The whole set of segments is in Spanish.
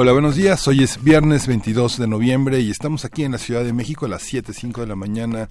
Hola, buenos días. Hoy es viernes 22 de noviembre y estamos aquí en la Ciudad de México a las 7.05 de la mañana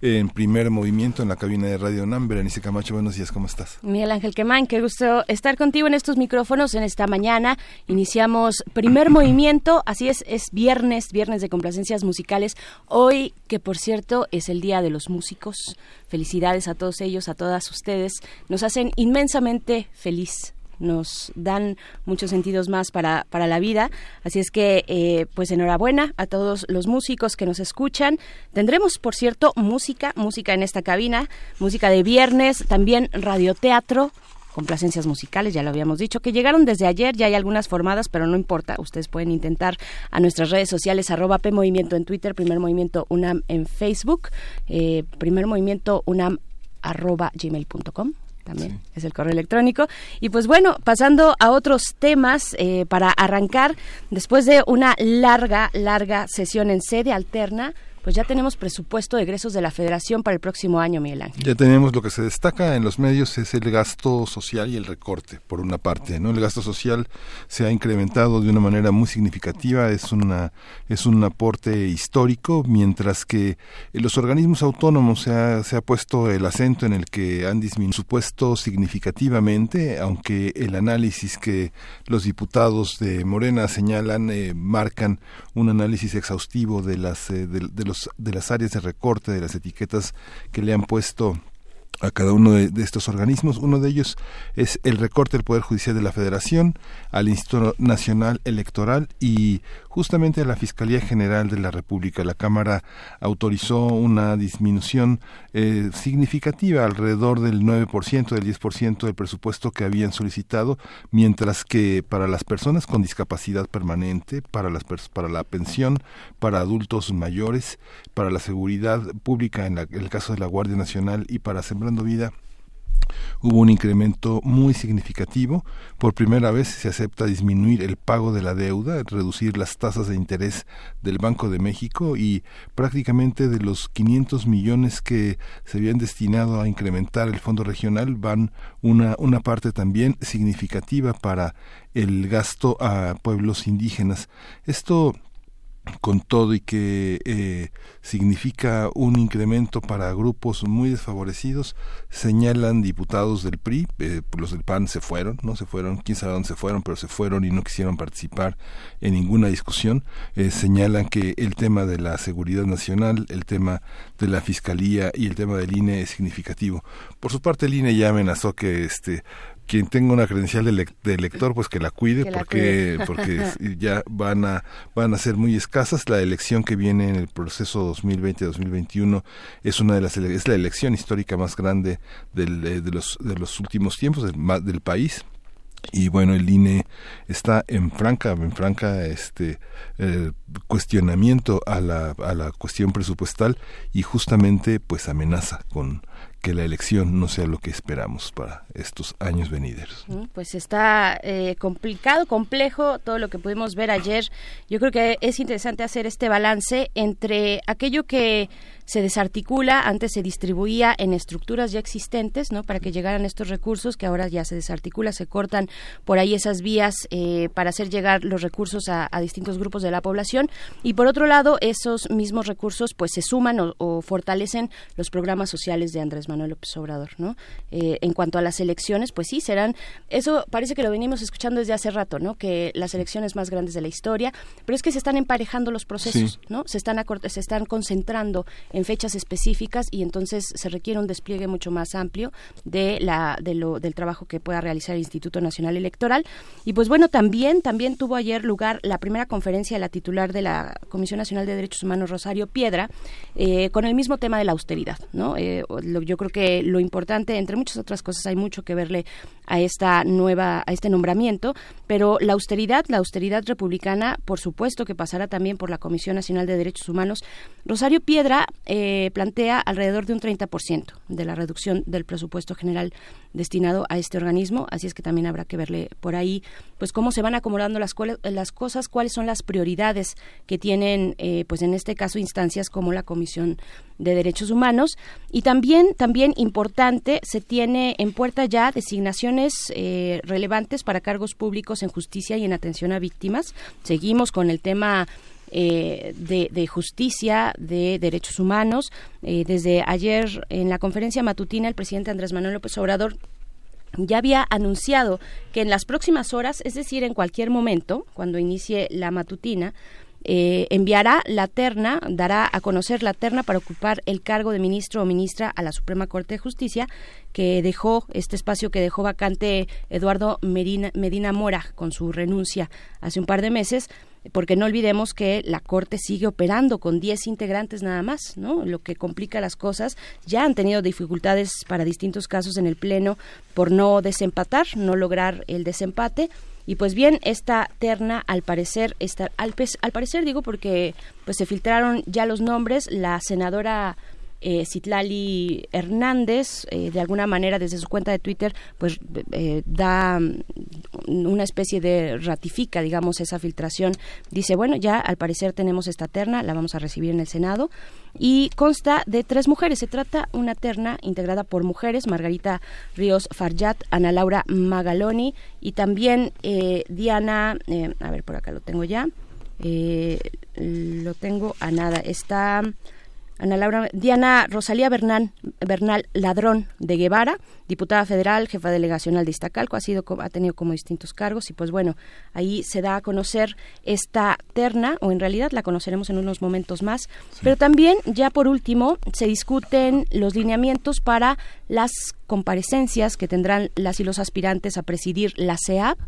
en primer movimiento en la cabina de Radio NAM. Berenice Camacho, buenos días, ¿cómo estás? Miguel Ángel Quemán, qué gusto estar contigo en estos micrófonos en esta mañana. Iniciamos primer movimiento, así es, es viernes, viernes de complacencias musicales. Hoy, que por cierto es el Día de los Músicos. Felicidades a todos ellos, a todas ustedes. Nos hacen inmensamente feliz nos dan muchos sentidos más para, para la vida. Así es que, eh, pues enhorabuena a todos los músicos que nos escuchan. Tendremos, por cierto, música, música en esta cabina, música de viernes, también radioteatro complacencias musicales, ya lo habíamos dicho, que llegaron desde ayer, ya hay algunas formadas, pero no importa, ustedes pueden intentar a nuestras redes sociales, arroba P Movimiento en Twitter, Primer Movimiento UNAM en Facebook, eh, Primer Movimiento UNAM arroba gmail.com también es el correo electrónico. Y pues bueno, pasando a otros temas, eh, para arrancar, después de una larga, larga sesión en sede alterna, pues ya tenemos presupuesto de egresos de la Federación para el próximo año, Miguel Ángel. Ya tenemos lo que se destaca en los medios es el gasto social y el recorte, por una parte, ¿no? El gasto social se ha incrementado de una manera muy significativa, es una es un aporte histórico, mientras que los organismos autónomos se ha, se ha puesto el acento en el que han disminuido su puesto significativamente, aunque el análisis que los diputados de Morena señalan eh, marcan un análisis exhaustivo de las eh, de los de las áreas de recorte, de las etiquetas que le han puesto a cada uno de, estos organismos. Uno de ellos es el recorte del Poder Judicial de la Federación, al Instituto Nacional Electoral y justamente a la Fiscalía General de la República. La Cámara autorizó una disminución eh, significativa, alrededor del 9%, del 10% del presupuesto que habían solicitado, mientras que para las personas con discapacidad permanente, para, las para la pensión, para adultos mayores, para la seguridad pública en, en el caso de la Guardia Nacional y para Sembrando Vida, hubo un incremento muy significativo. Por primera vez se acepta disminuir el pago de la deuda, reducir las tasas de interés del Banco de México y prácticamente de los 500 millones que se habían destinado a incrementar el fondo regional van una, una parte también significativa para el gasto a pueblos indígenas. Esto con todo y que eh, significa un incremento para grupos muy desfavorecidos, señalan diputados del PRI, eh, los del PAN se fueron, no se fueron, quién sabe dónde se fueron, pero se fueron y no quisieron participar en ninguna discusión, eh, señalan que el tema de la seguridad nacional, el tema de la fiscalía y el tema del INE es significativo. Por su parte el INE ya amenazó que este quien tenga una credencial de, lector pues que la cuide porque porque ya van a van a ser muy escasas. La elección que viene en el proceso 2020-2021 es una de las es la elección histórica más grande del, de, los de los últimos tiempos del, del país. Y bueno el INE está en franca en franca este eh, cuestionamiento a la, a la cuestión presupuestal y justamente pues amenaza con que la elección no sea lo que esperamos para estos años venideros. Pues está eh, complicado, complejo todo lo que pudimos ver ayer. Yo creo que es interesante hacer este balance entre aquello que se desarticula, antes se distribuía en estructuras ya existentes, ¿no? Para que llegaran estos recursos, que ahora ya se desarticula, se cortan por ahí esas vías eh, para hacer llegar los recursos a, distintos grupos de la población. Y por otro lado, esos mismos recursos pues se suman o, fortalecen los programas sociales de Andrés Manuel López Obrador, ¿no? Eh, en cuanto a las elecciones, pues sí, serán, eso parece que lo venimos escuchando desde hace rato, ¿no? Que las elecciones más grandes de la historia, pero es que se están emparejando los procesos, ¿no? Se están, se están concentrando en fechas específicas y entonces se requiere un despliegue mucho más amplio de la de lo, del trabajo que pueda realizar el Instituto Nacional Electoral y pues bueno también también tuvo ayer lugar la primera conferencia de la titular de la Comisión Nacional de Derechos Humanos Rosario Piedra eh, con el mismo tema de la austeridad no eh, yo creo que lo importante, entre muchas otras cosas, hay mucho que verle a esta nueva, a este nombramiento, pero la austeridad, la austeridad republicana, por supuesto que pasará también por la Comisión Nacional de Derechos Humanos. Rosario Piedra eh, plantea alrededor de un 30% de la reducción del presupuesto general destinado a este organismo, así es que también habrá que verle por ahí, pues cómo se van acomodando las, las cosas, cuáles son las prioridades que tienen, eh, pues en este caso instancias como la Comisión de Derechos Humanos y también también importante se tiene en puerta ya designaciones eh, relevantes para cargos públicos en justicia y en atención a víctimas. Seguimos con el tema eh, de, justicia, de derechos humanos. Eh, desde ayer en la conferencia matutina el presidente Andrés Manuel López Obrador ya había anunciado que en las próximas horas, es decir, en cualquier momento, cuando inicie la matutina, eh, enviará la terna, dará a conocer la terna para ocupar el cargo de ministro o ministra a la Suprema Corte de Justicia, que dejó este espacio que dejó vacante Eduardo Medina, Medina Mora con su renuncia hace un par de meses porque no olvidemos que la Corte sigue operando con 10 integrantes nada más, ¿no? Lo que complica las cosas. Ya han tenido dificultades para distintos casos en el Pleno por no desempatar, no lograr el desempate. Y pues bien, esta terna al parecer, esta, al, al parecer digo porque pues se filtraron ya los nombres, la senadora eh, Citlali Hernández, eh, de alguna manera desde su cuenta de Twitter, pues eh, da mm, una especie de ratifica, digamos, esa filtración. Dice, bueno, ya al parecer tenemos esta terna, la vamos a recibir en el Senado y consta de tres mujeres. Se trata una terna integrada por mujeres, Margarita Ríos Farjat, Ana Laura Magaloni y también eh, Diana, eh, a ver, por acá lo tengo ya, lo tengo a nada, está... Ana Laura, Diana Rosalía Bernal, Bernal Ladrón de Guevara, diputada federal, jefa delegacional de Iztacalco, ha sido ha tenido como distintos cargos y pues bueno, ahí se da a conocer esta terna o en realidad la conoceremos en unos momentos más, pero también ya por último se discuten los lineamientos para las comparecencias que tendrán las y los aspirantes a presidir la CEAP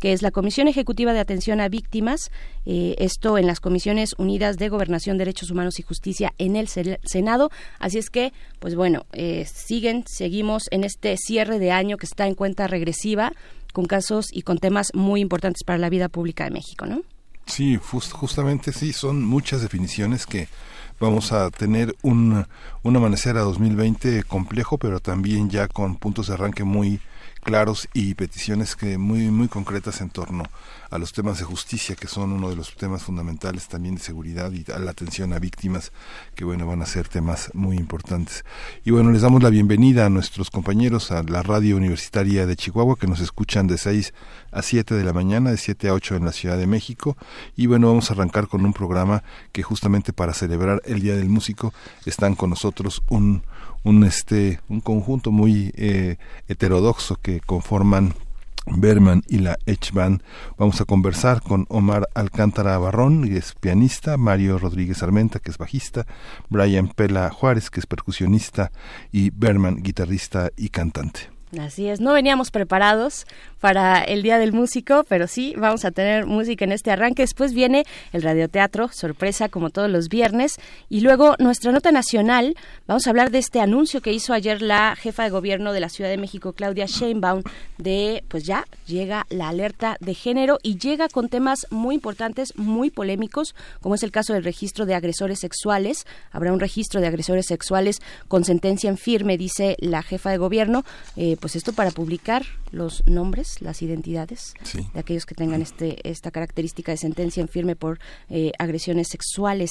que es la Comisión Ejecutiva de Atención a Víctimas, eh, esto en las Comisiones Unidas de Gobernación, Derechos Humanos y Justicia en el Senado. Así es que, pues bueno, eh, siguen, seguimos en este cierre de año que está en cuenta regresiva con casos y con temas muy importantes para la vida pública de México, ¿no? Sí, justamente sí, son muchas definiciones que vamos a tener un, un amanecer a 2020 complejo, pero también ya con puntos de arranque muy claros y peticiones que muy muy concretas en torno a los temas de justicia que son uno de los temas fundamentales también de seguridad y a la atención a víctimas que bueno van a ser temas muy importantes. Y bueno les damos la bienvenida a nuestros compañeros a la radio universitaria de Chihuahua que nos escuchan de 6 a 7 de la mañana de 7 a 8 en la Ciudad de México. Y bueno vamos a arrancar con un programa que justamente para celebrar el Día del Músico están con nosotros un un este un conjunto muy eh, heterodoxo que conforman Berman y la H Band. Vamos a conversar con Omar Alcántara Barrón, que es pianista, Mario Rodríguez Armenta, que es bajista, Brian Pela Juárez, que es percusionista, y Berman, guitarrista y cantante. Así es, no veníamos preparados para el Día del Músico, pero sí, vamos a tener música en este arranque. Después viene el radioteatro, sorpresa como todos los viernes. Y luego nuestra nota nacional, vamos a hablar de este anuncio que hizo ayer la jefa de gobierno de la Ciudad de México, Claudia Sheinbaum, de pues ya llega la alerta de género y llega con temas muy importantes, muy polémicos, como es el caso del registro de agresores sexuales. Habrá un registro de agresores sexuales con sentencia en firme, dice la jefa de gobierno. Eh, pues esto para publicar los nombres, las identidades de aquellos que tengan este esta característica de sentencia en firme por eh, agresiones sexuales.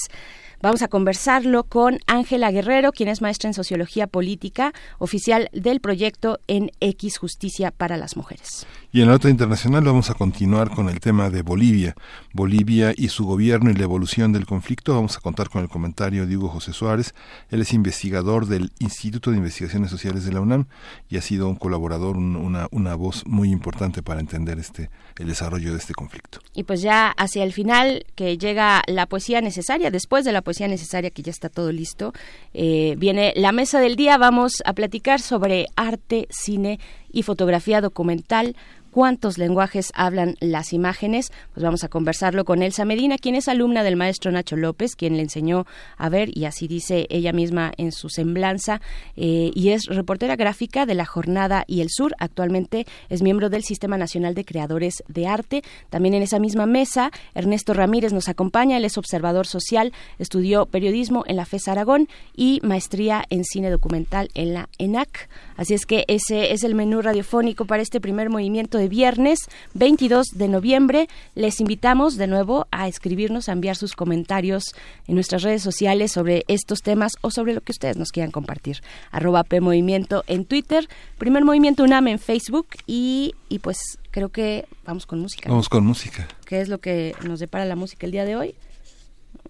Vamos a conversarlo con Ángela Guerrero, quien es maestra en Sociología Política, oficial del proyecto en X Justicia para las Mujeres. Y en la nota internacional vamos a continuar con el tema de Bolivia. Bolivia y su gobierno y la evolución del conflicto. Vamos a contar con el comentario de Hugo José Suárez. Él es investigador del Instituto de Investigaciones Sociales de la UNAM y ha sido un colaborador, una, una voz muy importante para entender este el desarrollo de este conflicto. Y pues ya hacia el final que llega la poesía necesaria, después de la poesía necesaria que ya está todo listo, eh, viene la mesa del día. Vamos a platicar sobre arte, cine y fotografía documental ¿Cuántos lenguajes hablan las imágenes? Pues vamos a conversarlo con Elsa Medina, quien es alumna del maestro Nacho López, quien le enseñó a ver, y así dice ella misma en su semblanza, eh, y es reportera gráfica de La Jornada y El Sur. Actualmente es miembro del Sistema Nacional de Creadores de Arte. También en esa misma mesa, Ernesto Ramírez nos acompaña, él es observador social, estudió periodismo en la FES Aragón y maestría en cine documental en la ENAC. Así es que ese es el menú radiofónico para este primer movimiento de viernes 22 de noviembre. Les invitamos de nuevo a escribirnos, a enviar sus comentarios en nuestras redes sociales sobre estos temas o sobre lo que ustedes nos quieran compartir. Arroba P Movimiento en Twitter, Primer Movimiento UNAM en Facebook y, y pues creo que vamos con música. Vamos con música. ¿Qué es lo que nos depara la música el día de hoy?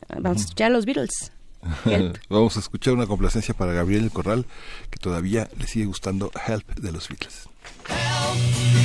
Vamos a escuchar a los Beatles. Vamos a escuchar una complacencia para Gabriel Corral, que todavía le sigue gustando Help de los Beatles. Help.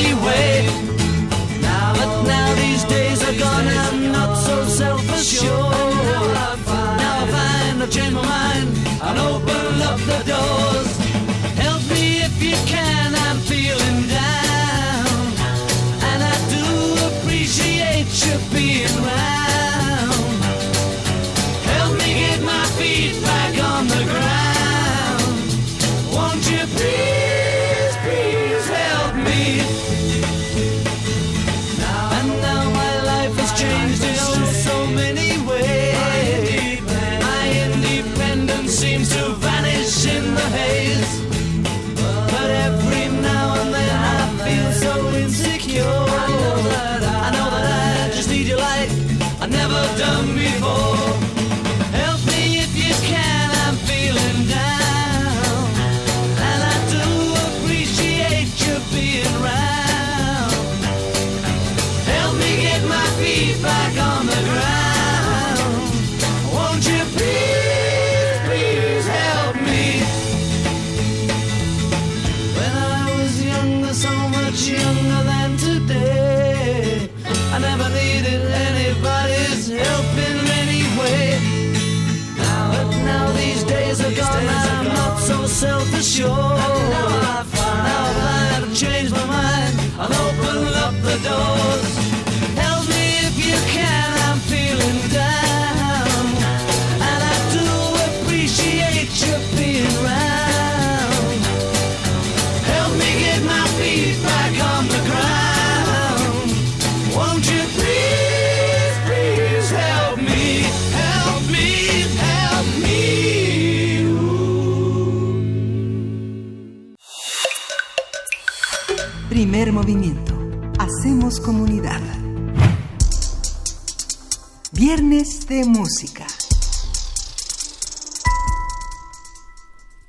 de música.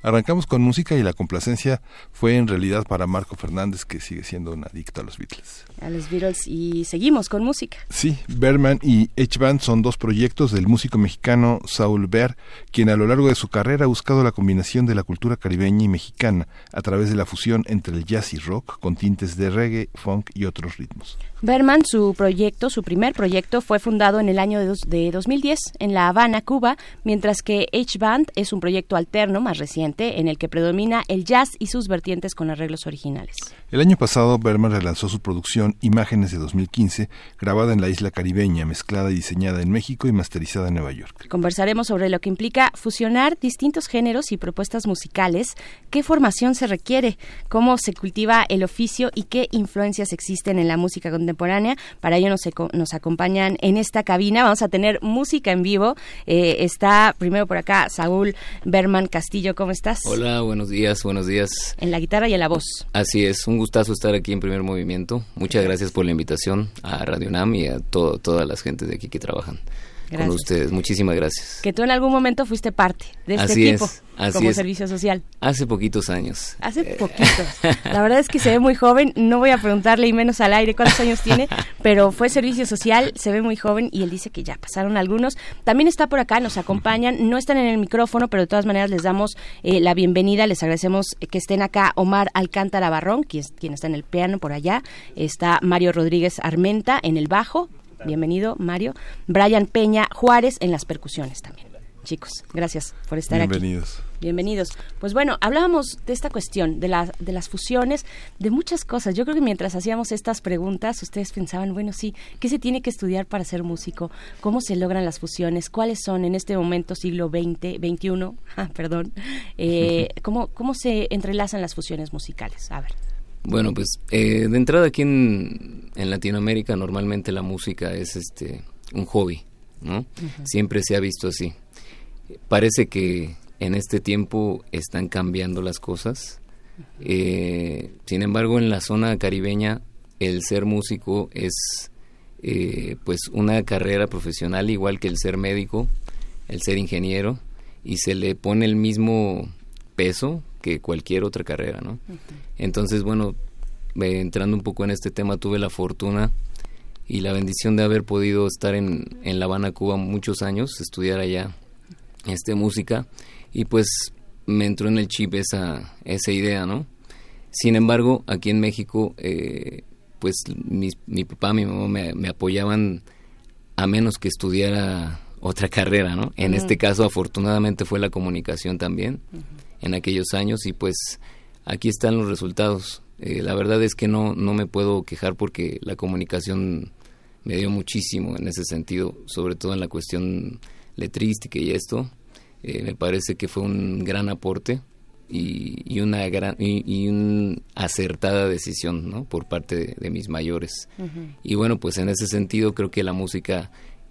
Arrancamos con música y la complacencia fue en realidad para Marco Fernández, que sigue siendo un adicto a los Beatles. A los Beatles y seguimos con música. Sí, Berman y H-Band son dos proyectos del músico mexicano Saul Ver, quien a lo largo de su carrera ha buscado la combinación de la cultura caribeña y mexicana a través de la fusión entre el jazz y rock con tintes de reggae, funk y otros ritmos. Berman, su proyecto, su primer proyecto, fue fundado en el año de, dos, de 2010 en La Habana, Cuba, mientras que H-Band es un proyecto alterno más reciente en el que predomina el jazz y sus vertientes con arreglos originales. El año pasado, Berman relanzó su producción Imágenes de 2015, grabada en la isla caribeña, mezclada y diseñada en México y masterizada en Nueva York. Conversaremos sobre lo que implica fusionar distintos géneros y propuestas musicales, qué formación se requiere, cómo se cultiva el oficio y qué influencias existen en la música contemporánea. Para ello nos, nos acompañan en esta cabina. Vamos a tener música en vivo. Eh, está primero por acá Saúl Berman Castillo. ¿Cómo estás? Hola, buenos días, buenos días. En la guitarra y en la voz. Así es, un gustazo estar aquí en Primer Movimiento. Muchas gracias por la invitación a Radio Nam y a todo, todas las gentes de aquí que trabajan. Con ustedes. Muchísimas gracias. Que tú en algún momento fuiste parte de este así equipo es, así como es. servicio social. Hace poquitos años. Hace Eh, poquitos. La verdad es que se ve muy joven. No voy a preguntarle y menos al aire cuántos años tiene, pero fue servicio social, se ve muy joven y él dice que ya pasaron algunos. También está por acá, nos acompañan, no están en el micrófono, pero de todas maneras les damos eh, la bienvenida, les agradecemos que estén acá Omar Alcántara Barrón, quien, quien está en el piano por allá, está Mario Rodríguez Armenta en el bajo, bienvenido Mario, Brian Peña Juárez en las percusiones también. Chicos, gracias por estar aquí. Bienvenidos. Bienvenidos. Pues bueno, hablábamos de esta cuestión, de, la, de las fusiones, de muchas cosas. Yo creo que mientras hacíamos estas preguntas, ustedes pensaban, bueno, sí, ¿qué se tiene que estudiar para ser músico? ¿Cómo se logran las fusiones? ¿Cuáles son en este momento, siglo XX, XXI? Ah, perdón. Eh, ¿cómo, ¿Cómo se entrelazan las fusiones musicales? A ver. Bueno, pues eh, de entrada aquí en, en Latinoamérica normalmente la música es este un hobby, ¿no? Siempre se ha visto así. Parece que en este tiempo están cambiando las cosas. Eh, sin embargo, en la zona caribeña el ser músico es eh, pues una carrera profesional igual que el ser médico, el ser ingeniero y se le pone el mismo peso que cualquier otra carrera, ¿no? Entonces, bueno, eh, entrando un poco en este tema, tuve la fortuna y la bendición de haber podido estar en, en La Habana, Cuba, muchos años, estudiar allá este música y pues me entró en el chip esa, esa idea, ¿no? Sin embargo, aquí en México, eh, pues mis- mi papá, mi mamá me, me apoyaban a menos que estudiara otra carrera, ¿no? En este caso, afortunadamente, fue la comunicación también en aquellos años y pues aquí están los resultados. Eh, la verdad es que no, no me puedo quejar porque la comunicación me dio muchísimo en ese sentido, sobre todo en la cuestión letrística y esto. Eh, me parece que fue un gran aporte y, y una gran y, y una acertada decisión ¿no? por parte de, de mis mayores. Y bueno, pues en ese sentido creo que la música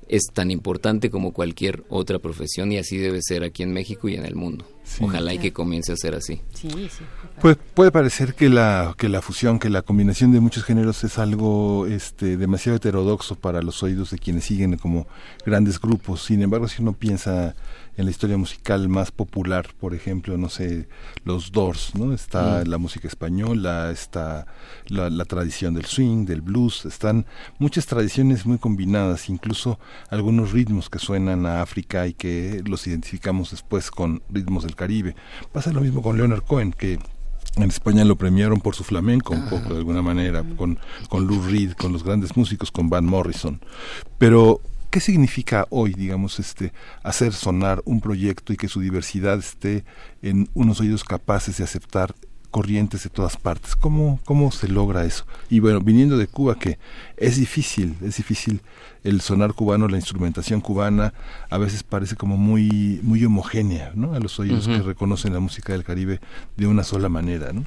es tan importante como cualquier otra profesión y así debe ser aquí en México y en el mundo. Sí. Ojalá y que comience a ser así. Sí, sí. Pues puede parecer que la que la fusión, que la combinación de muchos géneros es algo este demasiado heterodoxo para los oídos de quienes siguen como grandes grupos. Sin embargo, si uno piensa en la historia musical más popular, por ejemplo, no sé, los Doors, ¿no? Está Mm. la música española, está la, la tradición del swing, del blues, están muchas tradiciones muy combinadas, incluso algunos ritmos que suenan a África y que los identificamos después con ritmos del Caribe. Pasa lo mismo con Leonard Cohen, que en España lo premiaron por su flamenco, un poco de alguna manera, con, con Lou Reed, con los grandes músicos, con Van Morrison. Pero, ¿qué significa hoy, digamos, este, hacer sonar un proyecto y que su diversidad esté en unos oídos capaces de aceptar corrientes de todas partes? ¿Cómo, cómo se logra eso? Y bueno, viniendo de Cuba, que es difícil, es difícil el sonar cubano, la instrumentación cubana, a veces parece como muy, muy homogénea, ¿no? A los oídos que reconocen la música del Caribe de una sola manera, ¿no?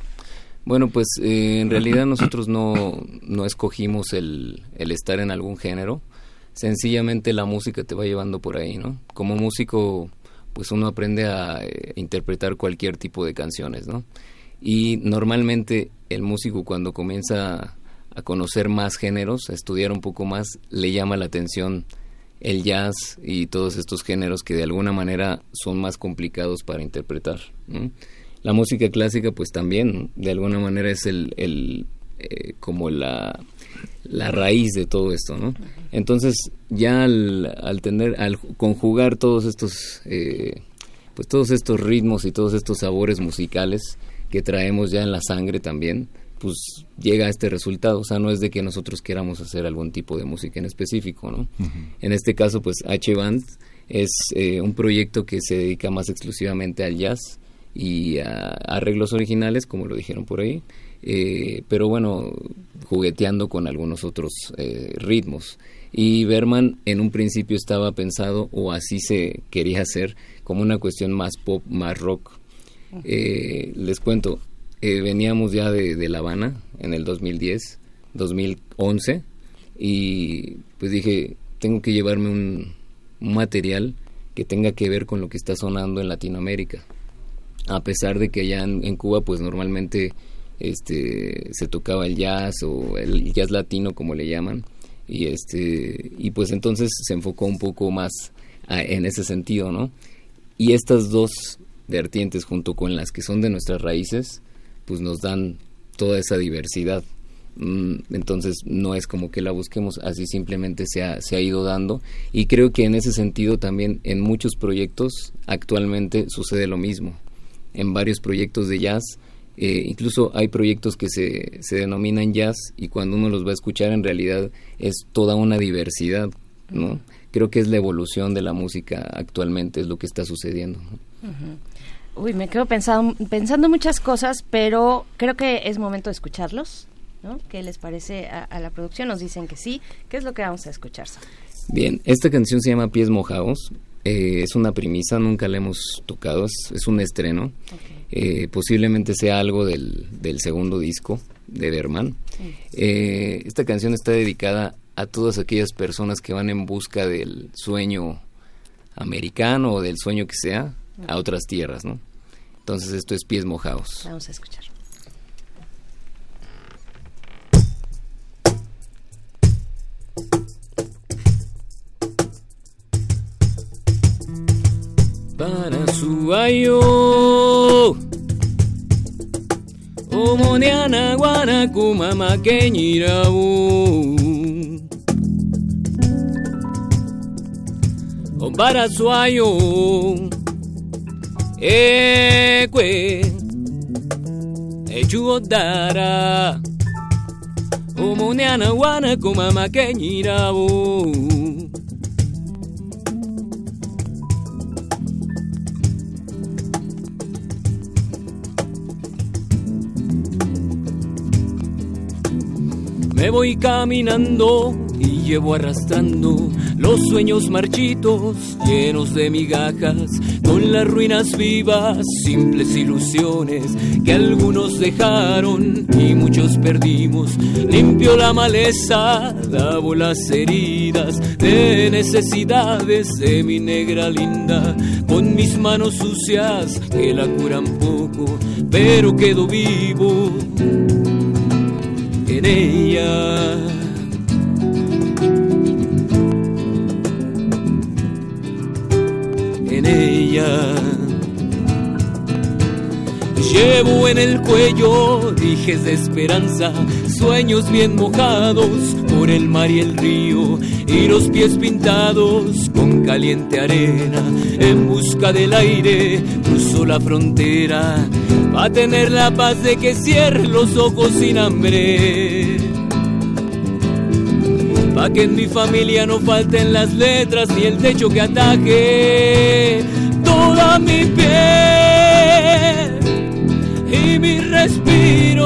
Bueno, pues eh, en realidad nosotros no, no escogimos el, el estar en algún género. Sencillamente la música te va llevando por ahí, ¿no? Como músico, pues uno aprende a eh, interpretar cualquier tipo de canciones, ¿no? Y normalmente el músico cuando comienza a conocer más géneros, a estudiar un poco más, le llama la atención el jazz y todos estos géneros que de alguna manera son más complicados para interpretar. La música clásica pues también de alguna manera es el, el eh, como la, la raíz de todo esto, ¿no? Entonces ya al, al tener, al conjugar todos estos, eh, pues todos estos ritmos y todos estos sabores musicales que traemos ya en la sangre también, pues llega a este resultado. O sea, no es de que nosotros queramos hacer algún tipo de música en específico, ¿no? En este caso, pues H Band es eh, un proyecto que se dedica más exclusivamente al jazz y a arreglos originales, como lo dijeron por ahí, eh, pero bueno, jugueteando con algunos otros eh, ritmos. Y Berman en un principio estaba pensado, o así se quería hacer, como una cuestión más pop, más rock. Eh, les cuento, eh, veníamos ya de, La Habana en el 2010, 2011, y pues dije, tengo que llevarme un, material que tenga que ver con lo que está sonando en Latinoamérica. A pesar de que allá en, en Cuba, pues normalmente este, se tocaba el jazz o el jazz latino, como le llaman, Y, este, y pues entonces se enfocó un poco más en ese sentido, ¿no? Y estas dos vertientes junto con las que son de nuestras raíces, pues nos dan toda esa diversidad. Mm, entonces no es como que la busquemos, así simplemente se ha, se ha ido dando y creo que en ese sentido también en muchos proyectos actualmente sucede lo mismo. En varios proyectos de jazz, eh, incluso hay proyectos que se, se denominan jazz y cuando uno los va a escuchar en realidad es toda una diversidad, ¿no? Creo que es la evolución de la música actualmente, es lo que está sucediendo. Uy, me quedo pensando, pensando muchas cosas, pero creo que es momento de escucharlos. ¿no? ¿Qué les parece a, la producción? Nos dicen que sí. ¿Qué es lo que vamos a escuchar? Bien, esta canción se llama Pies Mojados. Eh, es una premisa, nunca la hemos tocado, es, un estreno. Eh, posiblemente sea algo del, del segundo disco de Berman. Eh, esta canción está dedicada a todas aquellas personas que van en busca del sueño americano o del sueño que sea a otras tierras, ¿no? Entonces esto es pies mojados. Vamos a escuchar. Para su ayo Omoniana guanacuma maqueñirau Para su ayo ekwe echuodara omuniana wana kumama kenyirawo Me voy caminando y llevo arrastrando los sueños marchitos llenos de migajas, con las ruinas vivas, simples ilusiones que algunos dejaron y muchos perdimos. Limpio la maleza, lavo las heridas de necesidades de mi negra linda, con mis manos sucias que la curan poco, pero quedo vivo en ella. Llevo en el cuello dijes de esperanza, sueños bien mojados por el mar y el río, y los pies pintados con caliente arena. En busca del aire cruzo la frontera, a tener la paz de que cierre los ojos sin hambre Pa' que en mi familia no falten las letras ni el techo que ataque toda mi piel y mis respiros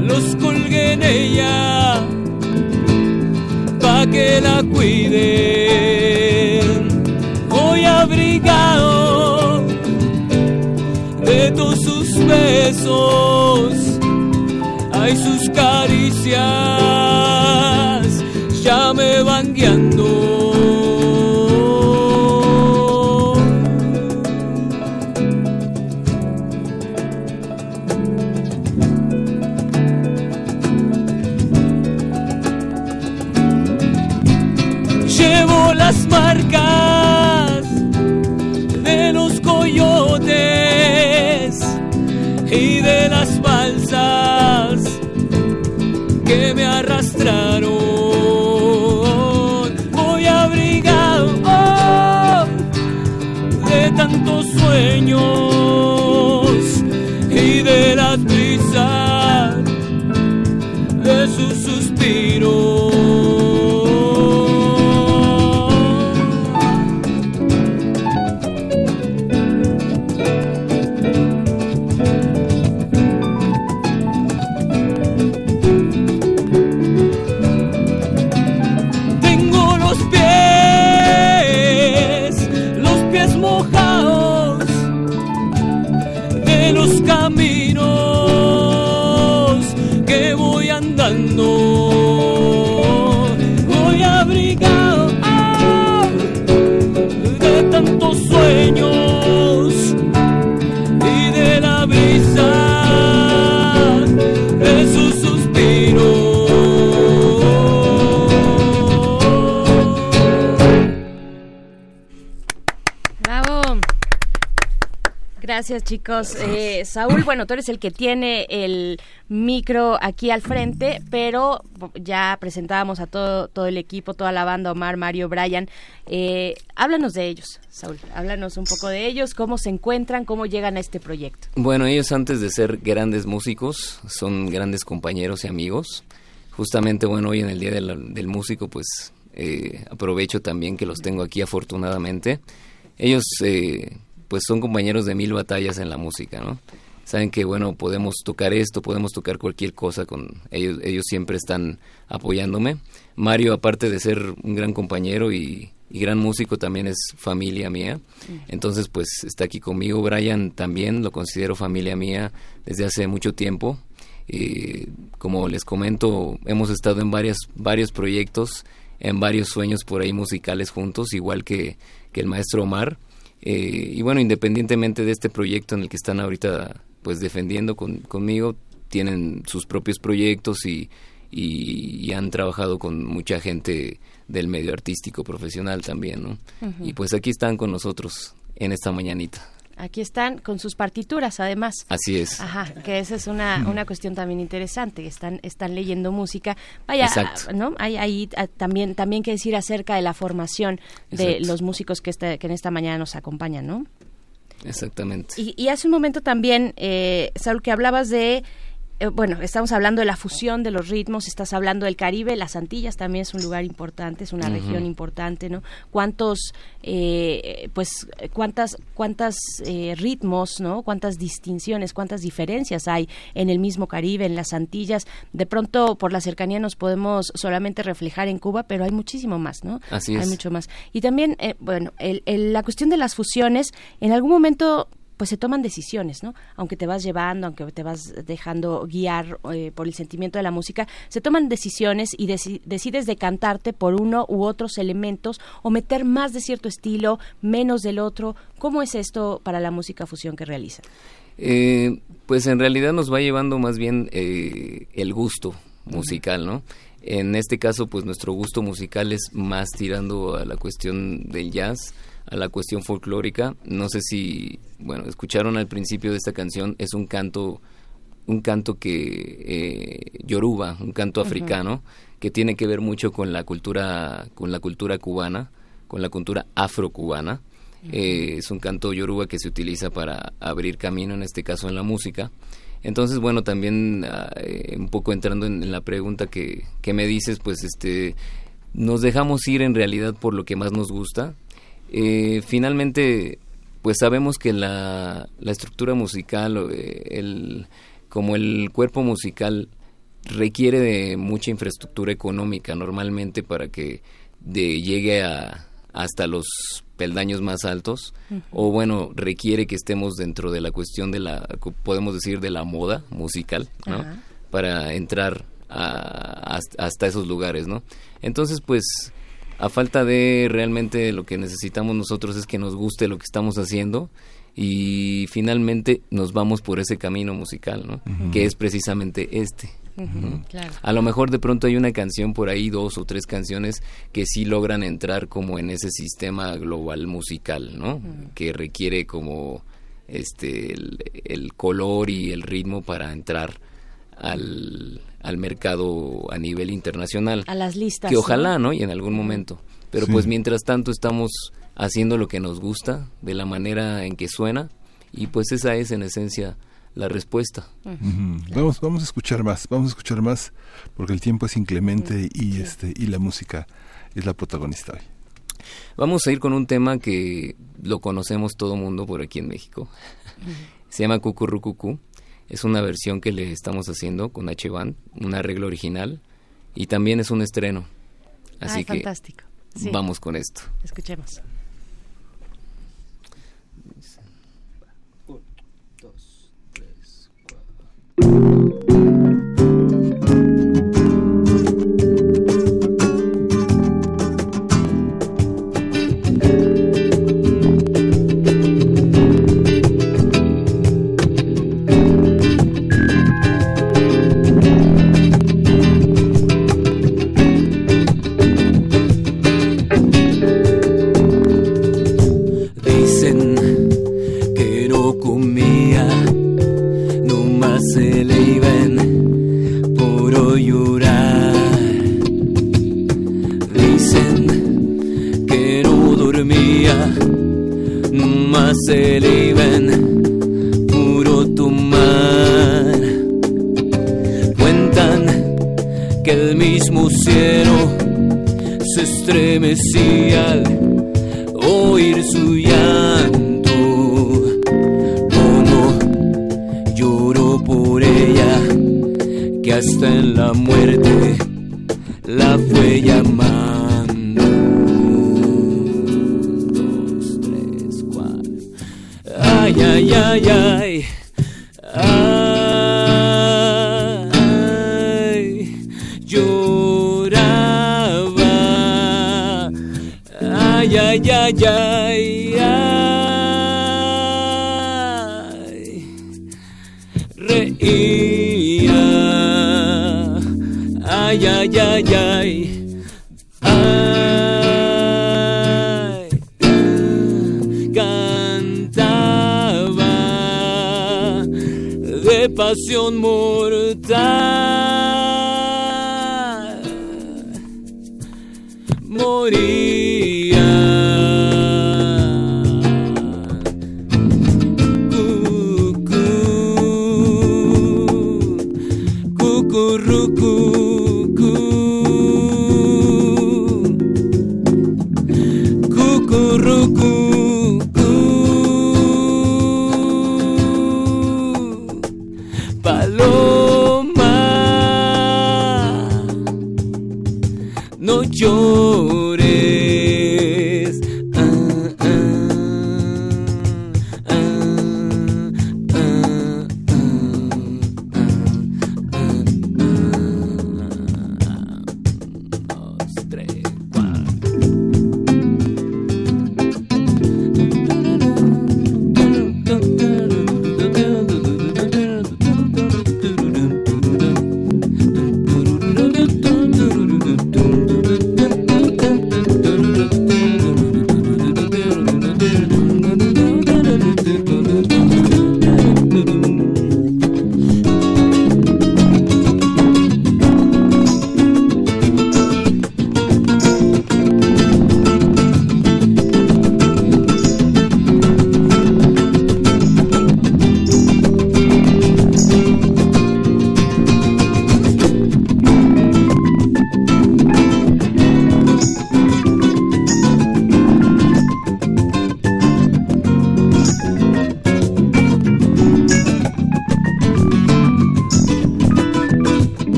los colgué en ella pa' que la cuiden. Voy abrigado de todos sus besos, hay sus caricias ya me van guiando. Señor. Chicos. Eh, Saúl, bueno, tú eres el que tiene el micro aquí al frente, pero ya presentábamos a todo, todo el equipo, toda la banda, Omar, Mario, Brian. Eh, háblanos de ellos, Saúl. Háblanos un poco de ellos, cómo se encuentran, cómo llegan a este proyecto. Bueno, ellos antes de ser grandes músicos, son grandes compañeros y amigos. Justamente, bueno, hoy en el Día del, del Músico, pues eh, aprovecho también que los tengo aquí afortunadamente. Ellos eh, pues son compañeros de mil batallas en la música, ¿no? Saben que bueno, podemos tocar esto, podemos tocar cualquier cosa con ellos, ellos siempre están apoyándome. Mario, aparte de ser un gran compañero y, gran músico, también es familia mía. Entonces, pues está aquí conmigo. Brian también lo considero familia mía desde hace mucho tiempo. y como les comento, hemos estado en varias, varios proyectos en varios sueños por ahí musicales juntos, igual que, que el maestro Omar. Eh, y bueno, independientemente de este proyecto en el que están ahorita pues defendiendo conmigo, tienen sus propios proyectos y, y, han trabajado con mucha gente del medio artístico profesional también, ¿no? Y pues aquí están con nosotros en esta mañanita. Aquí están con sus partituras, además. Así es. Ajá, que esa es una, una cuestión también interesante. Están, están leyendo música. Vaya, ¿no? Hay ahí ah, también, también que decir acerca de la formación de los músicos que, este, que en esta mañana nos acompañan, ¿no? Exactamente. Y, y hace un momento también, eh, Saúl, que hablabas de eh, bueno, estamos hablando de la fusión de los ritmos, estás hablando del Caribe, las Antillas también es un lugar importante, es una región importante, ¿no? ¿Cuántos, eh, pues, cuántas, cuántas eh, ritmos, ¿no? Cuántas distinciones, cuántas diferencias hay en el mismo Caribe, en las Antillas? De pronto, por la cercanía nos podemos solamente reflejar en Cuba, pero hay muchísimo más, ¿no? Así es. Hay mucho más. Y también, bueno, la cuestión de las fusiones, en algún momento pues se toman decisiones, ¿no? Aunque te vas llevando, aunque te vas dejando guiar eh, por el sentimiento de la música, se toman decisiones y decides decantarte por uno u otros elementos o meter más de cierto estilo, menos del otro. ¿Cómo es esto para la música fusión que realiza? Eh, pues en realidad nos va llevando más bien eh, el gusto musical, ¿no? En este caso, pues nuestro gusto musical es más tirando a la cuestión del jazz, a la cuestión folclórica. No sé si, bueno, escucharon al principio de esta canción, es un canto, un canto que eh, yoruba, un canto africano, que tiene que ver mucho con la cultura, con la cultura cubana, con la cultura afrocubana. Eh, es un canto yoruba que se utiliza para abrir camino, en este caso en la música. Entonces, bueno, también ah, eh, un poco entrando en, en la pregunta que, que, me dices, pues este, nos dejamos ir en realidad por lo que más nos gusta, eh, finalmente, pues sabemos que la, la estructura musical, eh, el, como el cuerpo musical requiere de mucha infraestructura económica normalmente para que de, llegue a, hasta los peldaños más altos o bueno requiere que estemos dentro de la cuestión de la podemos decir de la moda musical ¿no? para entrar a, hasta esos lugares no entonces pues a falta de realmente lo que necesitamos nosotros es que nos guste lo que estamos haciendo y finalmente nos vamos por ese camino musical, ¿no? Que es precisamente este. A lo mejor de pronto hay una canción por ahí, dos o tres canciones que sí logran entrar como en ese sistema global musical, ¿no? Que requiere como este el, color y el ritmo para entrar al, al mercado a nivel internacional. A las listas. Que ojalá, ¿no? Y en algún momento. Pero pues mientras tanto estamos haciendo lo que nos gusta, de la manera en que suena, y pues esa es en esencia la respuesta. Vamos, vamos a escuchar más, vamos a escuchar más, porque el tiempo es inclemente y este, y la música es la protagonista hoy. Vamos a ir con un tema que lo conocemos todo mundo por aquí en México. Se llama Cucurrucucú. Es una versión que le estamos haciendo con H-Band, un arreglo original y también es un estreno. Así que fantástico. vamos con esto. Escuchemos. Que no conmigo estremecí al oír su llanto. Oh no, lloro por ella, que hasta en la muerte.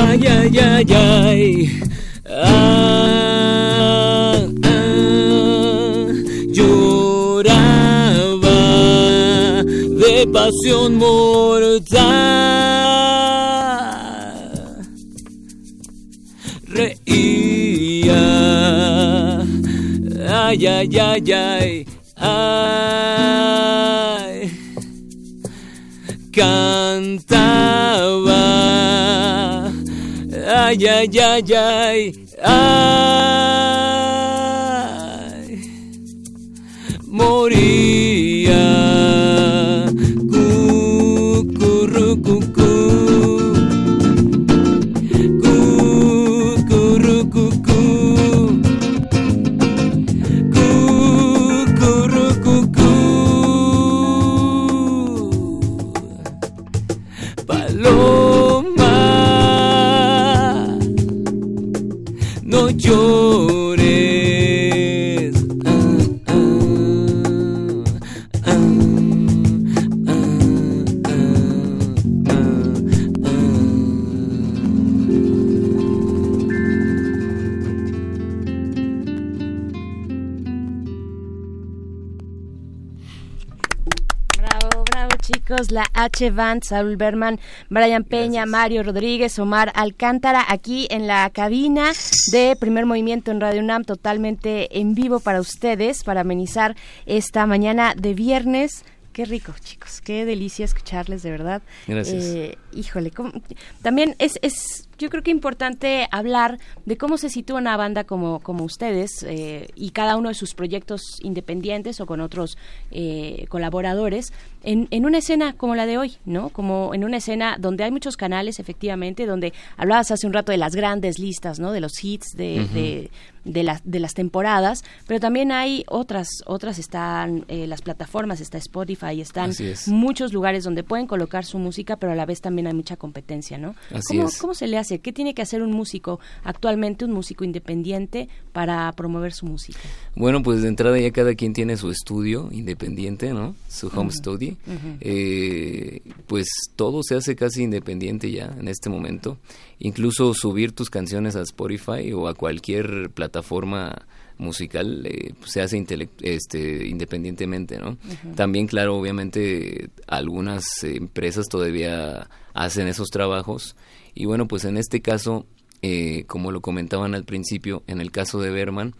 Ay, ay, ay, ay. Ah, ah, lloraba de pasión mortal. Reía. Ay, ay, ay, ay. ay, ay, ay, ay. ay. H Band, Saúl Berman, Brian Peña, Mario Rodríguez, Omar Alcántara, aquí en la cabina de Primer Movimiento en Radio UNAM, totalmente en vivo para ustedes, para amenizar esta mañana de viernes. Qué rico, chicos, qué delicia escucharles, de verdad. Gracias. Eh, híjole, ¿cómo? también es, es yo creo que importante hablar de cómo se sitúa una banda como, como ustedes eh, y cada uno de sus proyectos independientes o con otros eh, colaboradores en, en una escena como la de hoy, ¿no? Como en una escena donde hay muchos canales, efectivamente, donde hablabas hace un rato de las grandes listas, ¿no? De los hits de, de, de las, de las temporadas, pero también hay otras, otras están eh, las plataformas, está Spotify, están es. muchos lugares donde pueden colocar su música, pero a la vez también hay mucha competencia, ¿no? Así ¿Cómo, es. ¿Cómo se le hace? ¿Qué tiene que hacer un músico actualmente, un músico independiente, para promover su música? Bueno, pues de entrada ya cada quien tiene su estudio independiente, ¿no? Su home studio. Eh, pues todo se hace casi independiente ya en este momento. Incluso subir tus canciones a Spotify o a cualquier plataforma musical eh, pues, se hace este, independientemente, ¿no? También, claro, obviamente algunas eh, empresas todavía hacen esos trabajos y bueno, pues en este caso, eh, como lo comentaban al principio, en el caso de Berman,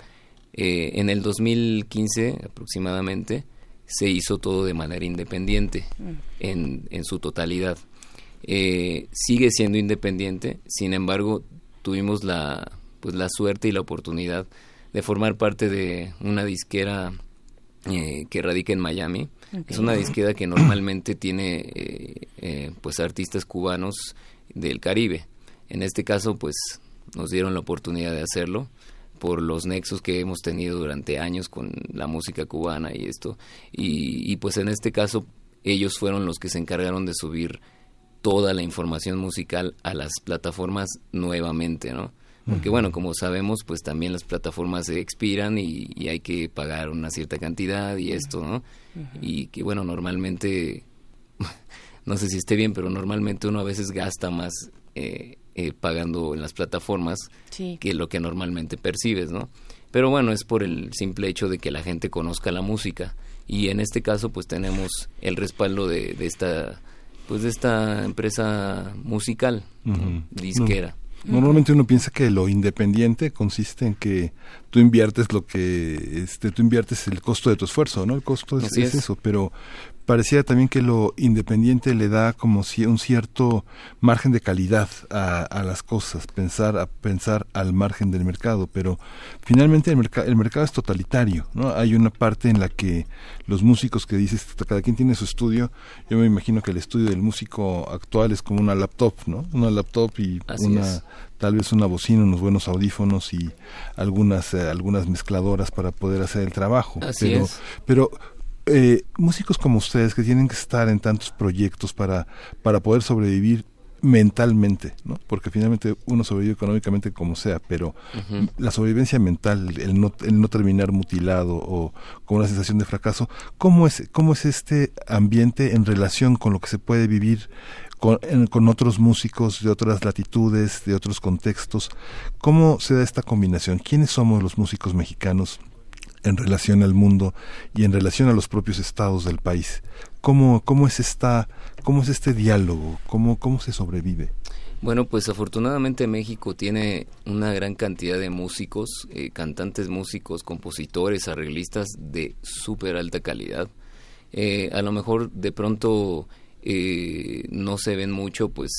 eh, en el 2015 aproximadamente se hizo todo de manera independiente en, en su totalidad. Eh, sigue siendo independiente, sin embargo tuvimos la, pues, la suerte y la oportunidad de formar parte de una disquera eh, que radica en Miami. Es una disquera que normalmente tiene eh, eh, pues artistas cubanos del Caribe. En este caso, pues nos dieron la oportunidad de hacerlo por los nexos que hemos tenido durante años con la música cubana y esto. Y, y pues en este caso ellos fueron los que se encargaron de subir toda la información musical a las plataformas nuevamente, ¿no? Porque bueno, como sabemos, pues también las plataformas se expiran y, y hay que pagar una cierta cantidad y esto, ¿no? Y que bueno, normalmente, no sé si esté bien, pero normalmente uno a veces gasta más eh, eh, pagando en las plataformas Sí. que lo que normalmente percibes, ¿no? Pero bueno, es por el simple hecho de que la gente conozca la música y en este caso pues tenemos el respaldo de, de esta pues de esta empresa musical, disquera. Normalmente uno piensa que lo independiente consiste en que tú inviertes lo que este tú inviertes el costo de tu esfuerzo, ¿no? El costo es, es. eso, pero parecía también que lo independiente le da como si un cierto margen de calidad a, a las cosas, pensar a pensar al margen del mercado, pero finalmente el, merca- el mercado es totalitario, ¿no? Hay una parte en la que los músicos que dices, cada quien tiene su estudio, yo me imagino que el estudio del músico actual es como una laptop, ¿no? Una laptop y Así una es. tal vez una bocina, unos buenos audífonos y algunas eh, algunas mezcladoras para poder hacer el trabajo. Así pero es. pero eh, músicos como ustedes que tienen que estar en tantos proyectos para para poder sobrevivir mentalmente, ¿no? Porque finalmente uno sobrevive económicamente como sea, pero la sobrevivencia mental, el no, el no terminar mutilado o con una sensación de fracaso, ¿cómo es, cómo es este ambiente en relación con lo que se puede vivir con, en- con otros músicos de otras latitudes, de otros contextos? ¿Cómo se da esta combinación? ¿Quiénes somos los músicos mexicanos? En relación al mundo y en relación a los propios estados del país. ¿Cómo, cómo es esta, cómo es este diálogo? ¿Cómo, cómo se sobrevive? Bueno, pues afortunadamente México tiene una gran cantidad de músicos, eh, cantantes músicos, compositores, arreglistas de súper alta calidad. Eh, a lo mejor de pronto eh, no se ven mucho, pues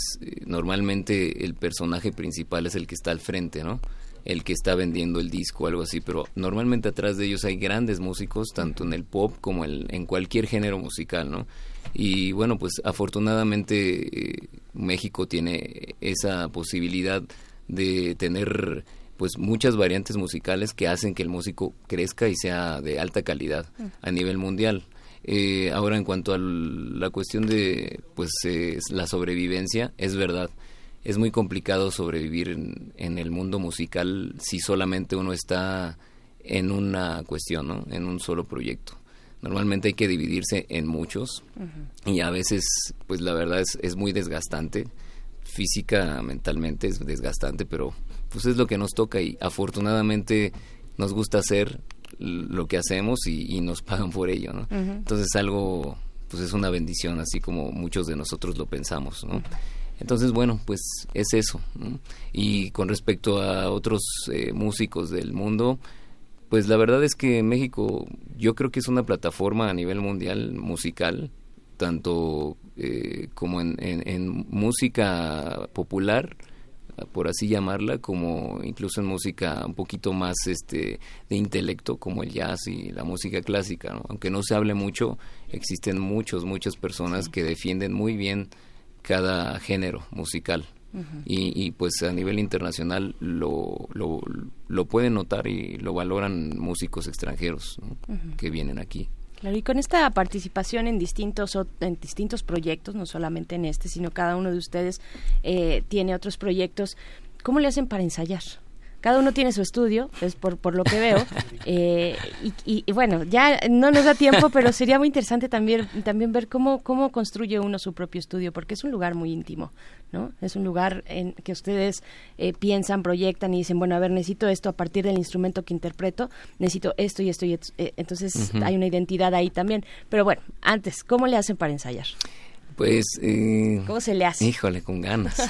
normalmente el personaje principal es el que está al frente, ¿no? El que está vendiendo el disco o algo así, pero normalmente atrás de ellos hay grandes músicos, tanto en el pop como el- en cualquier género musical, ¿no? Y bueno, pues afortunadamente eh, México tiene esa posibilidad de tener pues muchas variantes musicales que hacen que el músico crezca y sea de alta calidad a nivel mundial. Eh, ahora en cuanto a la cuestión de pues eh, la sobrevivencia, es verdad, es muy complicado sobrevivir en, en el mundo musical si solamente uno está en una cuestión, ¿no? en un solo proyecto. Normalmente hay que dividirse en muchos y a veces, pues la verdad es, es muy desgastante, física, mentalmente es desgastante, pero pues es lo que nos toca y afortunadamente nos gusta hacer lo que hacemos y, y nos pagan por ello, ¿no? Entonces es algo pues es una bendición, así como muchos de nosotros lo pensamos, ¿no? Entonces, bueno, pues es eso. ¿no? Y con respecto a otros eh, músicos del mundo, pues la verdad es que México yo creo que es una plataforma a nivel mundial musical, tanto eh, como en, en- en música popular, por así llamarla, como incluso en música un poquito más este de intelecto, como el jazz y la música clásica. ¿no? Aunque no se hable mucho, existen muchos, muchas personas que defienden muy bien cada género musical. y, y, pues a nivel internacional lo, lo, lo pueden notar y lo valoran músicos extranjeros ¿no? que vienen aquí. Claro, y con esta participación en distintos en distintos proyectos, no solamente en este, sino cada uno de ustedes eh, tiene otros proyectos. ¿Cómo le hacen para ensayar? Cada uno tiene su estudio, es por, por lo que veo. eh, y, y- y bueno, ya no nos da tiempo, pero sería muy interesante también, también ver cómo, cómo construye uno su propio estudio, porque es un lugar muy íntimo, ¿no? Es un lugar en que ustedes eh, piensan, proyectan y dicen, bueno, a ver, necesito esto a partir del instrumento que interpreto, necesito esto y esto y esto. Eh, entonces hay una identidad ahí también. Pero bueno, antes, ¿cómo le hacen para ensayar? Pues... eh, ¿Cómo se le hace? Híjole, con ganas.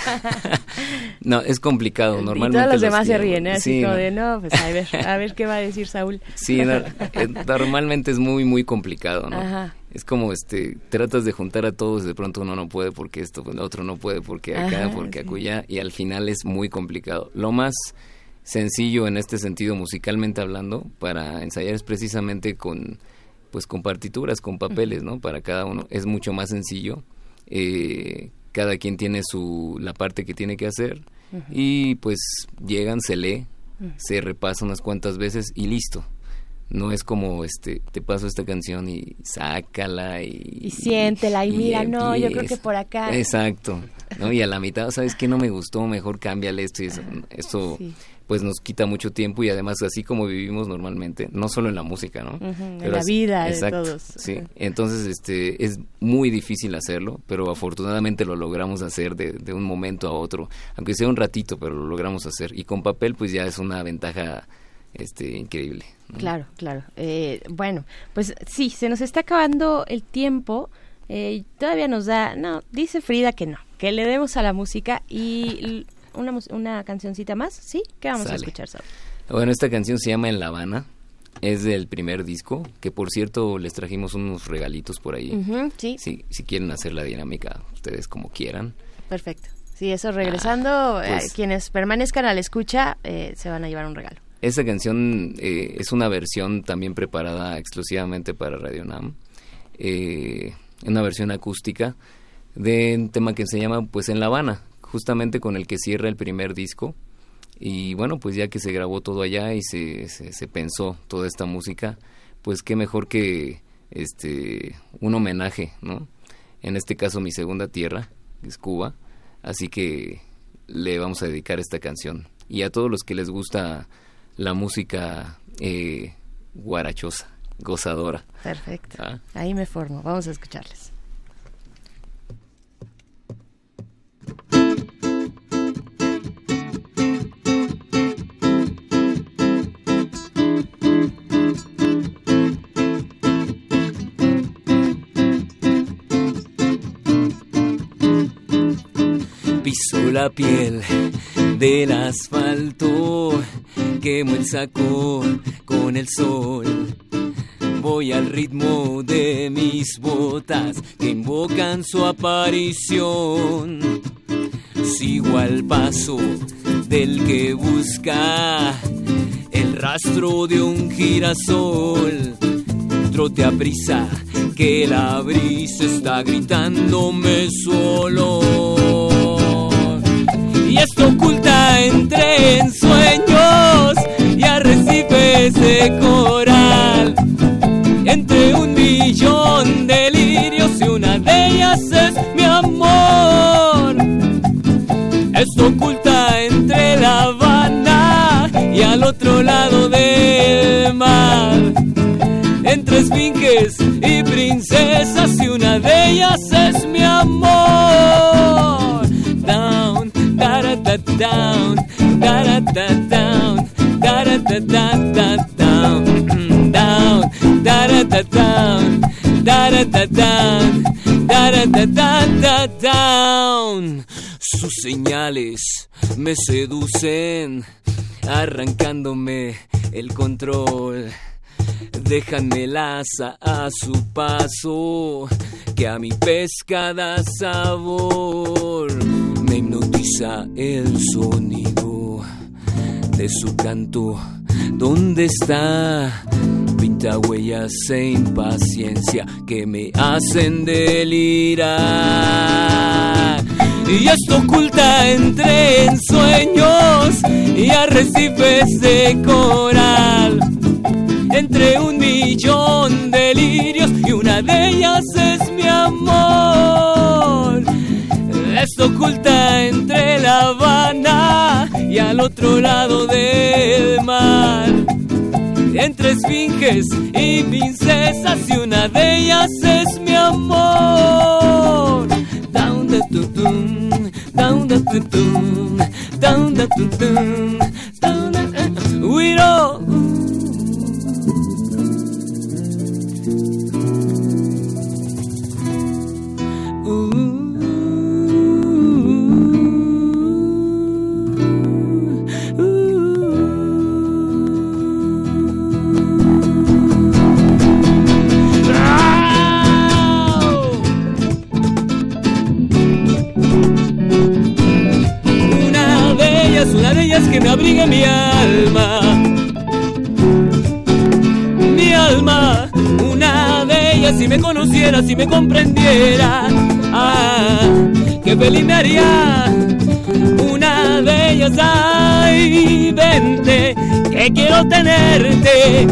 no, es complicado. y Normalmente todos los demás se ríen, ¿eh? Así Sí, como de, no, pues a ver, a ver qué va a decir Saúl. Sí, no, eh, normalmente es muy, muy complicado, ¿no? Ajá. Es como, este, tratas de juntar a todos, de pronto uno no puede porque esto, el otro no puede porque acá, Ajá, porque sí. acullá, y al final es muy complicado. Lo más sencillo en este sentido, musicalmente hablando, para ensayar es precisamente con, pues, con partituras, con papeles, ¿no? Para cada uno. Es mucho más sencillo. Eh, cada quien tiene su, la parte que tiene que hacer y pues llegan, se lee, se repasa unas cuantas veces y listo. No es como este, te paso esta canción y sácala y, Y siéntela y mira, no, yo creo que por acá. Exacto. ¿no? Y a la mitad, ¿sabes qué? No me gustó, mejor cámbiale esto y eso. Eso Sí. Pues nos quita mucho tiempo y además así como vivimos normalmente, no solo en la música, ¿no? En la así- vida de exacto, todos. Sí, entonces este es muy difícil hacerlo, pero afortunadamente lo logramos hacer de, de un momento a otro, aunque sea un ratito, pero lo logramos hacer y con papel pues ya es una ventaja este increíble. ¿no? Claro, claro. Eh, bueno, pues sí, se nos está acabando el tiempo. Eh, todavía nos da, no, dice Frida que no, que le demos a la música y una, una cancioncita más, ¿sí? ¿Qué vamos a escuchar, Saúl? Bueno, esta canción se llama En La Habana. Es del primer disco, que por cierto les trajimos unos regalitos por ahí. Sí, si, si quieren hacer la dinámica, ustedes como quieran. perfecto. Sí, eso regresando, eh, pues- quienes permanezcan a la escucha eh, se van a llevar un regalo. Esta canción eh, es una versión también preparada exclusivamente para Radio Nam. Eh, una versión acústica de un tema que se llama Pues en La Habana, justamente con el que cierra el primer disco. Y bueno, pues ya que se grabó todo allá y se, se, se pensó toda esta música, pues qué mejor que este un homenaje, ¿no? En este caso mi segunda tierra, es Cuba, así que le vamos a dedicar esta canción. Y a todos los que les gusta la música eh, guarachosa, gozadora. Perfecto. Ah. Ahí me formo, vamos a escucharles. La piel del asfalto, quemo el saco con el sol. Voy al ritmo de mis botas que invocan su aparición. Sigo al paso del que busca el rastro de un girasol. Trote a prisa que la brisa está gritándome su olor. Y esto oculta entre ensueños y arrecifes de coral. Entre un millón de lirios y una de ellas es mi amor. Esto oculta entre La Habana y al otro lado del mar. Entre esfinges y princesas y una de ellas es down, da da da down, da da da da da down, down, da da da down, da da da down, da da da da da down. Sus señales me seducen, arrancándome el control. Déjanme el asa a su paso, que a mi pesca da sabor. Me hipnotiza el sonido de su canto. ¿Dónde está? Pinta huellas e impaciencia que me hacen delirar. Y esto oculta entre en sueños y arrecifes de coral entre un millón de lirios y una de ellas es mi amor. Esto oculta entre La Habana y al otro lado del mar. Entre esfinges y princesas y una de ellas es mi amor. Down the tutum, down the tutum, down the tutum, down the una de ellas que me abrigue mi alma. Mi alma, una de ellas si me conociera, si me comprendiera. Ah, qué feliz me haría. Una de ellas, ay, vente, que quiero tenerte.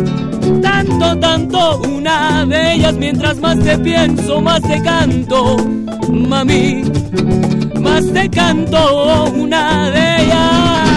Tanto, tanto, una de ellas, mientras más te pienso, más te canto. Mami, más te canto una de ellas.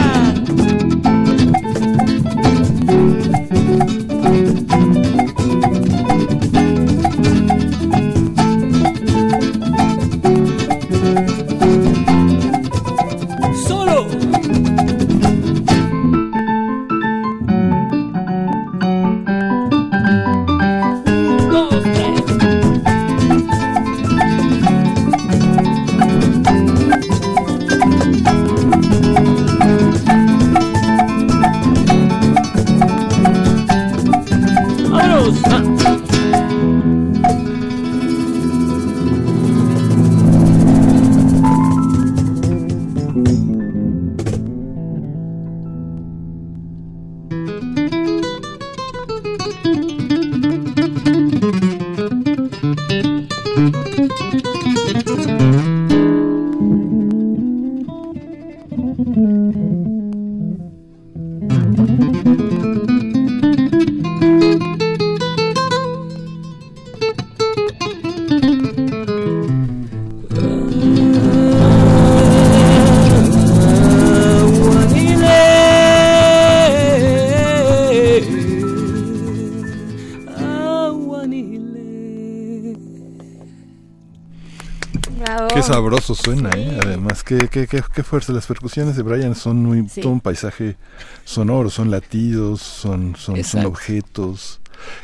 Sabroso suena, ¿eh? Además, qué, qué, qué, qué fuerza. Las percusiones de Brian son muy, Sí. todo un paisaje sonoro, son latidos, son, son, son objetos.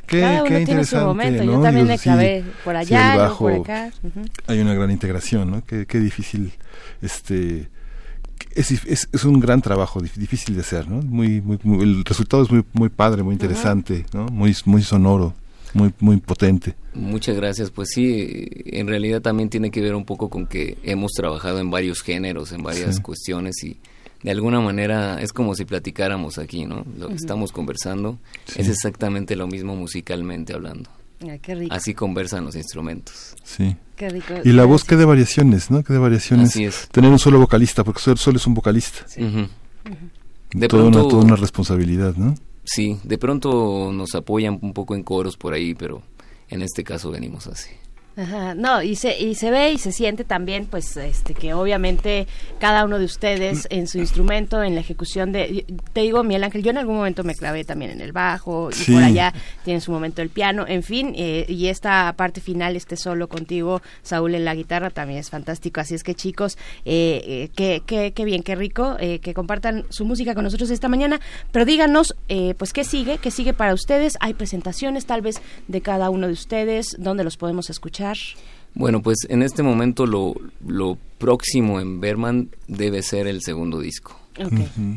Qué, Cada uno qué tiene su interesante, momento. ¿no? Yo también Digo, me sí, clavé por sí, allá, bajo, por acá. Hay una gran integración, ¿no? Qué, qué difícil, este, es, es, es un gran trabajo, dif- difícil de hacer, ¿no? Muy, muy, muy- el resultado es muy, muy padre, muy interesante, ¿no? Muy, muy sonoro, muy, muy potente. Muchas gracias. Pues sí, en realidad también tiene que ver un poco con que hemos trabajado en varios géneros, en varias Sí. cuestiones y de alguna manera es como si platicáramos aquí, ¿no? Lo que estamos conversando Sí. es exactamente lo mismo musicalmente hablando. Qué rico. Así conversan los instrumentos. Sí. Qué rico. Y la voz que de variaciones, ¿no? Que de variaciones. Así es. Tener un solo vocalista, porque solo, solo es un vocalista. De toda, una, pronto- toda una responsabilidad, ¿no? Sí, de pronto nos apoyan un poco en coros por ahí, pero en este caso venimos así. Ajá, no, y se, y se ve y se siente también, pues, este, que obviamente cada uno de ustedes en su instrumento, en la ejecución de, te digo, Miguel Ángel, yo en algún momento me clavé también en el bajo y Sí. por allá tiene su momento el piano, en fin, eh, y esta parte final, este solo contigo, Saúl en la guitarra, también es fantástico, así es que chicos, eh, eh, qué, qué, qué bien, qué rico, eh, que compartan su música con nosotros esta mañana, pero díganos, eh, pues, ¿qué sigue? ¿Qué sigue para ustedes? ¿Hay presentaciones tal vez de cada uno de ustedes? ¿Dónde los podemos escuchar? Bueno, pues en este momento lo, lo próximo en Berman debe ser el segundo disco. ¿El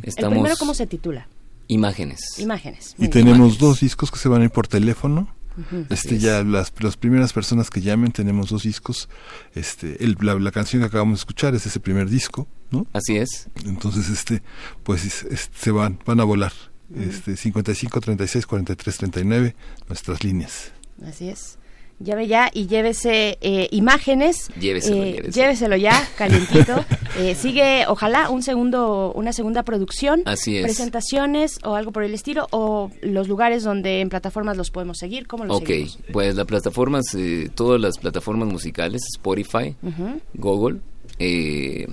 Estamos primero cómo se titula? imágenes. Imágenes. Y tenemos Imágenes. dos discos que se van a ir por teléfono. Este Así es. ya las, las primeras personas que llamen tenemos dos discos. Este el- la, la canción que acabamos de escuchar es ese primer disco, ¿no? Así es. Entonces este pues es- es- se van van a volar. Este 55 36 43 39 nuestras líneas. Así es. Llame ya y llévese eh, imágenes. Lléveselo, Eh, lléveselo. lléveselo ya, calientito. Eh, sigue, ojalá, un segundo, una segunda producción. Así es. Presentaciones o algo por el estilo. O los lugares donde en plataformas los podemos seguir. ¿Cómo los Ok, seguimos? pues las plataformas, eh, todas las plataformas musicales, Spotify, Ujú. Google, eh,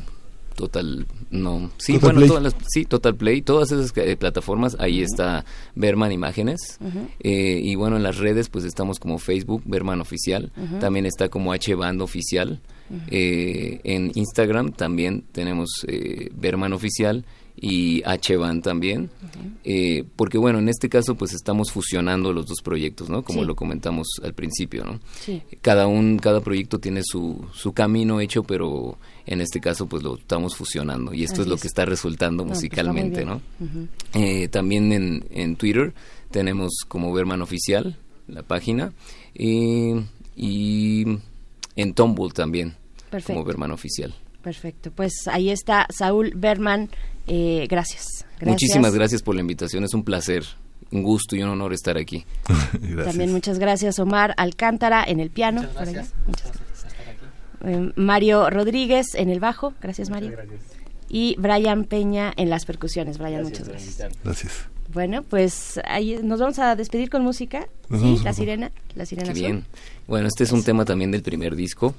Total, no, sí, Total bueno, Play. todas las, sí, Total Play, todas esas eh, plataformas, ahí está Berman Imágenes, Eh, y bueno, en las redes pues estamos como Facebook, Berman Oficial, también está como H Band Oficial, Eh, en Instagram también tenemos eh, Berman Oficial y H Band también, Eh, porque bueno, en este caso pues estamos fusionando los dos proyectos, ¿no? Como Sí. lo comentamos al principio, ¿no? Sí. cada un cada proyecto tiene su, su camino hecho pero en este caso pues lo estamos fusionando y esto Así es lo es. que está resultando No, pues, está musicalmente no. Eh, también en, en Twitter tenemos como Berman oficial la página y, y en Tumblr también Perfecto. como Berman oficial Perfecto. Pues ahí está Saúl Berman. Eh, gracias. gracias. muchísimas gracias por la invitación es un placer un gusto y un honor estar aquí Gracias. También muchas gracias Omar Alcántara en el piano. por allá. Muchas gracias. Eh, Mario Rodríguez en el bajo. Gracias Mario. Y Brian Peña en las percusiones. Brian, muchas gracias. Gracias. Bueno, pues ahí nos vamos a despedir con música. Nos sí, la sirena, la sirena Qué bien. Bueno, este es un tema también del primer disco,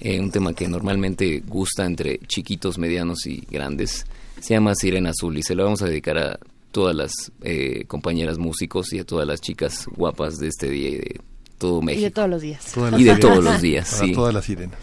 eh, un tema que normalmente gusta entre chiquitos, medianos y grandes. Se llama Sirena Azul y se lo vamos a dedicar a todas las eh, compañeras músicos y a todas las chicas guapas de este día y de todo Y México. de todos los días. Todas Y de sirenas. todos los días, Para sí. todas las sirenas.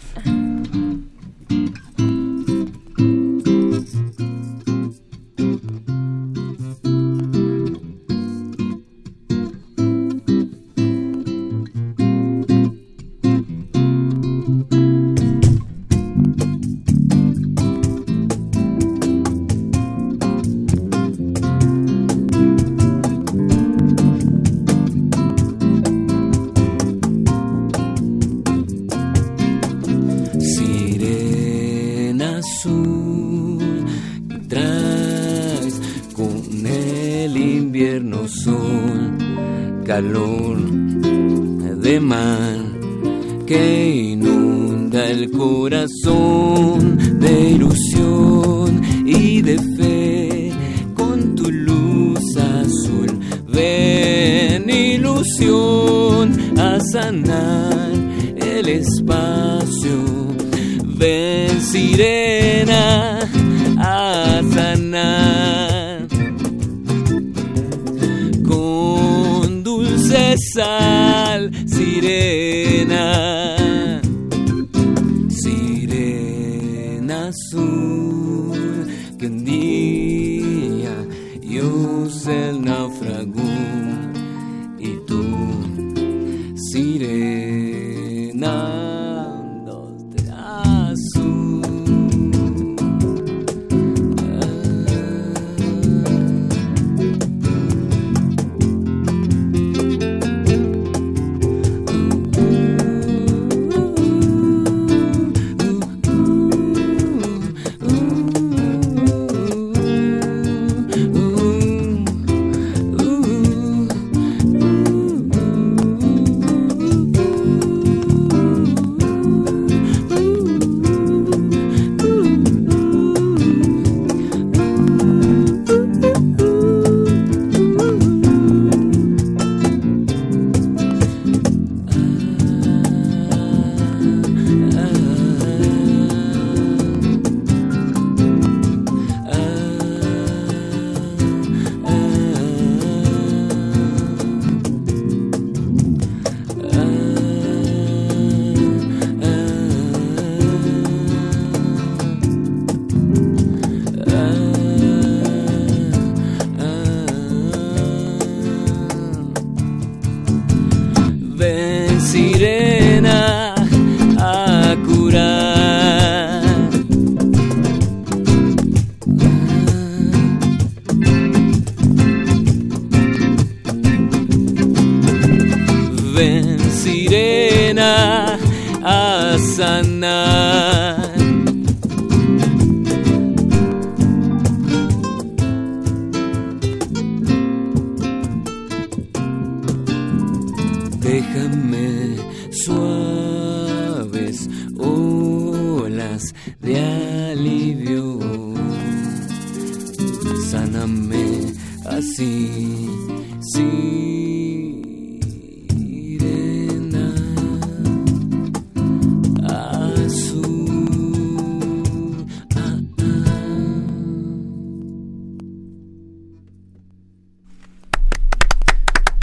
De alivio. Sáname así, sirena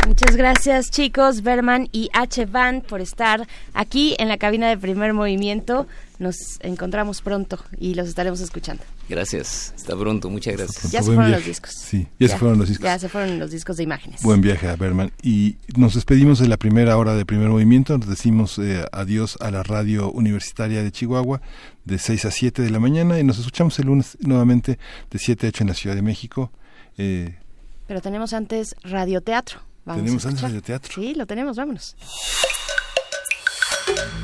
Muchas gracias chicos, Berman y H. Van por estar aquí en la cabina de primer movimiento. Nos encontramos pronto y los estaremos escuchando. Gracias. Hasta pronto. Muchas gracias. Ya se fueron viaje. los discos. Sí, ya, se fueron los discos. Ya se fueron los discos de imágenes. Buen viaje a Berman. Y nos despedimos de la primera hora de primer movimiento. Nos decimos eh, adiós a la radio universitaria de Chihuahua de 6 a 7 de la mañana y nos escuchamos el lunes nuevamente de 7 a 8 en la Ciudad de México. Eh, Pero tenemos antes radioteatro. Vamos ¿Tenemos antes radioteatro? Sí, lo tenemos, vámonos.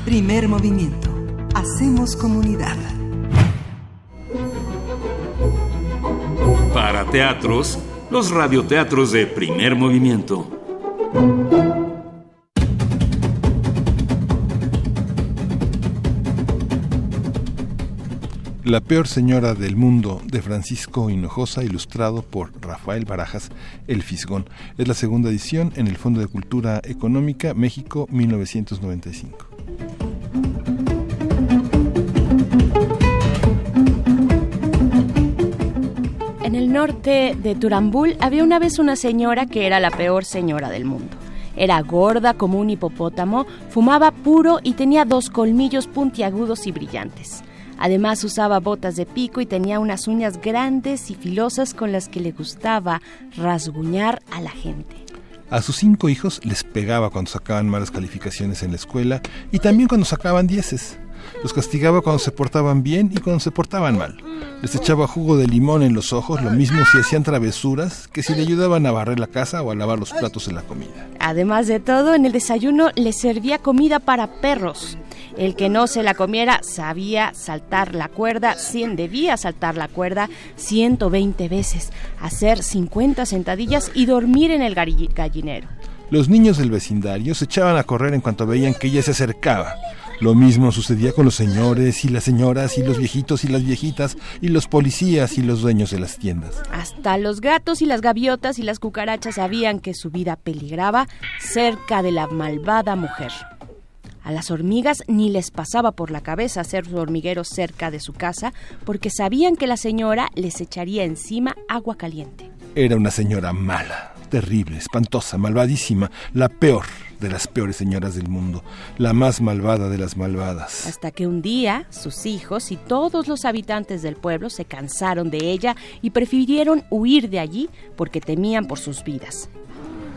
Primer movimiento. Hacemos comunidad. Para teatros, los radioteatros de primer movimiento. La peor señora del mundo de Francisco Hinojosa, ilustrado por Rafael Barajas, El Fisgón. Es la segunda edición en el Fondo de Cultura Económica México 1995. El norte de Turambul había una vez una señora que era la peor señora del mundo. Era gorda como un hipopótamo, fumaba puro y tenía dos colmillos puntiagudos y brillantes. Además usaba botas de pico y tenía unas uñas grandes y filosas con las que le gustaba rasguñar a la gente. A sus cinco hijos les pegaba cuando sacaban malas calificaciones en la escuela y también cuando sacaban dieces. Los castigaba cuando se portaban bien y cuando se portaban mal. Les echaba jugo de limón en los ojos, lo mismo si hacían travesuras que si le ayudaban a barrer la casa o a lavar los platos en la comida. Además de todo, en el desayuno le servía comida para perros. El que no se la comiera sabía saltar la cuerda, 100 debía saltar la cuerda 120 veces, hacer 50 sentadillas y dormir en el galli- gallinero. Los niños del vecindario se echaban a correr en cuanto veían que ella se acercaba. Lo mismo sucedía con los señores y las señoras y los viejitos y las viejitas y los policías y los dueños de las tiendas. Hasta los gatos y las gaviotas y las cucarachas sabían que su vida peligraba cerca de la malvada mujer. A las hormigas ni les pasaba por la cabeza hacer su hormiguero cerca de su casa porque sabían que la señora les echaría encima agua caliente. Era una señora mala, terrible, espantosa, malvadísima, la peor de las peores señoras del mundo, la más malvada de las malvadas. Hasta que un día sus hijos y todos los habitantes del pueblo se cansaron de ella y prefirieron huir de allí porque temían por sus vidas.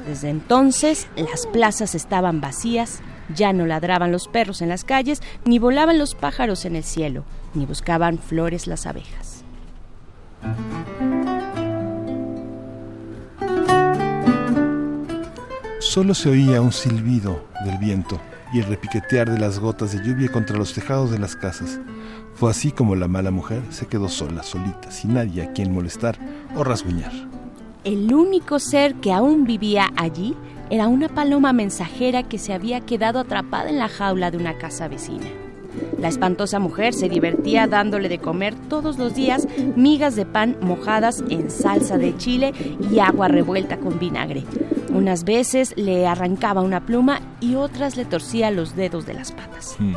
Desde entonces las plazas estaban vacías, ya no ladraban los perros en las calles, ni volaban los pájaros en el cielo, ni buscaban flores las abejas. Solo se oía un silbido del viento y el repiquetear de las gotas de lluvia contra los tejados de las casas. Fue así como la mala mujer se quedó sola, solita, sin nadie a quien molestar o rasguñar. El único ser que aún vivía allí era una paloma mensajera que se había quedado atrapada en la jaula de una casa vecina. La espantosa mujer se divertía dándole de comer todos los días migas de pan mojadas en salsa de chile y agua revuelta con vinagre. Unas veces le arrancaba una pluma y otras le torcía los dedos de las patas. Hmm.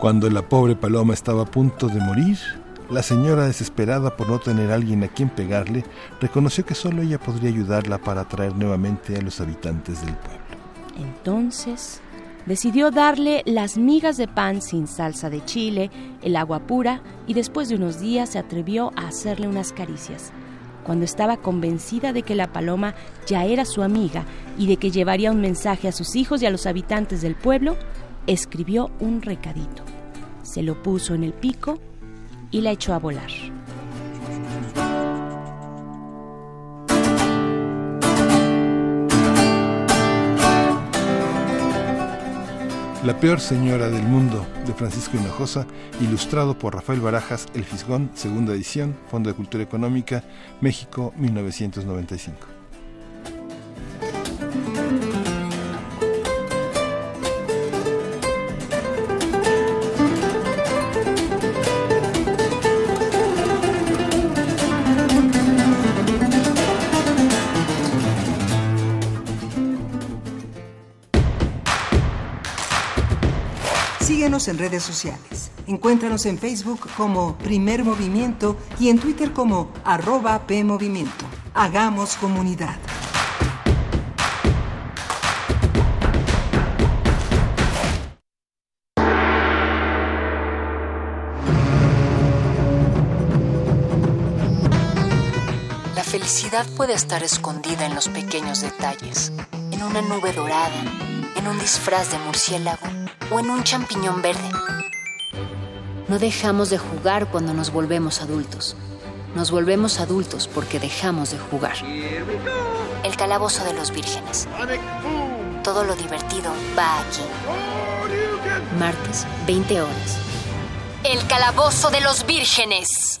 Cuando la pobre paloma estaba a punto de morir, la señora, desesperada por no tener a alguien a quien pegarle, reconoció que solo ella podría ayudarla para atraer nuevamente a los habitantes del pueblo. Entonces decidió darle las migas de pan sin salsa de chile, el agua pura y después de unos días se atrevió a hacerle unas caricias. Cuando estaba convencida de que la paloma ya era su amiga y de que llevaría un mensaje a sus hijos y a los habitantes del pueblo, escribió un recadito. Se lo puso en el pico y la echó a volar. La peor señora del mundo, de Francisco Hinojosa, ilustrado por Rafael Barajas, El Fisgón, segunda edición, Fondo de Cultura Económica, México, 1995. En redes sociales. Encuéntranos en Facebook como Primer Movimiento y en Twitter como arroba PMovimiento. Hagamos comunidad. La felicidad puede estar escondida en los pequeños detalles, en una nube dorada, en un disfraz de murciélago o en un champiñón verde. No dejamos de jugar cuando nos volvemos adultos. Nos volvemos adultos porque dejamos de jugar. El calabozo de los vírgenes. Todo lo divertido va aquí. Martes, 20 horas. El calabozo de los vírgenes.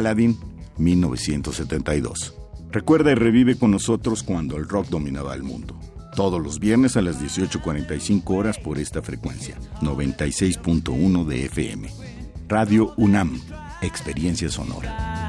Paladin, 1972. Recuerda y revive con nosotros cuando el rock dominaba el mundo. Todos los viernes a las 18.45 horas por esta frecuencia, 96.1 de FM. Radio UNAM, Experiencia Sonora.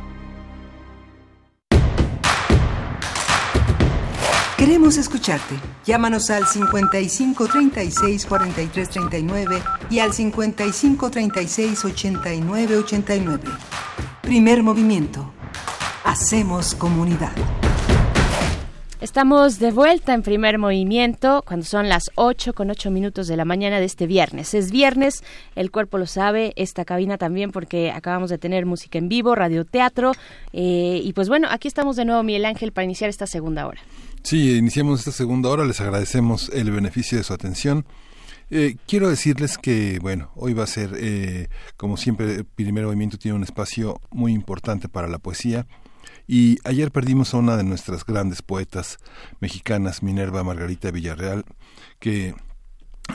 Queremos escucharte. Llámanos al 55 36 43 39 y al 55 36 89 89. Primer movimiento. Hacemos comunidad. Estamos de vuelta en primer movimiento cuando son las 8 con 8 minutos de la mañana de este viernes. Es viernes, el cuerpo lo sabe, esta cabina también porque acabamos de tener música en vivo, radioteatro eh, y pues bueno, aquí estamos de nuevo Miguel Ángel para iniciar esta segunda hora. Sí, iniciamos esta segunda hora, les agradecemos el beneficio de su atención. Eh, quiero decirles que, bueno, hoy va a ser, eh, como siempre, el primer movimiento tiene un espacio muy importante para la poesía. Y ayer perdimos a una de nuestras grandes poetas mexicanas, Minerva Margarita Villarreal, que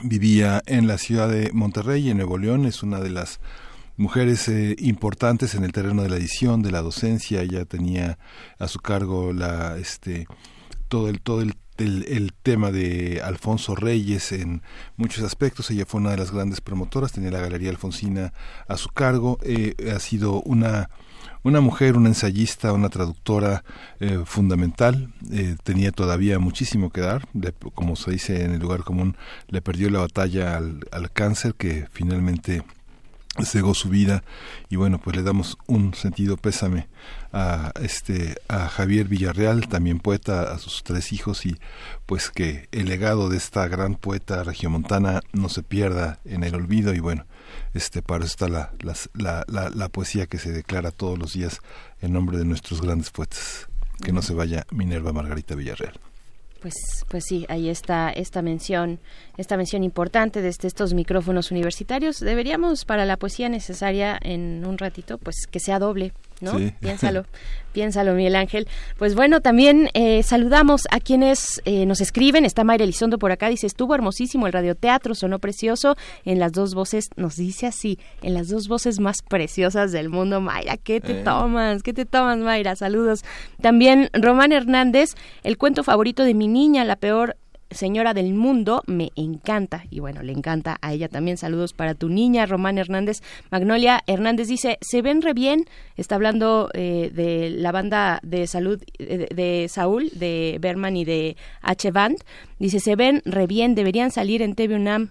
vivía en la ciudad de Monterrey, en Nuevo León. Es una de las mujeres eh, importantes en el terreno de la edición, de la docencia. Ella tenía a su cargo la, este, todo el todo el el, tema de Alfonso Reyes en muchos aspectos. Ella fue una de las grandes promotoras, tenía la Galería Alfonsina a su cargo. Eh, ha sido una una mujer, una ensayista, una traductora eh, fundamental, eh, tenía todavía muchísimo que dar, como se dice en el lugar común, le perdió la batalla al, al cáncer que finalmente cegó su vida y bueno pues le damos un sentido pésame a este a Javier Villarreal también poeta a sus tres hijos y pues que el legado de esta gran poeta regiomontana no se pierda en el olvido y bueno este para eso está la, la, la, la poesía que se declara todos los días en nombre de nuestros grandes poetas. Que no se vaya Minerva Margarita Villarreal pues, pues sí, ahí está esta mención, esta mención importante de estos micrófonos universitarios. Deberíamos para la poesía necesaria en un ratito, pues que sea doble, ¿no? Piénsalo, piénsalo, Miguel Ángel. Pues bueno, también eh, saludamos a quienes eh, nos escriben. Está Mayra Elizondo por acá, dice, estuvo hermosísimo el radioteatro, sonó precioso en las dos voces, nos dice así, en las dos voces más preciosas del mundo. Mayra, ¿qué te Eh. tomas? ¿Qué te tomas, Mayra? Saludos. También Román Hernández, el cuento favorito de mi niña, la peor señora del mundo, me encanta. Y bueno, le encanta a ella también. Saludos para tu niña, Román Hernández. Magnolia Hernández dice, se ven re bien. Está hablando eh, de la banda de salud eh, de, Saúl, de Berman y de H. Band. Dice, se ven re bien, deberían salir en TV UNAM.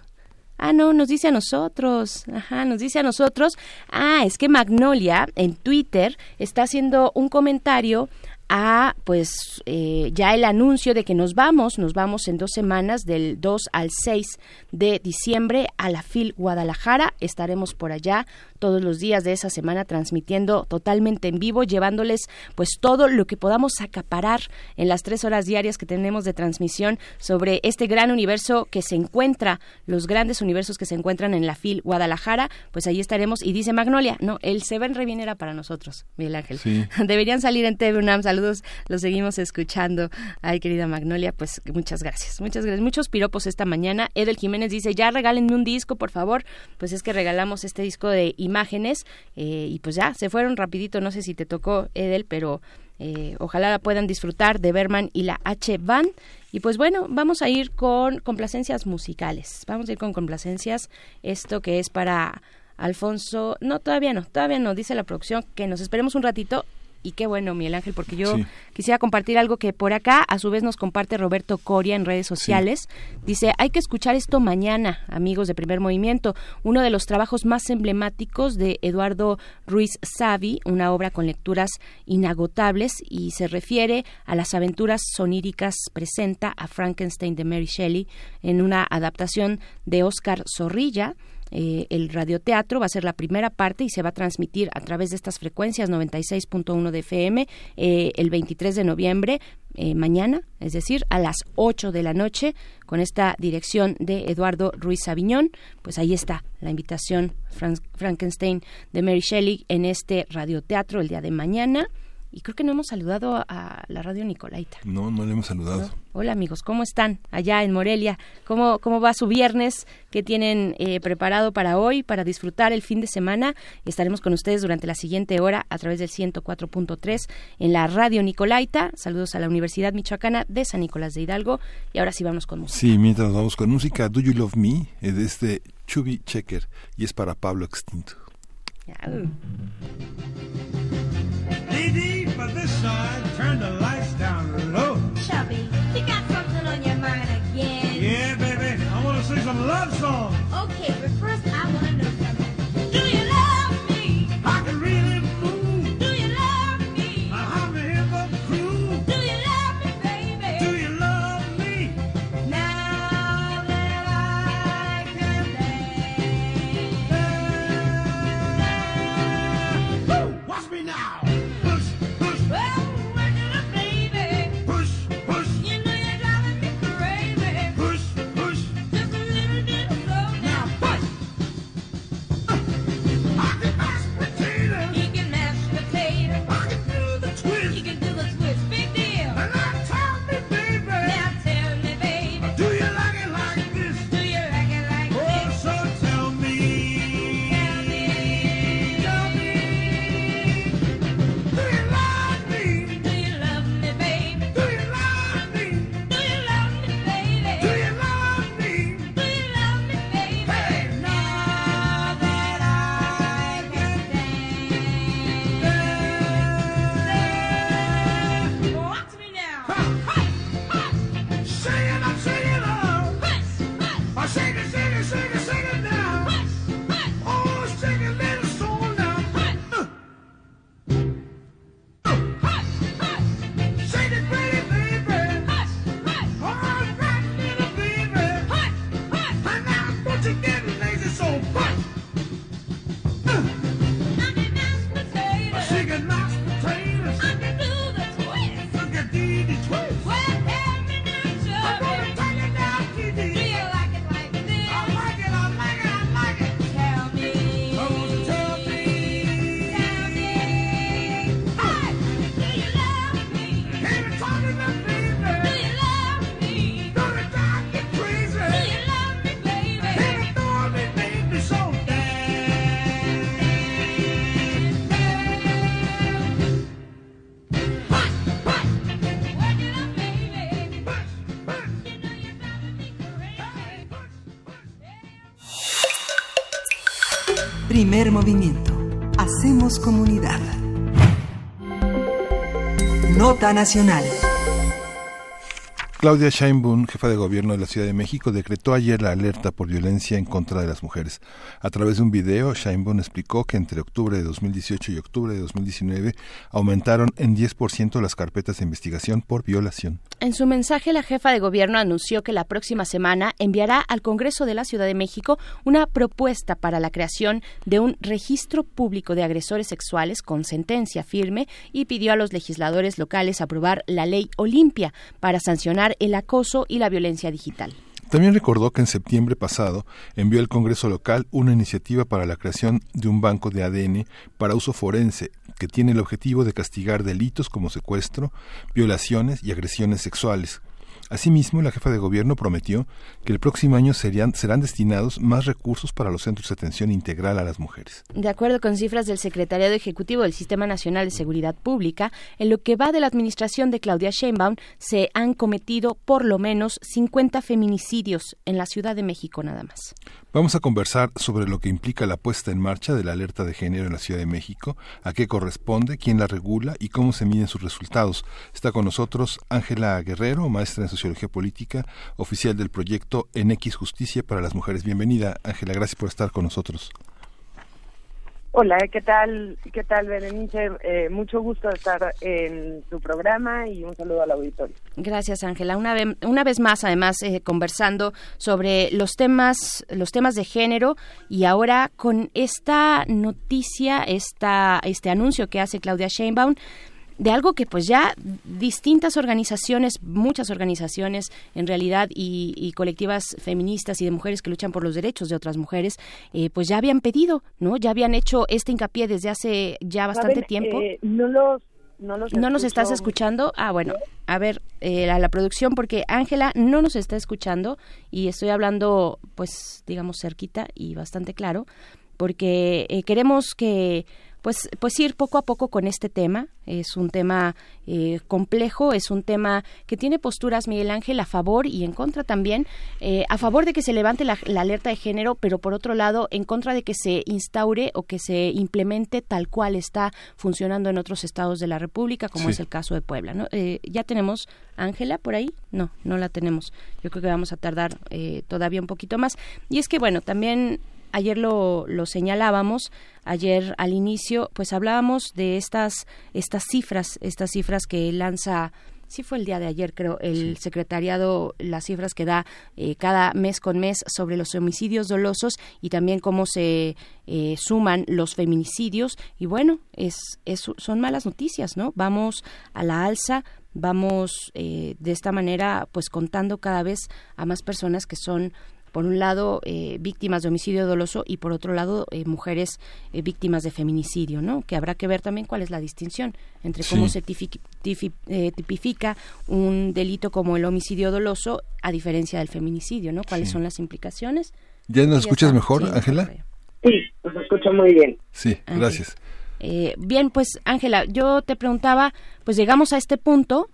Ah, no, nos dice a nosotros. Ajá, nos dice a nosotros. Ah, es que Magnolia en Twitter está haciendo un comentario a pues eh, ya el anuncio de que nos vamos, nos vamos en dos semanas del 2 al 6 de diciembre a la FIL Guadalajara, estaremos por allá todos los días de esa semana transmitiendo totalmente en vivo, llevándoles pues todo lo que podamos acaparar en las tres horas diarias que tenemos de transmisión sobre este gran universo que se encuentra, los grandes universos que se encuentran en la FIL Guadalajara, pues ahí estaremos y dice Magnolia, no, el Seven Revien era para nosotros, Miguel Ángel. Sí. Deberían salir en TV UNAM, saludos, los seguimos escuchando. Ay, querida Magnolia, pues muchas gracias, muchas gracias. Muchos piropos esta mañana. Edel Jiménez dice, ya regálenme un disco, por favor. Pues es que regalamos este disco de imágenes eh, y pues ya, se fueron rapidito, no sé si te tocó, Edel, pero... Eh, ojalá la puedan disfrutar de Berman y la H Band. Y pues bueno, vamos a ir con complacencias musicales. Vamos a ir con complacencias. Esto que es para Alfonso. No, todavía no, todavía no. Dice la producción que nos esperemos un ratito. Y qué bueno, Miguel Ángel, porque yo Sí. quisiera compartir algo que por acá a su vez nos comparte Roberto Coria en redes sociales. Dice, hay que escuchar esto mañana, amigos de Primer Movimiento, uno de los trabajos más emblemáticos de Eduardo Ruiz Savi, una obra con lecturas inagotables y se refiere a las aventuras soníricas presenta a Frankenstein de Mary Shelley en una adaptación de Oscar Zorrilla. Eh, el radioteatro va a ser la primera parte y se va a transmitir a través de estas frecuencias 96.1 de FM eh, el 23 de noviembre, eh, mañana, es decir, a las 8 de la noche, con esta dirección de Eduardo Ruiz Aviñón. Pues ahí está la invitación Fran- Frankenstein de Mary Shelley en este radioteatro el día de mañana. Y creo que no hemos saludado a, la radio Nicolaita. No, no le hemos saludado. Hola amigos, ¿cómo están allá en Morelia? ¿Cómo, cómo va su viernes? ¿Qué tienen eh, preparado para hoy, para disfrutar el fin de semana? Estaremos con ustedes durante la siguiente hora a través del 104.3 en la radio Nicolaita. Saludos a la Universidad Michoacana de San Nicolás de Hidalgo. Y ahora sí vamos con música. Sí, mientras vamos con música, Do You Love Me, es de este Chubby Checker y es para Pablo Extinto. On this side, turn the lights down low. Chubby, you got something on your mind again. Yeah, baby, I want to sing some love songs. Okay, movimiento. Hacemos comunidad. Nota Nacional. Claudia Sheinbaum, jefa de gobierno de la Ciudad de México, decretó ayer la alerta por violencia en contra de las mujeres. A través de un video, Sheinbaum explicó que entre octubre de 2018 y octubre de 2019 aumentaron en 10% las carpetas de investigación por violación. En su mensaje, la jefa de gobierno anunció que la próxima semana enviará al Congreso de la Ciudad de México una propuesta para la creación de un registro público de agresores sexuales con sentencia firme y pidió a los legisladores locales aprobar la ley Olimpia para sancionar el acoso y la violencia digital. También recordó que en septiembre pasado envió al Congreso local una iniciativa para la creación de un banco de ADN para uso forense que tiene el objetivo de castigar delitos como secuestro, violaciones y agresiones sexuales. Asimismo, la jefa de gobierno prometió que el próximo año serían, serán destinados más recursos para los centros de atención integral a las mujeres. De acuerdo con cifras del Secretariado Ejecutivo del Sistema Nacional de Seguridad Pública, en lo que va de la administración de Claudia Sheinbaum, se han cometido por lo menos 50 feminicidios en la Ciudad de México nada más. Vamos a conversar sobre lo que implica la puesta en marcha de la alerta de género en la Ciudad de México, a qué corresponde, quién la regula y cómo se miden sus resultados. Está con nosotros Ángela Guerrero, maestra en Sociología Política, oficial del proyecto En X Justicia para las Mujeres. Bienvenida, Ángela, gracias por estar con nosotros. Hola, ¿qué tal? ¿Qué tal, Berenice? Eh, mucho gusto estar en su programa y un saludo al auditorio. Gracias, Ángela. Una vez, una vez más, además, eh, conversando sobre los temas, los temas de género y ahora con esta noticia, esta, este anuncio que hace Claudia Sheinbaum de algo que pues ya distintas organizaciones, muchas organizaciones en realidad y, y colectivas feministas y de mujeres que luchan por los derechos de otras mujeres, eh, pues ya habían pedido, ¿no? Ya habían hecho este hincapié desde hace ya bastante ¿Saben? tiempo. Eh, no los no los ¿No nos estás escuchando? Ah, bueno, a ver, eh, a la producción, porque Ángela no nos está escuchando y estoy hablando, pues, digamos, cerquita y bastante claro, porque eh, queremos que pues, pues ir poco a poco con este tema. Es un tema eh, complejo, es un tema que tiene posturas, Miguel Ángel, a favor y en contra también. Eh, a favor de que se levante la, la alerta de género, pero por otro lado, en contra de que se instaure o que se implemente tal cual está funcionando en otros estados de la República, como Sí. es el caso de Puebla. ¿no? Eh, ¿Ya tenemos Ángela por ahí? No, no la tenemos. Yo creo que vamos a tardar eh, todavía un poquito más. Y es que, bueno, también ayer lo, lo señalábamos, ayer al inicio, pues hablábamos de estas, estas cifras, estas cifras que lanza Sí fue el día de ayer, creo, el secretariado, las cifras que da eh, cada mes con mes sobre los homicidios dolosos y también cómo se eh, suman los feminicidios. Y bueno, es, es- son malas noticias, ¿no? Vamos a la alza, vamos eh, de esta manera pues contando cada vez a más personas que son por un lado eh, víctimas de homicidio doloso y por otro lado eh, mujeres eh, víctimas de feminicidio, ¿no? Que habrá que ver también cuál es la distinción entre cómo Sí. se eh, tipifica un delito como el homicidio doloso a diferencia del feminicidio, ¿no? ¿Cuáles Sí. son las implicaciones? ¿Ya nos escuchas está. mejor, Sí, Ángela? Sí, los escucho muy bien. Sí, Ángela. gracias. Eh, bien, pues Ángela, yo te preguntaba, pues llegamos a este punto,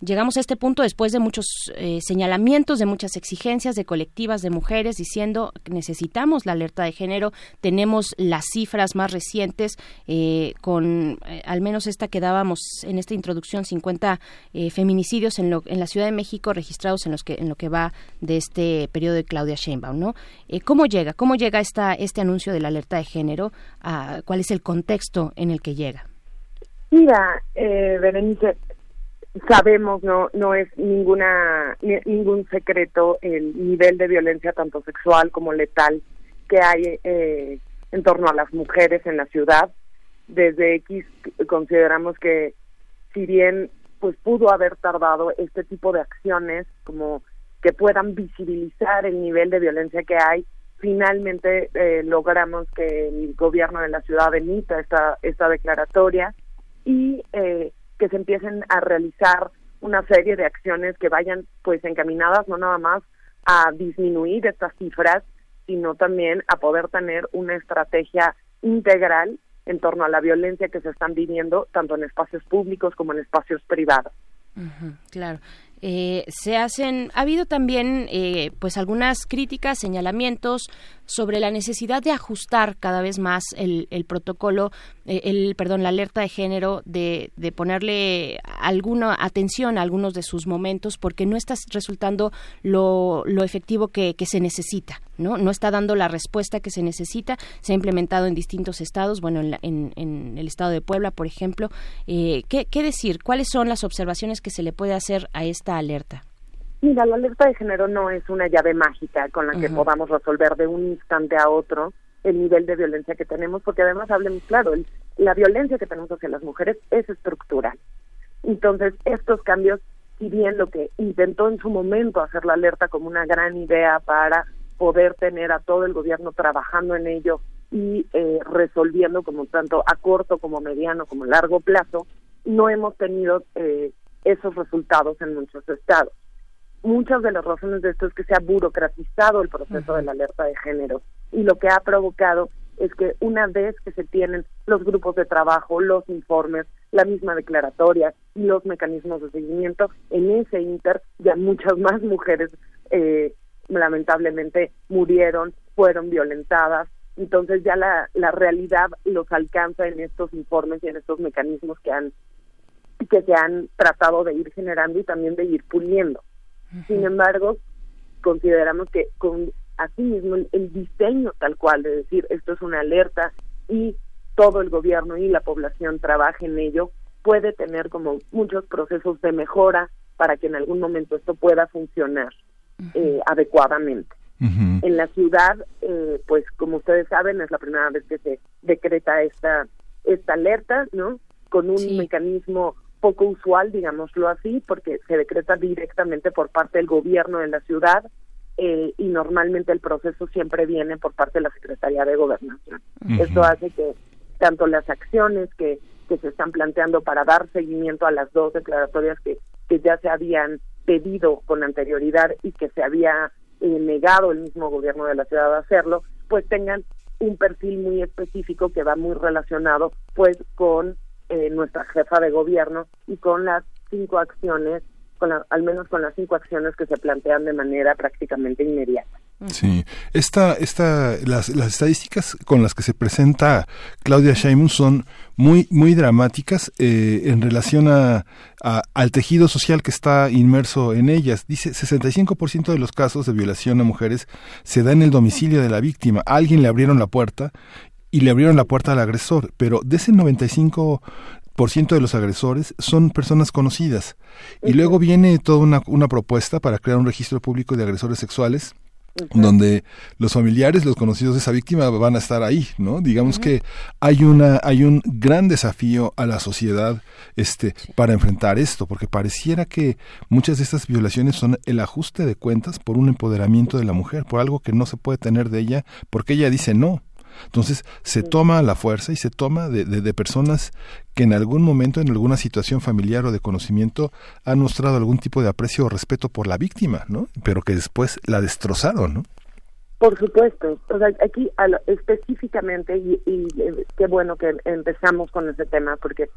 llegamos a este punto después de muchos eh, señalamientos, de muchas exigencias de colectivas de mujeres diciendo necesitamos la alerta de género, tenemos las cifras más recientes eh, con eh, al menos esta que dábamos en esta introducción 50 eh, feminicidios en, lo, en la Ciudad de México registrados en los que en lo que va de este periodo de Claudia Sheinbaum, ¿no? Eh, ¿Cómo llega? ¿Cómo llega esta este anuncio de la alerta de género? Ah, ¿Cuál es el contexto en el que llega? Mira, eh, Berenice, sabemos, no, no es ninguna, ni- ningún secreto el nivel de violencia tanto sexual como letal que hay eh, en torno a las mujeres en la ciudad. Desde X consideramos que si bien pues pudo haber tardado este tipo de acciones como que puedan visibilizar el nivel de violencia que hay, finalmente eh, logramos que el gobierno de la ciudad emita esta, esta declaratoria y eh, que se empiecen a realizar una serie de acciones que vayan pues encaminadas no nada más a disminuir estas cifras, sino también a poder tener una estrategia integral en torno a la violencia que se están viviendo tanto en espacios públicos como en espacios privados. Claro. Eh, se hacen, ha habido también, eh, pues algunas críticas, señalamientos sobre la necesidad de ajustar cada vez más el, el protocolo, eh, el perdón, la alerta de género, de, de ponerle alguna atención a algunos de sus momentos, porque no está resultando lo, lo efectivo que, que se necesita. ¿no? no está dando la respuesta que se necesita. Se ha implementado en distintos estados, bueno, en, la- en- en el estado de Puebla, por ejemplo. Eh, ¿qué, ¿Qué decir? ¿Cuáles son las observaciones que se le puede hacer a esta alerta? Mira, la alerta de género no es una llave mágica con la que podamos resolver de un instante a otro el nivel de violencia que tenemos, porque además hablemos claro, el- la violencia que tenemos hacia las mujeres es estructural. Entonces, estos cambios, si bien lo que intentó en su momento hacer la alerta como una gran idea para poder tener a todo el gobierno trabajando en ello y eh, resolviendo como tanto a corto como mediano como largo plazo, no hemos tenido eh, esos resultados en muchos estados. Muchas de las razones de esto es que se ha burocratizado el proceso de la alerta de género y lo que ha provocado es que una vez que se tienen los grupos de trabajo, los informes, la misma declaratoria y los mecanismos de seguimiento, en ese inter ya muchas más mujeres eh, lamentablemente murieron, fueron violentadas, entonces ya la, la realidad los alcanza en estos informes y en estos mecanismos que han que se han tratado de ir generando y también de ir puliendo. Sin embargo, consideramos que con asimismo el, el diseño tal cual de decir esto es una alerta y todo el gobierno y la población trabaje en ello puede tener como muchos procesos de mejora para que en algún momento esto pueda funcionar eh, adecuadamente. En la ciudad, eh, pues como ustedes saben, es la primera vez que se decreta esta esta alerta, ¿no? Con un mecanismo poco usual, digámoslo así, porque se decreta directamente por parte del gobierno de la ciudad eh, y normalmente el proceso siempre viene por parte de la Secretaría de Gobernación. Esto hace que tanto las acciones que, que se están planteando para dar seguimiento a las dos declaratorias que, que ya se habían pedido con anterioridad y que se había eh, negado el mismo gobierno de la ciudad a hacerlo, pues tengan un perfil muy específico que va muy relacionado pues con eh, nuestra jefa de gobierno y con las cinco acciones, con la- al menos con las cinco acciones que se plantean de manera prácticamente inmediata. Sí, esta, esta, las, las estadísticas con las que se presenta Claudia Sheinbaum son muy, muy dramáticas eh, en relación a, a- al tejido social que está inmerso en ellas. Dice 65% de los casos de violación a mujeres se da en el domicilio de la víctima. A alguien le abrieron la puerta y le abrieron la puerta al agresor, pero de ese 95 por ciento de los agresores son personas conocidas. Y luego viene toda una, una propuesta para crear un registro público de agresores sexuales donde los familiares, los conocidos de esa víctima van a estar ahí, ¿no? Digamos que hay una hay un gran desafío a la sociedad este para enfrentar esto, porque pareciera que muchas de estas violaciones son el ajuste de cuentas por un empoderamiento de la mujer, por algo que no se puede tener de ella, porque ella dice no. Entonces se toma la fuerza y se toma de, de, de personas que en algún momento, en alguna situación familiar o de conocimiento, han mostrado algún tipo de aprecio o respeto por la víctima, ¿no? Pero que después la destrozaron, ¿no? Por supuesto, o sea, aquí a lo- específicamente, y, y, eh, qué bueno que empezamos con ese tema, porque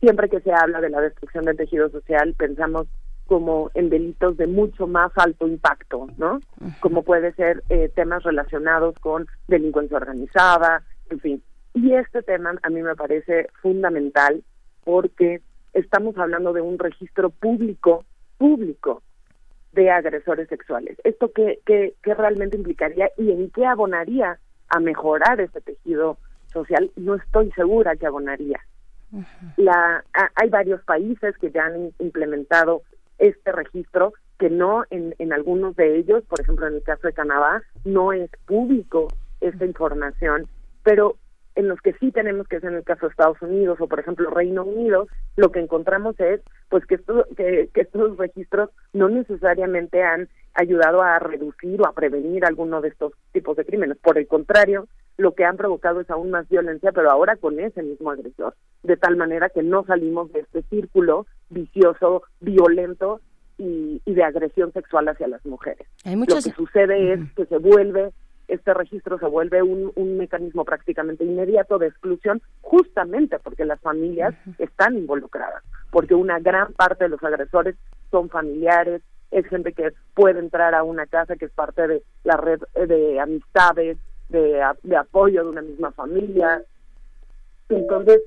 siempre que se habla de la destrucción del tejido social, pensamos como en delitos de mucho más alto impacto, ¿no? Como puede ser eh, temas relacionados con delincuencia organizada, en fin. Y este tema a mí me parece fundamental porque estamos hablando de un registro público, público, de agresores sexuales. ¿Esto qué, qué, qué realmente implicaría y en qué abonaría a mejorar este tejido social? No estoy segura que abonaría. La, ha- hay varios países que ya han implementado este registro que no en, en algunos de ellos, por ejemplo en el caso de Canadá, no es público esta información, pero en los que sí tenemos que es en el caso de Estados Unidos o por ejemplo Reino Unido, lo que encontramos es pues que, esto- que, que estos registros no necesariamente han ayudado a reducir o a prevenir alguno de estos tipos de crímenes. Por el contrario, lo que han provocado es aún más violencia, pero ahora con ese mismo agresor, de tal manera que no salimos de este círculo vicioso, violento y, y de agresión sexual hacia las mujeres. Hay muchas- Lo que sucede es que se vuelve este registro se vuelve un, un mecanismo prácticamente inmediato de exclusión justamente porque las familias están involucradas, porque una gran parte de los agresores son familiares, es gente que puede entrar a una casa, que es parte de la red de amistades, de, de apoyo de una misma familia. Entonces,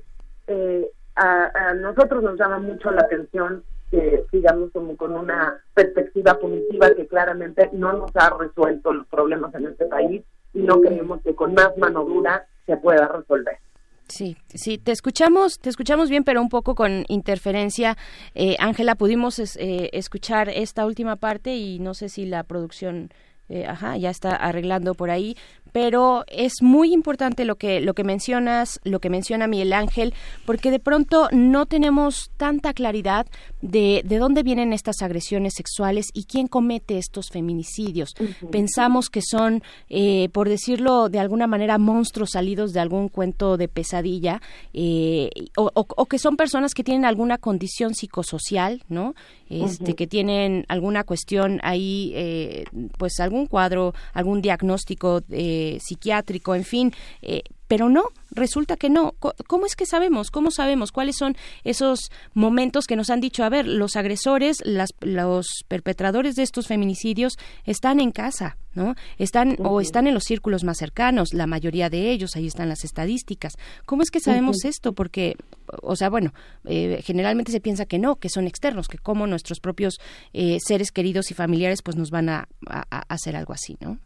eh, a, a nosotros nos llama mucho la atención que sigamos como con una perspectiva punitiva que claramente no nos ha resuelto los problemas en este país y no creemos que con más mano dura se pueda resolver. Sí, sí, te escuchamos, te escuchamos bien, pero un poco con interferencia. Eh, Ángela, pudimos es- eh, escuchar esta última parte y no sé si la producción, eh, ajá, ya está arreglando por ahí. Pero es muy importante lo que lo que mencionas, lo que menciona Miguel Ángel, porque de pronto no tenemos tanta claridad de, de dónde vienen estas agresiones sexuales y quién comete estos feminicidios. Pensamos que son, eh, por decirlo de alguna manera, monstruos salidos de algún cuento de pesadilla, eh, o, o- o que son personas que tienen alguna condición psicosocial, ¿no? Este, Ujú. que tienen alguna cuestión ahí, eh, pues algún cuadro, algún diagnóstico eh, psiquiátrico, en fin. eh, pero no, resulta que no. ¿Cómo es que sabemos? ¿Cómo sabemos cuáles son esos momentos que nos han dicho, a ver, los agresores, las, los perpetradores de estos feminicidios están en casa, ¿no? Están o están en los círculos más cercanos, la mayoría de ellos, ahí están las estadísticas. ¿Cómo es que sabemos esto? Porque, o sea, bueno, eh, generalmente se piensa que no, que son externos, que como nuestros propios eh, seres queridos y familiares, pues nos van a, a- a hacer algo así, ¿no?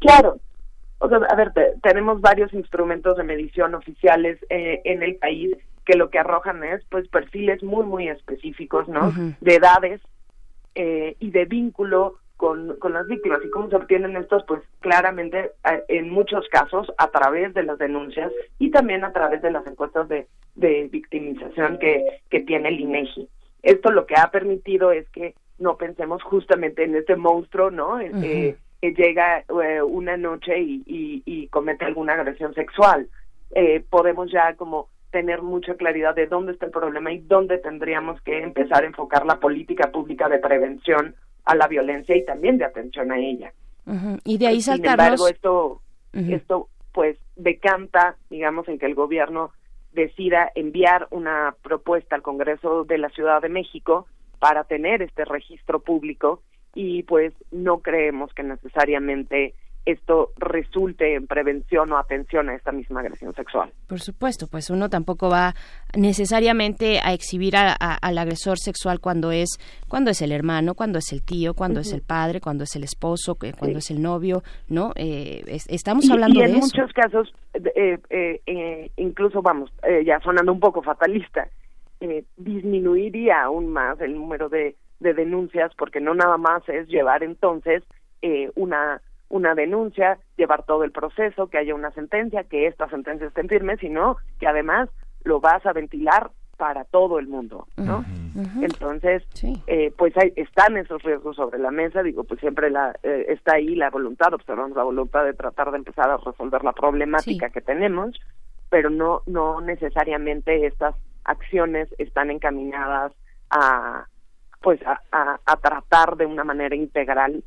Claro. O sea, a ver, te- tenemos varios instrumentos de medición oficiales eh, en el país que lo que arrojan es pues perfiles muy muy específicos, ¿no? De edades eh, y de vínculo con, con las víctimas. ¿Y cómo se obtienen estos? Pues claramente en muchos casos a través de las denuncias y también a través de las encuestas de, de victimización que, que tiene el INEGI. Esto lo que ha permitido es que no pensemos justamente en este monstruo, ¿no? Eh, que llega eh, una noche y, y, y comete alguna agresión sexual. Eh, podemos ya como tener mucha claridad de dónde está el problema y dónde tendríamos que empezar a enfocar la política pública de prevención a la violencia y también de atención a ella. Y de ahí Sin saltarnos... embargo, esto, esto pues decanta, digamos, en que el gobierno decida enviar una propuesta al Congreso de la Ciudad de México para tener este registro público y pues no creemos que necesariamente esto resulte en prevención o atención a esta misma agresión sexual. Por supuesto, pues uno tampoco va necesariamente a exhibir a- a- al agresor sexual cuando es cuando es el hermano, cuando es el tío, cuando es el padre, cuando es el esposo, cuando es el novio, ¿no? Eh, es- estamos Y- hablando y, en de eso. muchos casos, eh, eh, eh, incluso vamos, eh, ya sonando un poco fatalista, eh, disminuiría aún más el número de, de denuncias, porque no nada más es llevar entonces eh, una una denuncia, llevar todo el proceso, que haya una sentencia, que esta sentencia esté en firme, sino que además lo vas a ventilar para todo el mundo, ¿no? Entonces, eh, pues hay, están esos riesgos sobre la mesa, digo, pues siempre la, eh, está ahí la voluntad, observamos la voluntad de tratar de empezar a resolver la problemática que tenemos, pero no, no necesariamente estas acciones están encaminadas a, pues a, a, tratar de una manera integral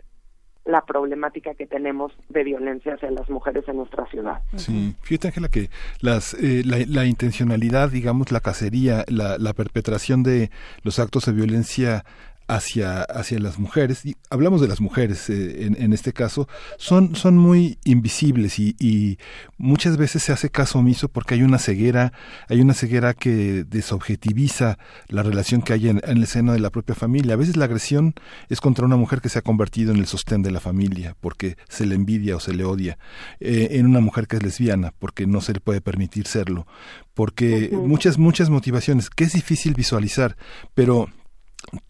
la problemática que tenemos de violencia hacia las mujeres en nuestra ciudad. Sí, fíjate Ángela que las, eh, la, la intencionalidad, digamos, la cacería, la, la perpetración de los actos de violencia hacia, hacia las mujeres, y hablamos de las mujeres eh, en, en este caso, son, son muy invisibles y, y muchas veces se hace caso omiso porque hay una ceguera, hay una ceguera que desobjetiviza la relación que hay en, en el seno de la propia familia. A veces la agresión es contra una mujer que se ha convertido en el sostén de la familia porque se le envidia o se le odia, eh, en una mujer que es lesbiana porque no se le puede permitir serlo, porque muchas, muchas motivaciones que es difícil visualizar, pero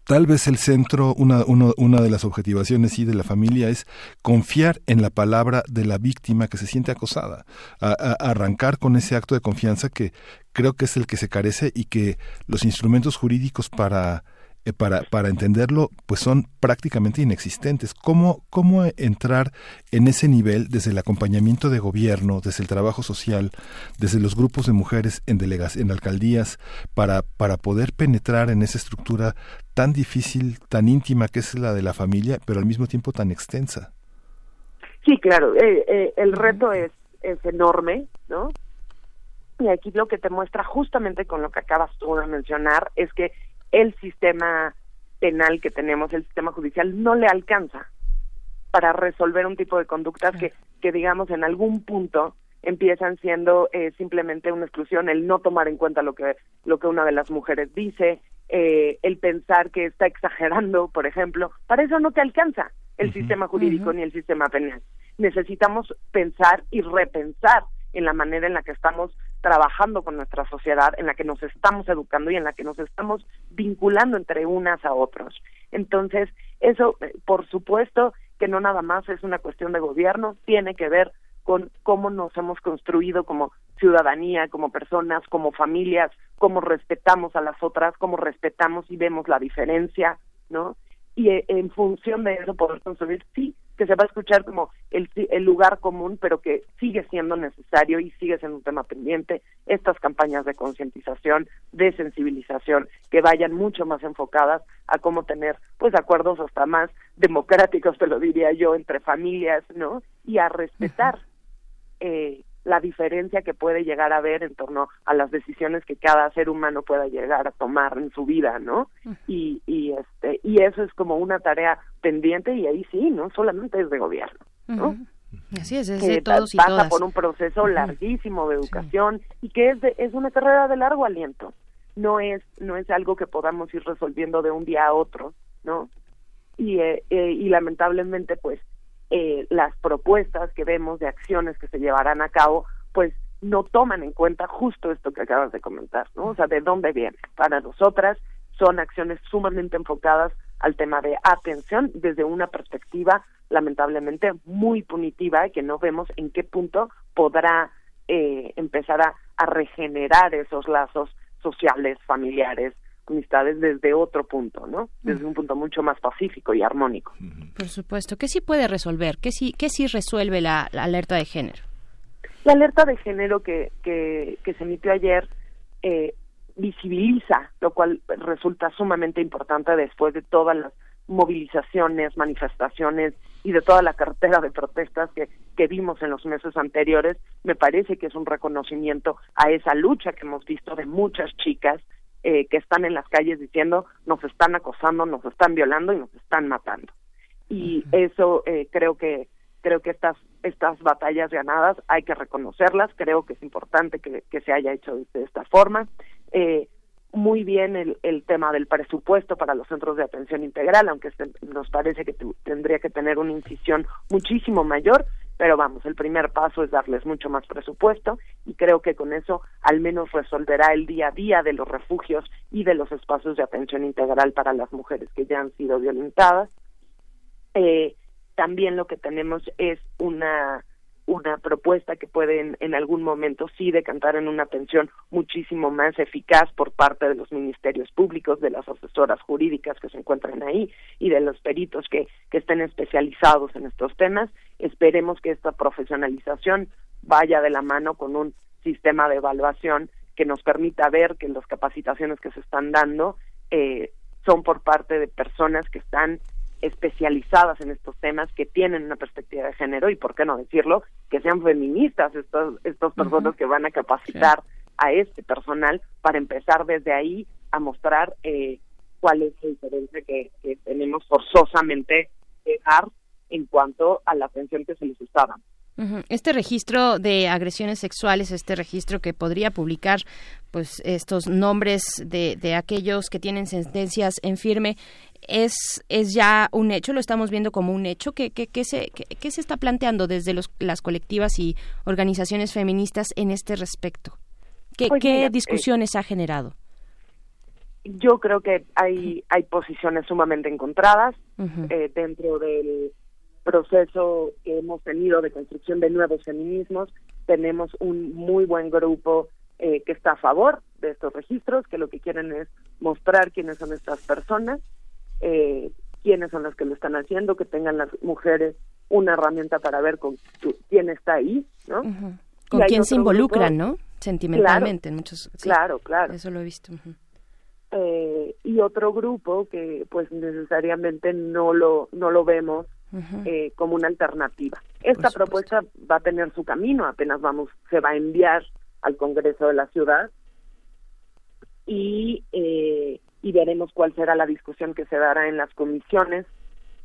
tal vez el centro, una, uno- una de las objetivaciones sí de la familia es confiar en la palabra de la víctima que se siente acosada, a- arrancar con ese acto de confianza que creo que es el que se carece y que los instrumentos jurídicos para eh, para, para entenderlo, pues son prácticamente inexistentes. ¿Cómo, ¿Cómo entrar en ese nivel desde el acompañamiento de gobierno, desde el trabajo social, desde los grupos de mujeres en, delegas, en alcaldías, para, para poder penetrar en esa estructura tan difícil, tan íntima que es la de la familia, pero al mismo tiempo tan extensa? Sí, claro, eh, eh, el reto es, es enorme, ¿no? Y aquí lo que te muestra justamente con lo que acabas tú de mencionar es que el sistema penal que tenemos, el sistema judicial, no le alcanza para resolver un tipo de conductas que, que digamos, en algún punto empiezan siendo eh, simplemente una exclusión, el no tomar en cuenta lo que, lo que una de las mujeres dice, eh, el pensar que está exagerando, por ejemplo, para eso no te alcanza el sistema jurídico ni el sistema penal. Necesitamos pensar y repensar en la manera en la que estamos trabajando con nuestra sociedad, en la que nos estamos educando y en la que nos estamos vinculando entre unas a otros. Entonces, eso, eh, por supuesto, que no nada más es una cuestión de gobierno, tiene que ver con cómo nos hemos construido como ciudadanía, como personas, como familias, cómo respetamos a las otras, cómo respetamos y vemos la diferencia, ¿no? Y eh, en función de eso poder construir, sí, que se va a escuchar como el, el lugar común, pero que sigue siendo necesario y sigue siendo un tema pendiente, estas campañas de concientización, de sensibilización, que vayan mucho más enfocadas a cómo tener, pues, acuerdos hasta más democráticos, te lo diría yo, entre familias, ¿no? Y a respetar eh, la diferencia que puede llegar a haber en torno a las decisiones que cada ser humano pueda llegar a tomar en su vida, ¿no? Y, y este y eso es como una tarea pendiente y ahí sí, no solamente es de gobierno, ¿no? Así es, es que de todos y pasa todas. por un proceso larguísimo de educación y que es de, es una carrera de largo aliento. No es no es algo que podamos ir resolviendo de un día a otro, ¿no? Y eh, eh, y lamentablemente pues eh, las propuestas que vemos de acciones que se llevarán a cabo, pues no toman en cuenta justo esto que acabas de comentar, ¿no? O sea, de dónde viene. Para nosotras son acciones sumamente enfocadas al tema de atención desde una perspectiva lamentablemente muy punitiva y que no vemos en qué punto podrá eh, empezar a, a regenerar esos lazos sociales, familiares, amistades desde otro punto, ¿no? Desde un punto mucho más pacífico y armónico. Por supuesto. ¿Qué sí puede resolver? ¿Qué sí, qué sí resuelve la, la alerta de género? La alerta de género que, que, que se emitió ayer eh, visibiliza, lo cual resulta sumamente importante después de todas las movilizaciones, manifestaciones y de toda la cartera de protestas que, que vimos en los meses anteriores, me parece que es un reconocimiento a esa lucha que hemos visto de muchas chicas eh, que están en las calles diciendo nos están acosando, nos están violando y nos están matando. Y eso eh, creo que creo que estas estas batallas ganadas hay que reconocerlas. Creo que es importante que, que se haya hecho de esta forma. Eh, muy bien el, el tema del presupuesto para los centros de atención integral, aunque este nos parece que tendría que tener una incisión muchísimo mayor, pero vamos, el primer paso es darles mucho más presupuesto y creo que con eso al menos resolverá el día a día de los refugios y de los espacios de atención integral para las mujeres que ya han sido violentadas. Eh, también lo que tenemos es una una propuesta que puede en, algún momento sí decantar en una atención muchísimo más eficaz por parte de los ministerios públicos, de las asesoras jurídicas que se encuentran ahí y de los peritos que, que estén especializados en estos temas. Esperemos que esta profesionalización vaya de la mano con un sistema de evaluación que nos permita ver que las capacitaciones que se están dando eh, son por parte de personas que están especializadas en estos temas, que tienen una perspectiva de género y, por qué no decirlo, que sean feministas estos, estas personas que van a capacitar a este personal para empezar desde ahí a mostrar eh, cuál es la diferencia que, que tenemos forzosamente que dar en cuanto a la atención que se les está dando. Este registro de agresiones sexuales, este registro que podría publicar pues estos nombres de, de aquellos que tienen sentencias en firme, es, es ya un hecho, lo estamos viendo como un hecho. ¿Qué, qué, qué se, qué, qué se está planteando desde los, las colectivas y organizaciones feministas en este respecto? ¿Qué, Pues eh, discusiones ha generado? Yo creo que hay, hay posiciones sumamente encontradas eh, dentro del proceso que hemos tenido de construcción de nuevos feminismos. Tenemos un muy buen grupo eh, que está a favor de estos registros, que lo que quieren es mostrar quiénes son estas personas, eh, quiénes son las que lo están haciendo, que tengan las mujeres una herramienta para ver con tu- quién está ahí, ¿no? ¿Con quién se involucran, grupo- no? Sentimentalmente, en muchos. sí. Claro, claro. Eso lo he visto. eh, y otro grupo que pues necesariamente no lo no lo vemos Eh, como una alternativa. Esta propuesta va a tener su camino, apenas vamos se va a enviar al Congreso de la ciudad y eh, y veremos cuál será la discusión que se dará en las comisiones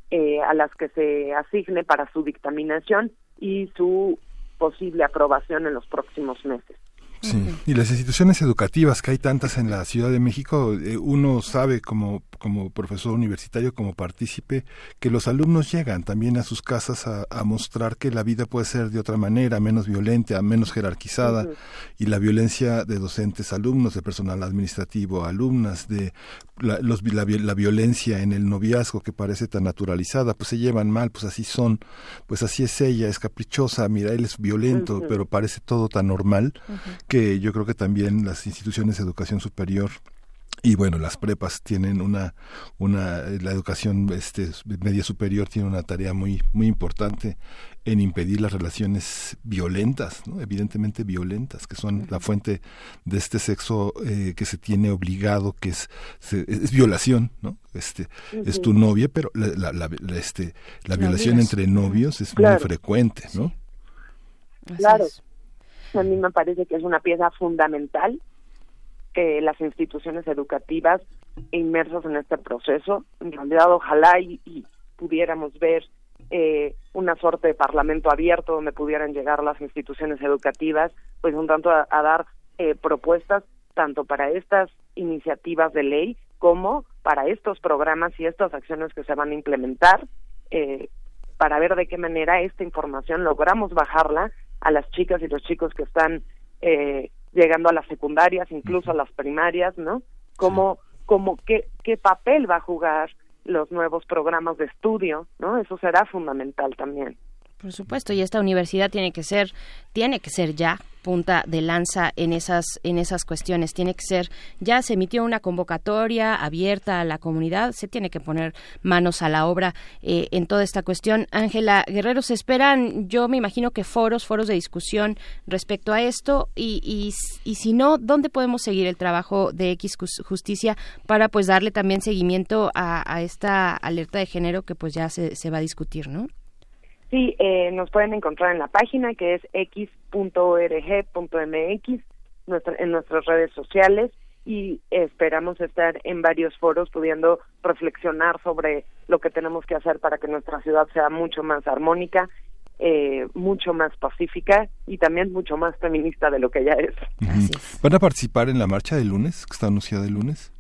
eh, a las que se asigne para su dictaminación y su posible aprobación en los próximos meses. Sí, y las instituciones educativas, que hay tantas en la Ciudad de México, eh, uno sabe como, como profesor universitario, como partícipe, que los alumnos llegan también a sus casas a, a mostrar que la vida puede ser de otra manera, menos violenta, menos jerarquizada, y la violencia de docentes, alumnos, de personal administrativo, alumnas, de la, los, la, vi- la violencia en el noviazgo que parece tan naturalizada, pues se llevan mal, pues así son, pues así es ella, es caprichosa, mira, él es violento, pero parece todo tan normal que yo creo que también las instituciones de educación superior y bueno las prepas tienen una una la educación este media superior tiene una tarea muy muy importante en impedir las relaciones violentas ¿no? evidentemente violentas que son la fuente de este sexo eh, que se tiene obligado que es se- es violación no este es tu novia pero la, la, la- la, este la La violación entre novios es Claro. muy frecuente no Claro. A mí me parece que es una pieza fundamental que las instituciones educativas inmersas en este proceso, en realidad ojalá y, y pudiéramos ver eh, una suerte de parlamento abierto donde pudieran llegar las instituciones educativas, pues un tanto a, a dar eh, propuestas tanto para estas iniciativas de ley como para estos programas y estas acciones que se van a implementar eh, para ver de qué manera esta información logramos bajarla a las chicas y los chicos que están eh, llegando a las secundarias, incluso a las primarias, ¿no? Cómo, cómo qué, qué papel va a jugar los nuevos programas de estudio, ¿no? Eso será fundamental también. Por supuesto, y esta universidad tiene que ser, tiene que ser ya punta de lanza en esas, en esas cuestiones. Tiene que ser, ya se emitió una convocatoria abierta a la comunidad, se tiene que poner manos a la obra eh, en toda esta cuestión. Ángela Guerrero, se esperan, yo me imagino que foros, foros de discusión respecto a esto, y, y, y si no, ¿dónde podemos seguir el trabajo de X Jus- Justicia para pues darle también seguimiento a, a esta alerta de género que pues ya se, se va a discutir, ¿no? Sí, eh, nos pueden encontrar en la página que es x.org.mx, nuestra, en nuestras redes sociales y esperamos estar en varios foros pudiendo reflexionar sobre lo que tenemos que hacer para que nuestra ciudad sea mucho más armónica, eh, mucho más pacífica y también mucho más feminista de lo que ya es. ¿Van a participar en la marcha del lunes, que está anunciada el lunes?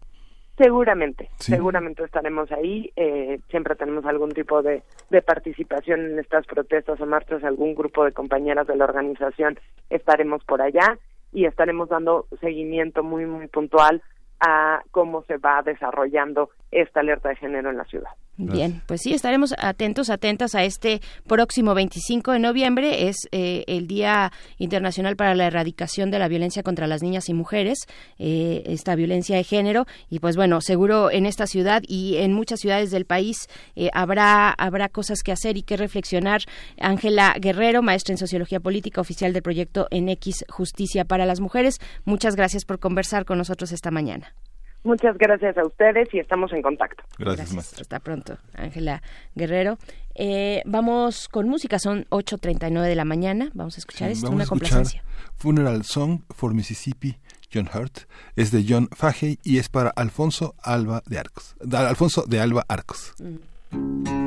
Seguramente, Sí. seguramente estaremos ahí. eh, siempre tenemos algún tipo de, de participación en estas protestas o marchas. Algún grupo de compañeras de la organización estaremos por allá y estaremos dando seguimiento muy, muy puntual a cómo se va desarrollando esta alerta de género en la ciudad. Bien, pues sí, estaremos atentos, atentas a este próximo 25 de noviembre. Es eh, el Día Internacional para la Erradicación de la Violencia contra las Niñas y Mujeres, eh, esta violencia de género. Y pues bueno, seguro en esta ciudad y en muchas ciudades del país eh, habrá, habrá cosas que hacer y que reflexionar. Ángela Guerrero, maestra en Sociología Política, oficial del proyecto En X Justicia para las Mujeres. Muchas gracias por conversar con nosotros esta mañana. Muchas gracias a ustedes y estamos en contacto. Gracias, Hasta pronto, Ángela Guerrero. Eh, vamos con música, son 8.39 de la mañana. Vamos a escuchar esto, Vamos una a escuchar complacencia. Funeral Song for Mississippi, John Hurt. Es de John Fahey y es para Alfonso Alba de Arcos. Alfonso de Alba Arcos. Thank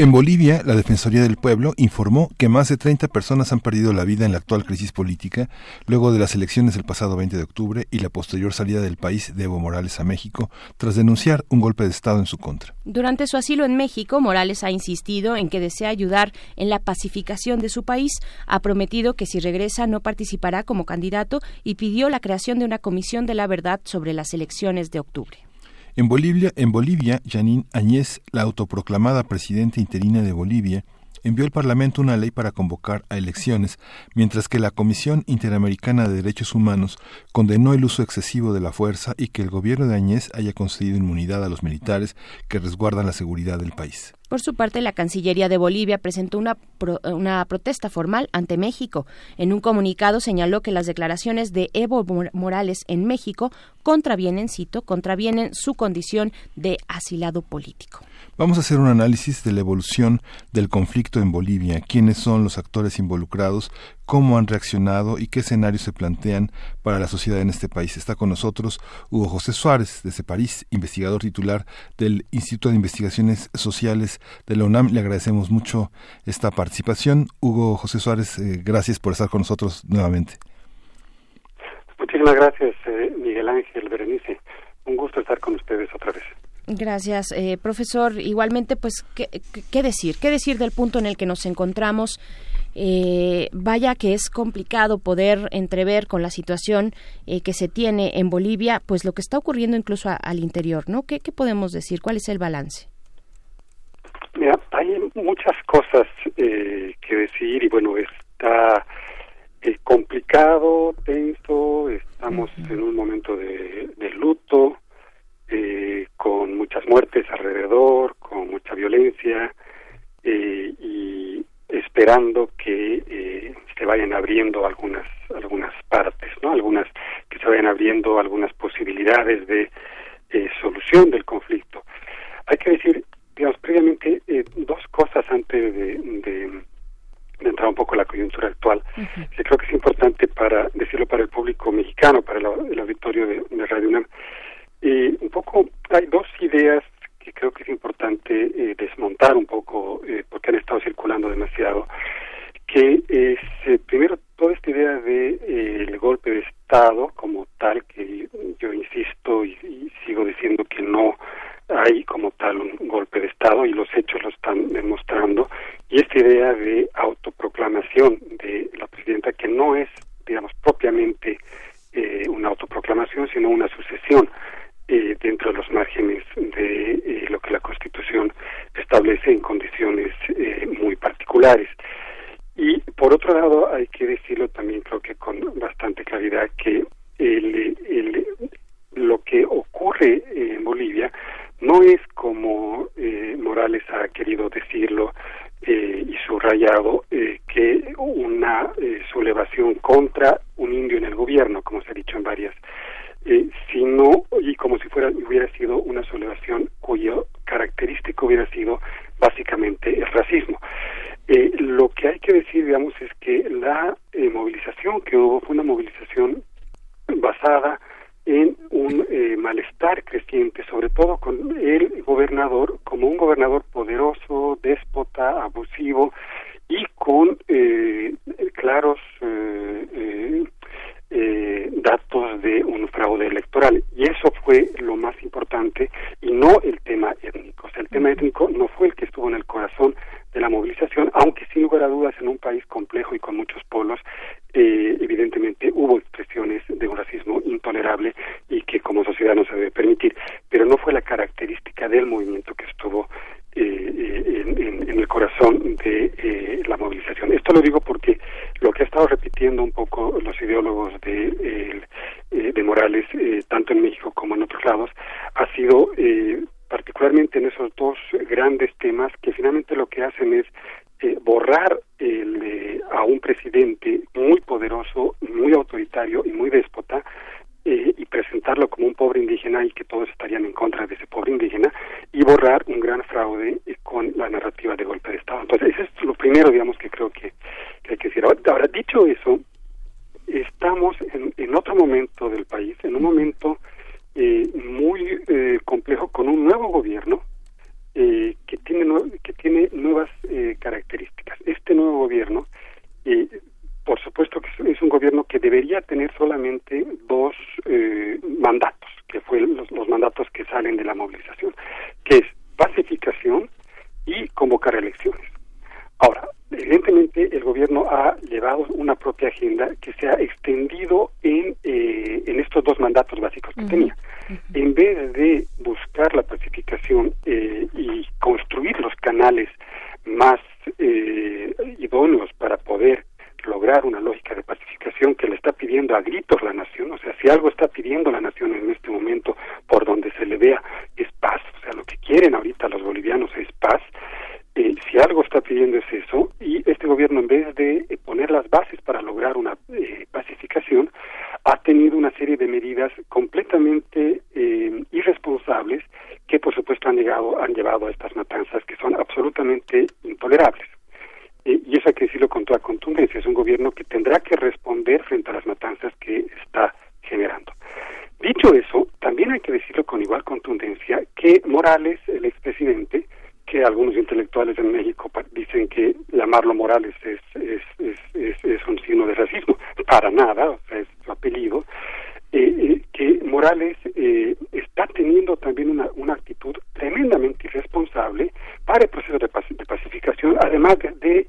En Bolivia, la Defensoría del Pueblo informó que más de 30 personas han perdido la vida en la actual crisis política luego de las elecciones del pasado 20 de octubre y la posterior salida del país de Evo Morales a México tras denunciar un golpe de Estado en su contra. Durante su asilo en México, Morales ha insistido en que desea ayudar en la pacificación de su país, ha prometido que si regresa no participará como candidato y pidió la creación de una comisión de la verdad sobre las elecciones de octubre. En Bolivia, en Bolivia, Janine Añez, la autoproclamada presidenta interina de Bolivia, envió al Parlamento una ley para convocar a elecciones, mientras que la Comisión Interamericana de Derechos Humanos condenó el uso excesivo de la fuerza y que el gobierno de Añez haya concedido inmunidad a los militares que resguardan la seguridad del país. Por su parte, la Cancillería de Bolivia presentó una, pro- una protesta formal ante México. En un comunicado señaló que las declaraciones de Evo Mor- Morales en México contravienen, cito, contravienen su condición de asilado político. Vamos a hacer un análisis de la evolución del conflicto en Bolivia, quiénes son los actores involucrados, cómo han reaccionado y qué escenarios se plantean para la sociedad en este país. Está con nosotros Hugo José Suárez, desde París, investigador titular del Instituto de Investigaciones Sociales de la UNAM. Le agradecemos mucho esta participación. Hugo José Suárez, eh, gracias por estar con nosotros nuevamente. Muchísimas gracias, eh, Miguel Ángel Berenice. Un gusto estar con ustedes otra vez. Gracias, eh, profesor. Igualmente, pues, ¿qué, qué- decir? ¿Qué decir del punto en el que nos encontramos? Eh, vaya que es complicado poder entrever con la situación eh, que se tiene en Bolivia, pues lo que está ocurriendo incluso a- al interior, ¿no? ¿Qué, ¿Qué podemos decir? ¿Cuál es el balance? Mira, hay muchas cosas eh, que decir y bueno, está eh, complicado, tenso, estamos en un momento de, de luto, eh, con muchas muertes alrededor, con mucha violencia eh, y esperando que eh, se vayan abriendo algunas algunas partes, ¿no? Algunas que se vayan abriendo algunas posibilidades de eh, solución del conflicto. Hay que decir, digamos, previamente eh, dos cosas antes de, de, de entrar un poco a la coyuntura actual, que creo que es importante para decirlo para el público mexicano, para el, el auditorio de, de Radio UNAM. Eh, un poco, hay dos ideas que creo que es importante eh, desmontar un poco, eh, porque han estado circulando demasiado, que es, eh, primero, toda esta idea de eh, el golpe de Estado como tal, que yo insisto y, y sigo diciendo que no hay como tal un golpe de Estado y los hechos lo están demostrando, y esta idea de autoproclamación de la presidenta que no es, digamos, propiamente una autoproclamación, sino una sucesión eh, dentro de los márgenes de eh, lo que la Constitución establece en condiciones eh, muy particulares. Y por otro lado, hay que decirlo también, creo que con bastante claridad, que el, lo que ocurre en Bolivia no es como eh, Morales ha querido decirlo eh, y subrayado, que una sublevación contra un indio en el gobierno, como se ha dicho en varias eh, sino y como si fuera hubiera sido una sublevación cuyo característico hubiera sido básicamente el racismo. Eh, lo que hay que decir, digamos, es que la eh, movilización que hubo fue una movilización basada en un eh, malestar creciente, sobre todo con el gobernador como un gobernador poderoso, déspota, abusivo y con eh, claros eh, eh, datos de un fraude electoral. Y eso fue lo más importante y no el tema étnico. O sea, el tema étnico no fue el que estuvo en el corazón de la movilización, aunque sin lugar a dudas en un país complejo y con muchos polos, eh, evidentemente hubo expresiones de un racismo intolerable y que como sociedad no se debe permitir, pero no fue la característica del movimiento que estuvo en, en- en el corazón de eh, la movilización. Esto lo digo porque lo que ha estado repitiendo un poco los ideólogos de, eh, eh, Morales, eh, tanto en México como en otros lados, ha sido eh, particularmente en esos dos grandes temas que finalmente lo que hacen es eh, borrar el, eh, a un presidente muy poderoso, muy autoritario y muy déspota eh, y presentarlo como un pobre indígena y que todos estarían en contra de ese pobre indígena y borrar un gran fraude eh, con la narrativa de golpe de Estado. Entonces, eso es lo primero, digamos, que creo que, que hay que decir. Ahora, dicho eso, estamos en, en, otro momento del país, en un momento eh, muy eh, complejo con un nuevo gobierno eh, que tiene que tiene nuevas eh, características. Este nuevo gobierno eh, por supuesto que es un gobierno que debería tener solamente dos eh, mandatos, que fueron los, mandatos que salen de la movilización, que es pacificación y convocar elecciones. Ahora, evidentemente el gobierno ha llevado una propia agenda que se ha extendido en, eh, en estos dos mandatos básicos que tenía. En vez de buscar la pacificación eh, y construir los canales más eh, idóneos para poder lograr una lógica de pacificación que le está pidiendo a gritos la nación, o sea, si algo está pidiendo la nación en este momento, por donde se le vea, es paz, o sea, lo que quieren ahorita los bolivianos es paz, eh, si algo está pidiendo es eso, y este gobierno en vez de eh, poner las bases para lograr una eh, pacificación, ha tenido una serie de medidas completamente eh, irresponsables que por supuesto han, llegado, han llevado a estas matanzas que son absolutamente intolerables. Eh, y eso hay que decirlo con toda contundencia, es un gobierno que tendrá que responder frente a las matanzas que está generando. Dicho eso, también hay que decirlo con igual contundencia que Morales, el expresidente, que algunos intelectuales en México dicen que llamarlo Morales es, es, un signo de racismo, para nada, o sea, es su apellido, eh, eh, que Morales eh, está teniendo también una, una, actitud tremendamente irresponsable para el proceso de, pacificación, además de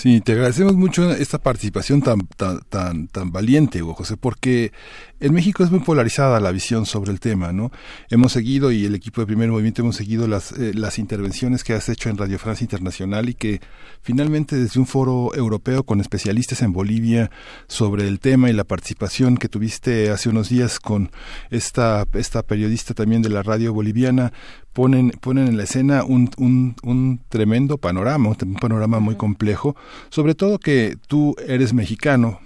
Sí, te agradecemos mucho esta participación tan, tan, tan, tan valiente, Hugo José, porque en México es muy polarizada la visión sobre el tema, ¿no? Hemos seguido, y el equipo de Primer Movimiento hemos seguido las, eh, las intervenciones que has hecho en Radio Francia Internacional y que finalmente desde un foro europeo con especialistas en Bolivia sobre el tema y la participación que tuviste hace unos días con esta, esta periodista también de la radio boliviana, ponen, ponen en la escena un, un, un tremendo panorama, un panorama muy complejo, sobre todo que tú eres mexicano,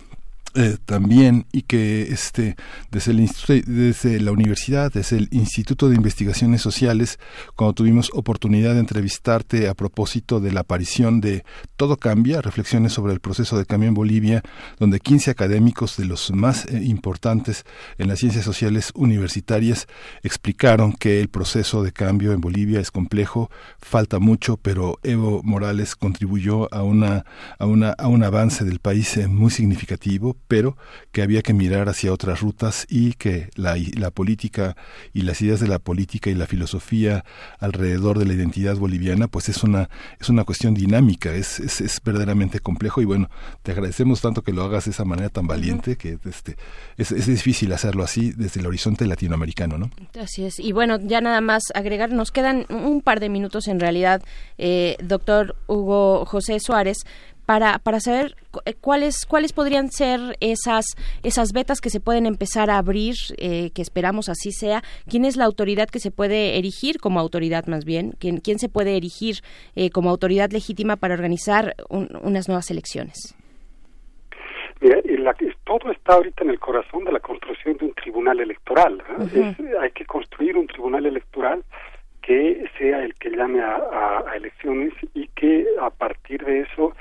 eh, también y que este desde el instituto, desde la universidad desde el Instituto de Investigaciones Sociales cuando tuvimos oportunidad de entrevistarte a propósito de la aparición de Todo cambia reflexiones sobre el proceso de cambio en Bolivia donde 15 académicos de los más eh, importantes en las ciencias sociales universitarias explicaron que el proceso de cambio en Bolivia es complejo falta mucho pero Evo Morales contribuyó a una a una a un avance del país eh, muy significativo pero que había que mirar hacia otras rutas y que la, la política y las ideas de la política y la filosofía alrededor de la identidad boliviana pues es una es una cuestión dinámica es, es, es verdaderamente complejo y bueno te agradecemos tanto que lo hagas de esa manera tan valiente que este es, es difícil hacerlo así desde el horizonte latinoamericano no Así es. Y bueno, ya nada más agregar, nos quedan un par de minutos en realidad, eh, doctor Hugo José Suárez, para, para saber eh, cuáles cuáles podrían ser esas esas vetas que se pueden empezar a abrir, eh, que esperamos así sea. ¿Quién es la autoridad que se puede erigir como autoridad más bien? ¿Quién, quién se puede erigir eh, como autoridad legítima para organizar un- unas nuevas elecciones? Mira, y la- todo está ahorita en el corazón de la construcción de un tribunal electoral. Es- hay que construir un tribunal electoral que sea el que llame a, a- a elecciones y que a partir de eso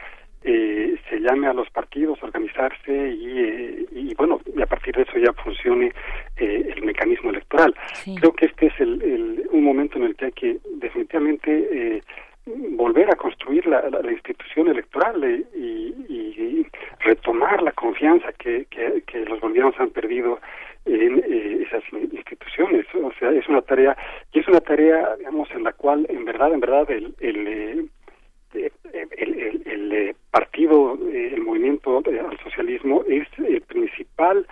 eh, se llame a los partidos a organizarse y, eh, y bueno, y a partir de eso ya funcione eh, el mecanismo electoral. Creo que este es el, el- un momento en el que hay que definitivamente eh, volver a construir la, la- la institución electoral eh, y, y retomar la confianza que, que, que los bolivianos han perdido en eh, esas instituciones. O sea, es una tarea, y es una tarea, digamos, en la cual, en verdad, en verdad, el, el, eh, el, el- el, eh, partido, eh, el movimiento eh, al socialismo es el principal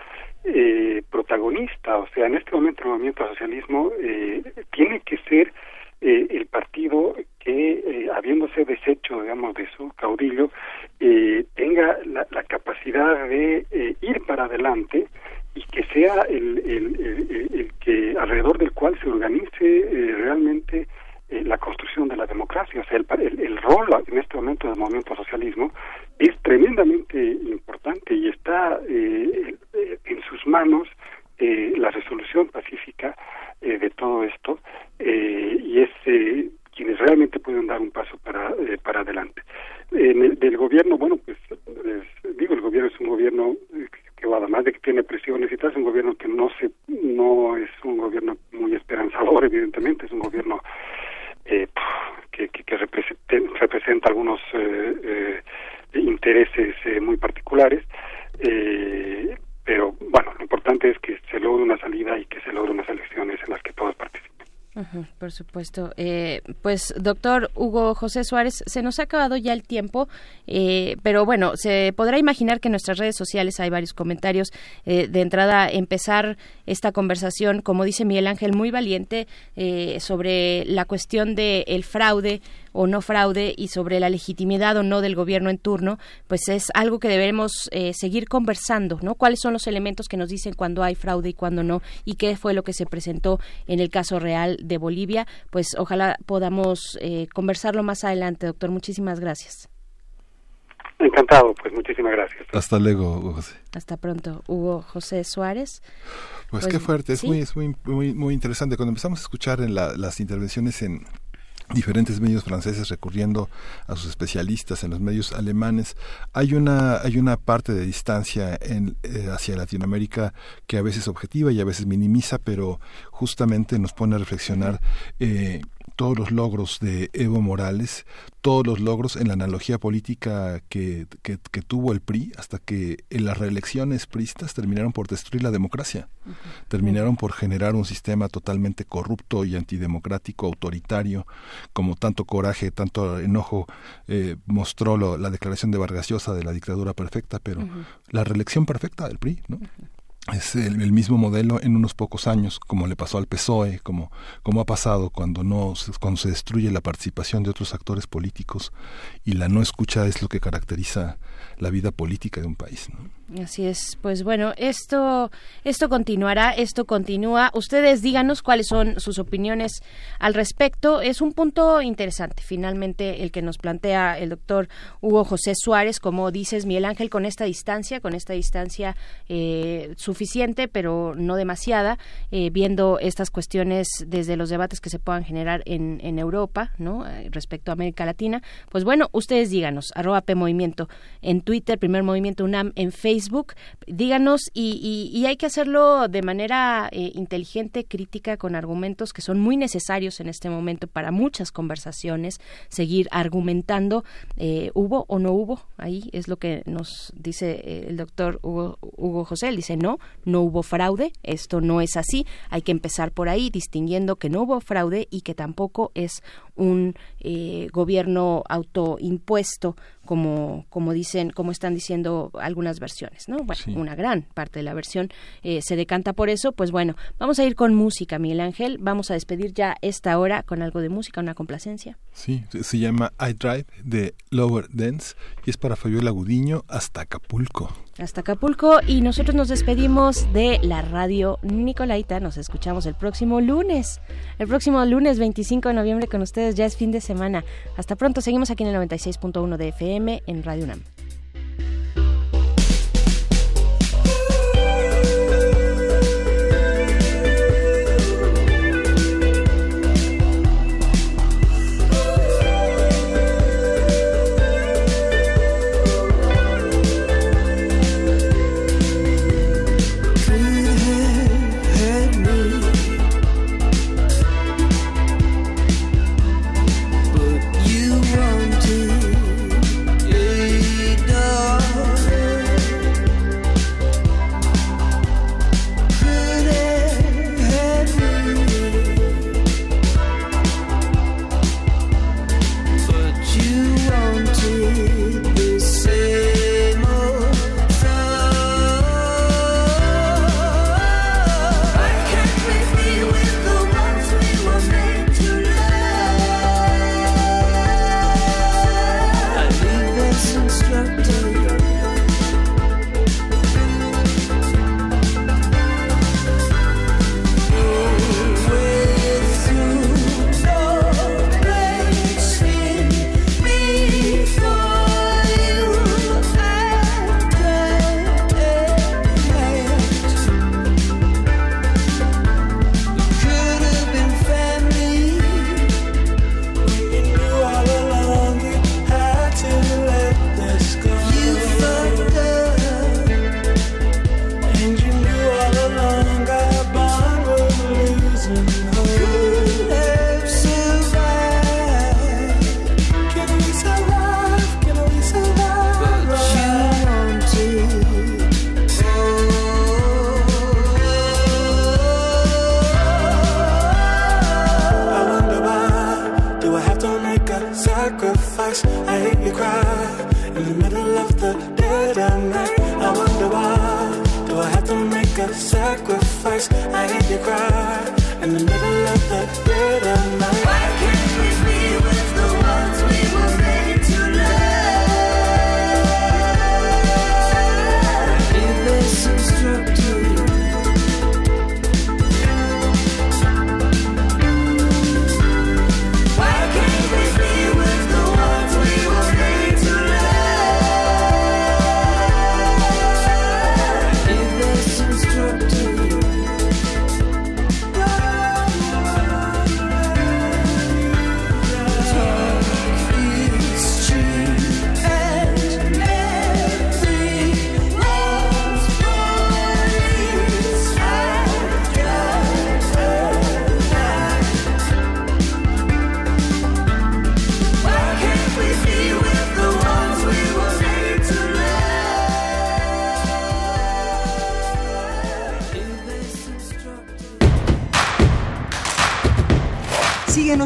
eh, protagonista. O sea, en este momento el movimiento al socialismo eh, tiene que ser eh, el partido que, habiéndose deshecho, digamos, de su caudillo, tenga la, la capacidad de ir para adelante y que sea el, el, que alrededor del cual se organice realmente eh, la construcción de la democracia. O sea, el, el, el rol en este momento del movimiento socialismo es tremendamente importante y está eh, eh, en sus manos eh, la resolución pacífica eh, de todo esto eh, y es quienes realmente pueden dar un paso para, para adelante. En el, del gobierno, bueno, pues es- digo, el gobierno es un gobierno que además de que tiene presiones y tal, es un gobierno que no se, no es un gobierno muy esperanzador, evidentemente, es un gobierno eh, que, que, representa algunos eh, eh, intereses eh, muy particulares, eh, pero bueno, lo importante es que se logre una salida y que se logre unas elecciones en las que todos participen. Por supuesto. Eh, pues, doctor Hugo José Suárez, se nos ha acabado ya el tiempo, eh, pero bueno, se podrá imaginar que en nuestras redes sociales hay varios comentarios. Eh, de entrada, empezar esta conversación, como dice Miguel Ángel, muy valiente eh, sobre la cuestión del el fraude o no fraude y sobre la legitimidad o no del gobierno en turno, pues es algo que debemos eh, seguir conversando, ¿no? ¿Cuáles son los elementos que nos dicen cuando hay fraude y cuando no? ¿Y qué fue lo que se presentó en el caso real de Bolivia? Pues ojalá podamos eh, conversarlo más adelante, doctor. Muchísimas gracias. Encantado, pues muchísimas gracias. hasta luego Hugo José Hasta pronto, Hugo José Suárez. Pues, qué fuerte, es, muy, es muy, muy, muy interesante. Cuando empezamos a escuchar en la- las intervenciones en diferentes medios franceses recurriendo a sus especialistas en los medios alemanes, hay una, hay una parte de distancia en, eh, hacia Latinoamérica que a veces objetiva y a veces minimiza, pero justamente nos pone a reflexionar. eh, todos los logros de Evo Morales, todos los logros en la analogía política que, que, que tuvo el PRI hasta que en las reelecciones pristas terminaron por destruir la democracia, terminaron por generar un sistema totalmente corrupto y antidemocrático, autoritario, como tanto coraje, tanto enojo eh, mostró lo- la declaración de Vargas Llosa de la dictadura perfecta, pero la reelección perfecta del PRI, ¿no? Es el, mismo modelo en unos pocos años, como le pasó al PSOE, como, como ha pasado cuando no cuando se destruye la participación de otros actores políticos y la no escucha es lo que caracteriza la vida política de un país. ¿no? Así es, pues bueno, esto, esto continuará, esto continúa. Ustedes díganos cuáles son sus opiniones al respecto. Es un punto interesante, finalmente, el que nos plantea el doctor Hugo José Suárez, como dices, Miguel Ángel, con esta distancia, con esta distancia eh, suficiente, pero no demasiada, eh, viendo estas cuestiones desde los debates que se puedan generar en, en Europa, ¿no? Eh, respecto a América Latina. Pues bueno, ustedes díganos, arroba P Movimiento en Twitter, Primer Movimiento UNAM en Facebook, díganos y, y- y hay que hacerlo de manera eh, inteligente, crítica, con argumentos que son muy necesarios en este momento para muchas conversaciones, seguir argumentando, eh, hubo o no hubo, ahí es lo que nos dice eh, el doctor Hugo, Hugo José, él dice no, no hubo fraude, esto no es así, hay que empezar por ahí distinguiendo que no hubo fraude y que tampoco es un eh, gobierno autoimpuesto como como dicen como están diciendo algunas versiones no bueno una gran parte de la versión eh, se decanta por eso. Pues bueno vamos a ir con música Miguel Ángel. Vamos a despedir ya esta hora con algo de música una complacencia. Sí, se- se llama I Drive de Lower Dance y es para Fabiola Gudiño hasta Acapulco. Hasta Acapulco y nosotros nos despedimos de la radio Nicolaita. Nos escuchamos el próximo lunes. El próximo lunes 25 de noviembre con ustedes ya es fin de semana. Hasta pronto, seguimos aquí en el 96.1 de FM en Radio UNAM.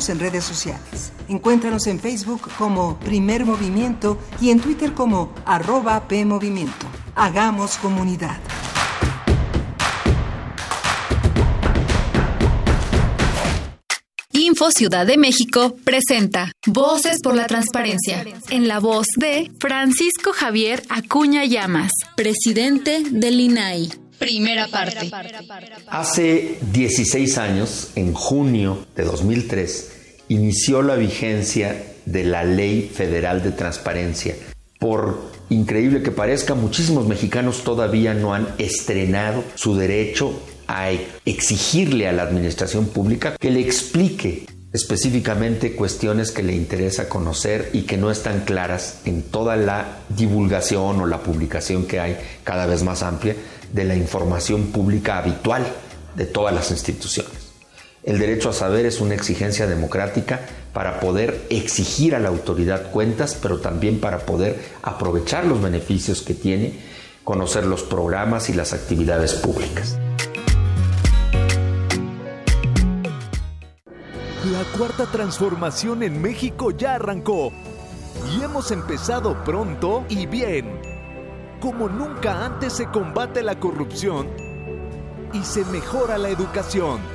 Síguenos en redes sociales. Encuéntranos en Facebook como Primer Movimiento y en Twitter como arroba PMovimiento. Hagamos comunidad. Info Ciudad de México presenta Voces por la Transparencia, en la voz de Francisco Javier Acuña Llamas, presidente del INAI. Primera parte. Hace 16 años, en junio de 2003, inició la vigencia de la Ley Federal de Transparencia. Por increíble que parezca, muchísimos mexicanos todavía no han estrenado su derecho a exigirle a la administración pública que le explique específicamente cuestiones que le interesa conocer y que no están claras en toda la divulgación o la publicación que hay cada vez más amplia de la información pública habitual de todas las instituciones. El derecho a saber es una exigencia democrática para poder exigir a la autoridad cuentas, pero también para poder aprovechar los beneficios que tiene conocer los programas y las actividades públicas. La cuarta transformación en México ya arrancó y hemos empezado pronto y bien. Como nunca antes se combate la corrupción y se mejora la educación.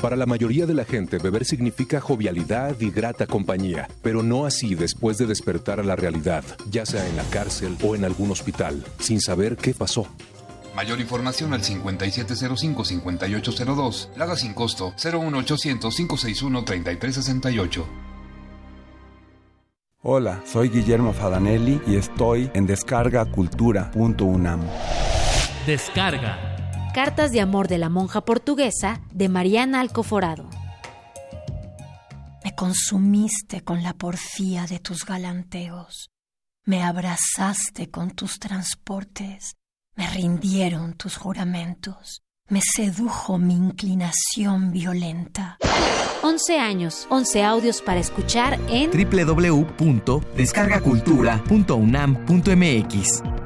Para la mayoría de la gente, beber significa jovialidad y grata compañía, pero no así después de despertar a la realidad, ya sea en la cárcel o en algún hospital, sin saber qué pasó. Mayor información al 5705-5802. Lada sin costo 01800-561-3368. Hola, soy Guillermo Fadanelli y estoy en descargacultura.unam. Descarga. Cartas de amor de la monja portuguesa de Mariana Alcoforado. Me consumiste con la porfía de tus galanteos, me abrazaste con tus transportes, me rindieron tus juramentos, me sedujo mi inclinación violenta. 11 años, 11 audios para escuchar en www.descargacultura.unam.mx.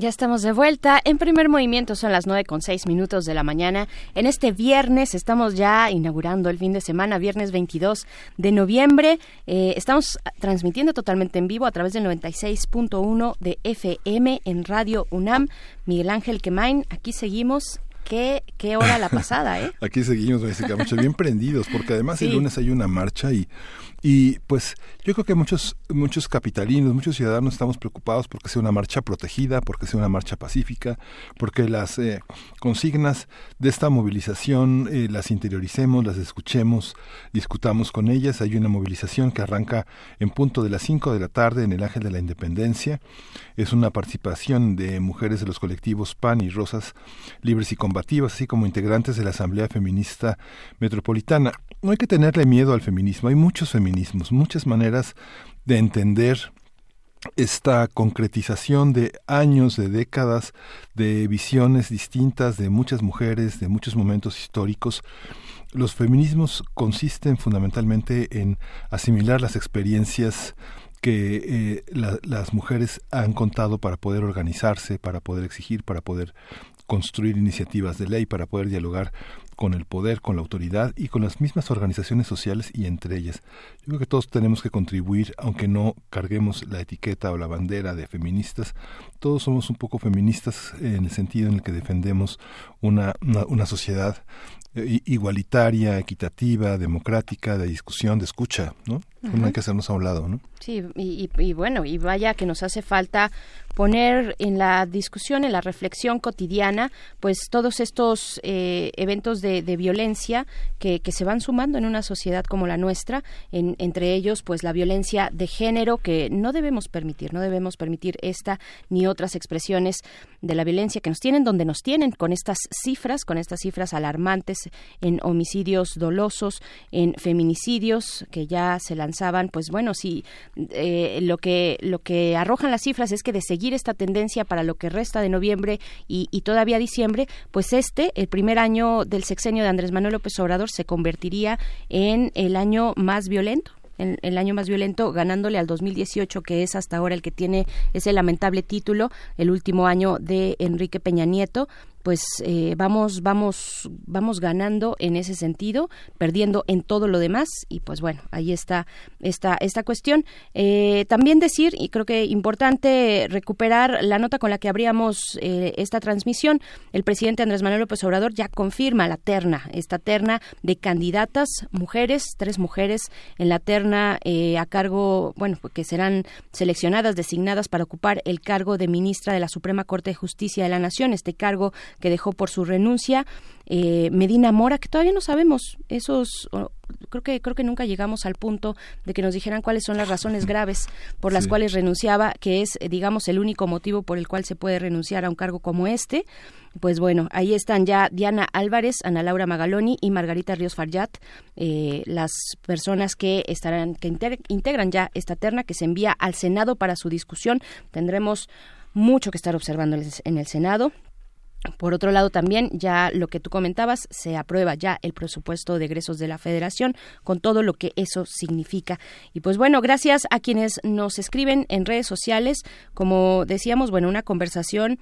Ya estamos de vuelta. En primer movimiento son las nueve con seis minutos de la mañana. En este viernes estamos ya inaugurando el fin de semana, viernes 22 de noviembre. Eh, estamos transmitiendo totalmente en vivo a través del 96.1 de FM en Radio UNAM. Miguel Ángel Quemain, aquí seguimos Qué, qué, hora la pasada, ¿eh? Aquí seguimos, Jessica, mucho bien prendidos, porque además Sí. el lunes hay una marcha y, y pues yo creo que muchos, muchos capitalinos, muchos ciudadanos estamos preocupados porque sea una marcha protegida, porque sea una marcha pacífica, porque las eh, consignas de esta movilización eh, las interioricemos, las escuchemos, discutamos con ellas. Hay una movilización que arranca en punto de las 5 de la tarde en el Ángel de la Independencia. Es una participación de mujeres de los colectivos PAN y Rosas Libres y Combativas, así como integrantes de la Asamblea Feminista Metropolitana. No hay que tenerle miedo al feminismo, hay muchos muchas maneras de entender esta concretización de años, de décadas, de visiones distintas de muchas mujeres, de muchos momentos históricos. Los feminismos consisten fundamentalmente en asimilar las experiencias que eh, la- las mujeres han contado para poder organizarse, para poder exigir, para poder construir iniciativas de ley, para poder dialogar con el poder, con la autoridad y con las mismas organizaciones sociales y entre ellas. Yo creo que todos tenemos que contribuir, aunque no carguemos la etiqueta o la bandera de feministas, todos somos un poco feministas en el sentido en el que defendemos una, una, sociedad eh, igualitaria, equitativa, democrática, de discusión, de escucha, ¿no? No hay que hacernos a un lado, ¿no? Sí, y, y- y bueno, y vaya que nos hace falta poner en la discusión, en la reflexión cotidiana, pues todos estos eh, eventos de, de violencia que, que se van sumando en una sociedad como la nuestra, en- entre ellos, pues la violencia de género que no debemos permitir, no debemos permitir esta ni otras expresiones de la violencia que nos tienen donde nos tienen con estas cifras, con estas cifras alarmantes en homicidios dolosos, en feminicidios que ya se lanzaban, pues bueno, sí, eh, lo que lo que arrojan las cifras es que de seguir esta tendencia para lo que resta de noviembre y, todavía diciembre, pues este, el primer año del sexenio de Andrés Manuel López Obrador, se convertiría en el año más violento en- el año más violento, ganándole al 2018, que es hasta ahora el que tiene ese lamentable título, el último año de Enrique Peña Nieto. Pues eh, vamos, vamos, vamos ganando en ese sentido, perdiendo en todo lo demás y pues bueno, ahí está esta esta cuestión. Eh, también decir y creo que importante recuperar la nota con la que abríamos eh, esta transmisión. El presidente Andrés Manuel López Obrador ya confirma la terna, esta terna de candidatas mujeres, tres mujeres en la terna eh, a cargo, bueno, pues, que serán seleccionadas, designadas para ocupar el cargo de ministra de la Suprema Corte de Justicia de la Nación, este cargo que dejó por su renuncia eh, Medina Mora, que todavía no sabemos esos creo que creo que nunca llegamos al punto de que nos dijeran cuáles son las razones graves por las Sí. cuales renunciaba, que es eh, digamos el único motivo por el cual se puede renunciar a un cargo como este. Pues bueno, ahí están ya Diana Álvarez, Ana Laura Magaloni y Margarita Ríos Farjat, eh, las personas que estarán que integran ya esta terna que se envía al Senado para su discusión. Tendremos mucho que estar observando en el Senado. Por otro lado, también ya lo que tú comentabas, se aprueba ya el presupuesto de egresos de la Federación con todo lo que eso significa. Y pues bueno, gracias a quienes nos escriben en redes sociales, como decíamos, bueno, una conversación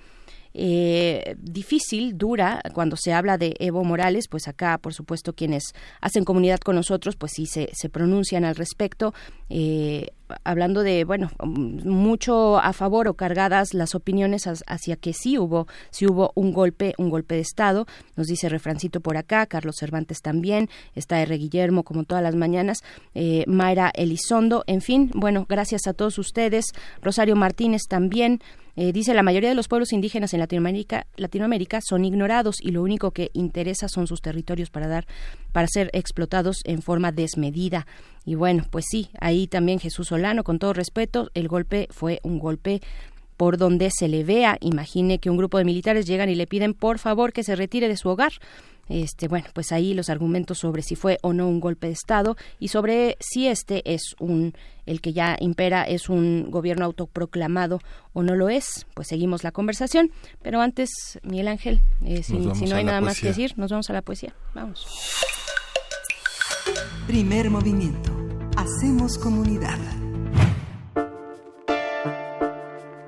eh, difícil, dura, cuando se habla de Evo Morales, pues acá, por supuesto, quienes hacen comunidad con nosotros, pues sí se, se pronuncian al respecto, eh, hablando de, bueno, mucho a favor o cargadas las opiniones hacia que sí hubo, sí hubo un golpe, un golpe de Estado, nos dice Refrancito por acá, Carlos Cervantes también, está R. Guillermo como todas las mañanas, eh, Mayra Elizondo, en fin, bueno, gracias a todos ustedes, Rosario Martínez también, eh, dice la mayoría de los pueblos indígenas en Latinoamérica, Latinoamérica son ignorados y lo único que interesa son sus territorios para dar, para ser explotados en forma desmedida. Y bueno, pues sí, ahí también Jesús Solano, con todo respeto, el golpe fue un golpe por donde se le vea. Imagine que un grupo de militares llegan y le piden por favor que se retire de su hogar. Este, bueno, pues ahí los argumentos sobre si fue o no un golpe de Estado y sobre si este es un, el que ya impera es un gobierno autoproclamado o no lo es. Pues seguimos la conversación. Pero antes, Miguel Ángel, eh, si, no hay nada más que decir, nos vamos a la poesía. Vamos. Primer movimiento. Hacemos comunidad.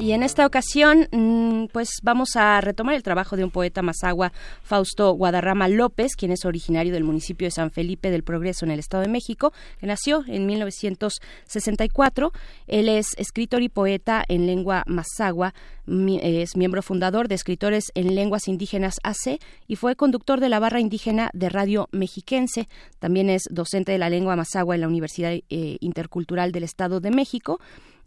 Y en esta ocasión, mm, pues vamos a retomar el trabajo de un poeta mazagua, Fausto Guadarrama López, quien es originario del municipio de San Felipe del Progreso en el Estado de México, que nació en 1964. Él es escritor y poeta en lengua mazagua, es miembro fundador de Escritores en Lenguas Indígenas AC y fue conductor de la barra indígena de Radio Mexiquense. También es docente de la lengua mazagua en la Universidad eh, Intercultural del Estado de México.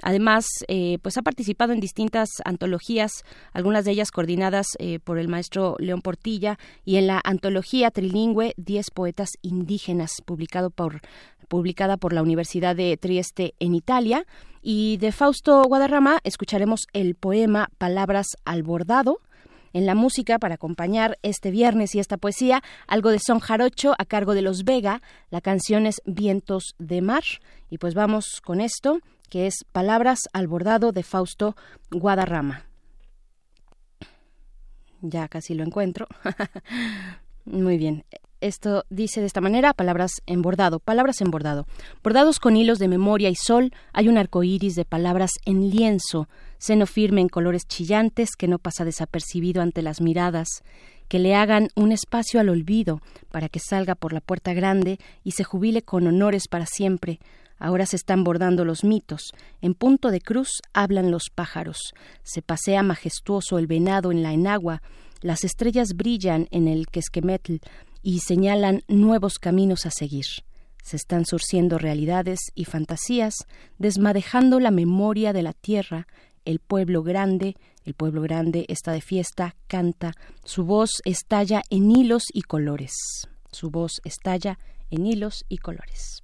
Además, eh, pues ha participado en distintas antologías, algunas de ellas coordinadas eh, por el maestro León Portilla, y en la antología trilingüe Diez poetas indígenas, publicado por publicada por la Universidad de Trieste en Italia. Y de Fausto Guadarrama escucharemos el poema Palabras al bordado. En la música, para acompañar este viernes y esta poesía, algo de son jarocho a cargo de los Vega. La canción es Vientos de Mar. Y pues vamos con esto, que es Palabras al bordado de Fausto Guadarrama. Ya casi lo encuentro. Muy bien. Esto dice de esta manera, palabras en bordado, palabras en bordado. Bordados con hilos de memoria y sol, hay un arco iris de palabras en lienzo, seno firme en colores chillantes que no pasa desapercibido ante las miradas, que le hagan un espacio al olvido para que salga por la puerta grande y se jubile con honores para siempre. Ahora se están bordando los mitos. En punto de cruz hablan los pájaros. Se pasea majestuoso el venado en la enagua. Las estrellas brillan en el quesquemetl y señalan nuevos caminos a seguir. Se están surciendo realidades y fantasías, desmadejando la memoria de la tierra. El pueblo grande, el pueblo grande está de fiesta, canta, su voz estalla en hilos y colores. Su voz estalla en hilos y colores.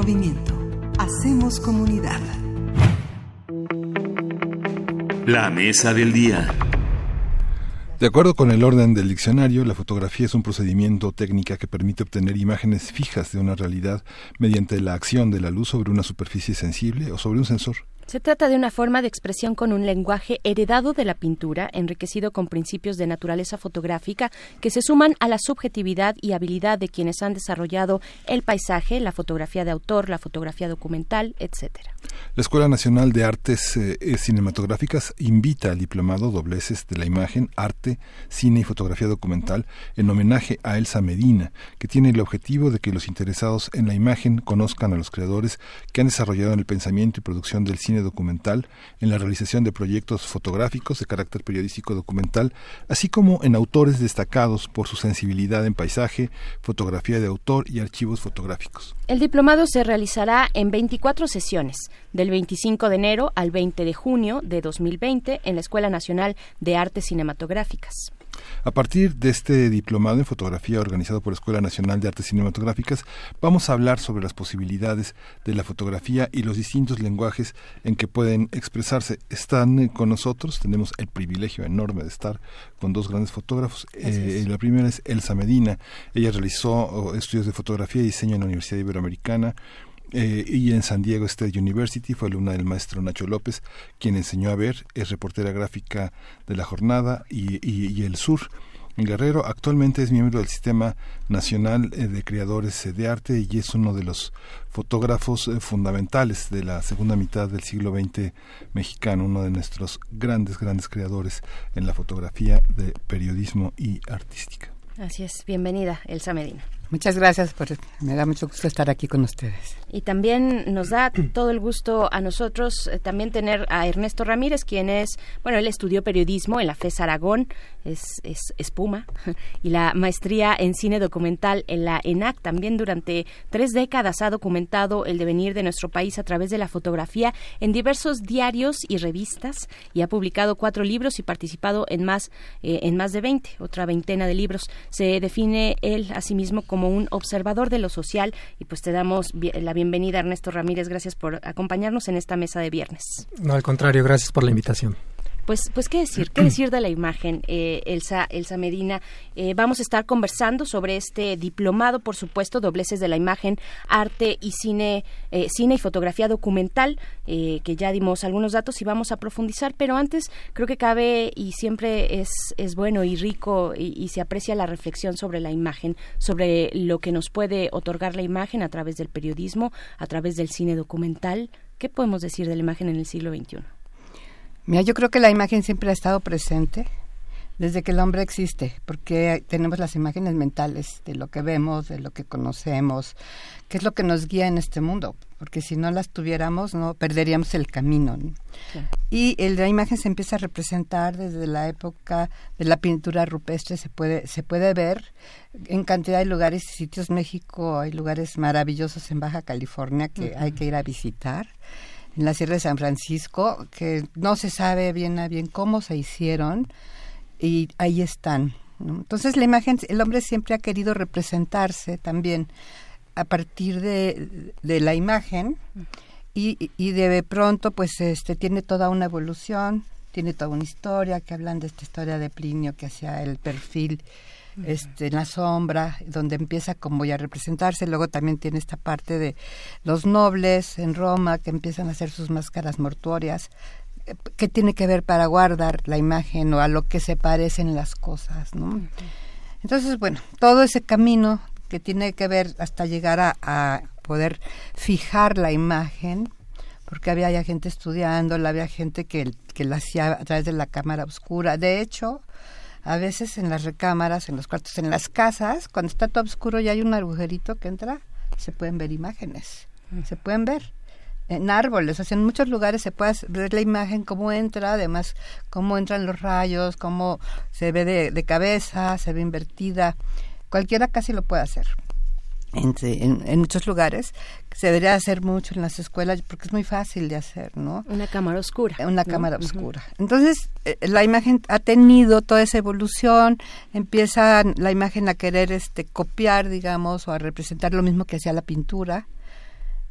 Movimiento. Hacemos comunidad. La mesa del día. De acuerdo con el orden del diccionario, la fotografía es un procedimiento técnica que permite obtener imágenes fijas de una realidad mediante la acción de la luz sobre una superficie sensible o sobre un sensor. Se trata de una forma de expresión con un lenguaje heredado de la pintura, enriquecido con principios de naturaleza fotográfica que se suman a la subjetividad y habilidad de quienes han desarrollado el paisaje, la fotografía de autor, la fotografía documental, etcétera. La Escuela Nacional de Artes eh, Cinematográficas invita al diplomado Dobleces de la Imagen, Arte, Cine y Fotografía Documental en homenaje a Elsa Medina, que tiene el objetivo de que los interesados en la imagen conozcan a los creadores que han desarrollado en el pensamiento y producción del cine documental, en la realización de proyectos fotográficos de carácter periodístico documental, así como en autores destacados por su sensibilidad en paisaje, fotografía de autor y archivos fotográficos. El diplomado se realizará en 24 sesiones, del 25 de enero al 20 de junio de 2020 en la Escuela Nacional de Artes Cinematográficas. A partir de este diplomado en fotografía organizado por la Escuela Nacional de Artes Cinematográficas, vamos a hablar sobre las posibilidades de la fotografía y los distintos lenguajes en que pueden expresarse. Están eh, con nosotros, tenemos el privilegio enorme de estar con dos grandes fotógrafos. Eh, la primera es Elsa Medina. Ella realizó oh, estudios de fotografía y diseño en la Universidad Iberoamericana. Eh, y en San Diego State University fue alumna del maestro Nacho López, quien enseñó a ver, es reportera gráfica de La Jornada y, y, El Sur. Guerrero actualmente es miembro del Sistema Nacional eh, de Creadores eh, de Arte y es uno de los fotógrafos fundamentales de la segunda mitad del siglo XX mexicano, uno de nuestros grandes, grandes creadores en la fotografía de periodismo y artística. Así es, bienvenida, Elsa Medina. Muchas gracias, por, me da mucho gusto estar aquí con ustedes. Y también nos da todo el gusto a nosotros eh, también tener a Ernesto Ramírez, quien es, bueno, él estudió periodismo en la FES Aragón, es, es espuma, y la maestría en cine documental en la ENAC. También durante tres décadas ha documentado el devenir de nuestro país a través de la fotografía en diversos diarios y revistas y ha publicado cuatro libros y participado en más, eh, en más de 20, otra veintena de libros. Se define él a sí mismo como como un observador de lo social y pues te damos la bienvenida Ernesto Ramírez, gracias por acompañarnos en esta mesa de viernes. No, al contrario, gracias por la invitación. Pues, pues qué decir, qué decir de la imagen, eh, Elsa, Elsa Medina. Eh, vamos a estar conversando sobre este diplomado, por supuesto, dobleces de la imagen, arte y cine, eh, cine y fotografía documental, que ya dimos algunos datos y vamos a profundizar. Pero antes creo que cabe y siempre es, es bueno y rico y, y se aprecia la reflexión sobre la imagen, sobre lo que nos puede otorgar la imagen a través del periodismo, a través del cine documental. ¿Qué podemos decir de la imagen en el siglo XXI? Mira, yo creo que la imagen siempre ha estado presente desde que el hombre existe, porque tenemos las imágenes mentales de lo que vemos, de lo que conocemos, que es lo que nos guía en este mundo, porque si no las tuviéramos, no perderíamos el camino. Y el, la imagen se empieza a representar desde la época de la pintura rupestre, se puede, se puede ver en cantidad de lugares y sitios. México hay lugares maravillosos en Baja California que hay que ir a visitar en la Sierra de San Francisco, que no se sabe bien a bien cómo se hicieron y ahí están. Entonces la imagen, el hombre siempre ha querido representarse también a partir de, de la imagen y, y de pronto pues este tiene toda una evolución, tiene toda una historia que hablan de esta historia de Plinio que hacía el perfil este, en la sombra, donde empieza como ya a representarse. Luego también tiene esta parte de los nobles en Roma que empiezan a hacer sus máscaras mortuorias. Eh, ¿Qué tiene que ver para guardar la imagen o a lo que se parecen las cosas? ¿no? Entonces, bueno, todo ese camino que tiene que ver hasta llegar a, poder fijar la imagen, porque había ya gente estudiando, había gente que, que la hacía a través de la cámara oscura. De hecho, a veces en las recámaras, en los cuartos, en las casas, cuando está todo oscuro y hay un agujerito que entra, se pueden ver imágenes, se pueden ver en árboles, o sea, en muchos lugares se puede ver la imagen, cómo entra, además, cómo entran los rayos, cómo se ve de, de cabeza, se ve invertida. Cualquiera casi lo puede hacer en, en, muchos lugares. Se debería hacer mucho en las escuelas porque es muy fácil de hacer, ¿no? Una cámara oscura. Una cámara oscura. Entonces, eh, la imagen ha tenido toda esa evolución, empieza la imagen a querer este copiar, digamos, o a representar lo mismo que hacía la pintura.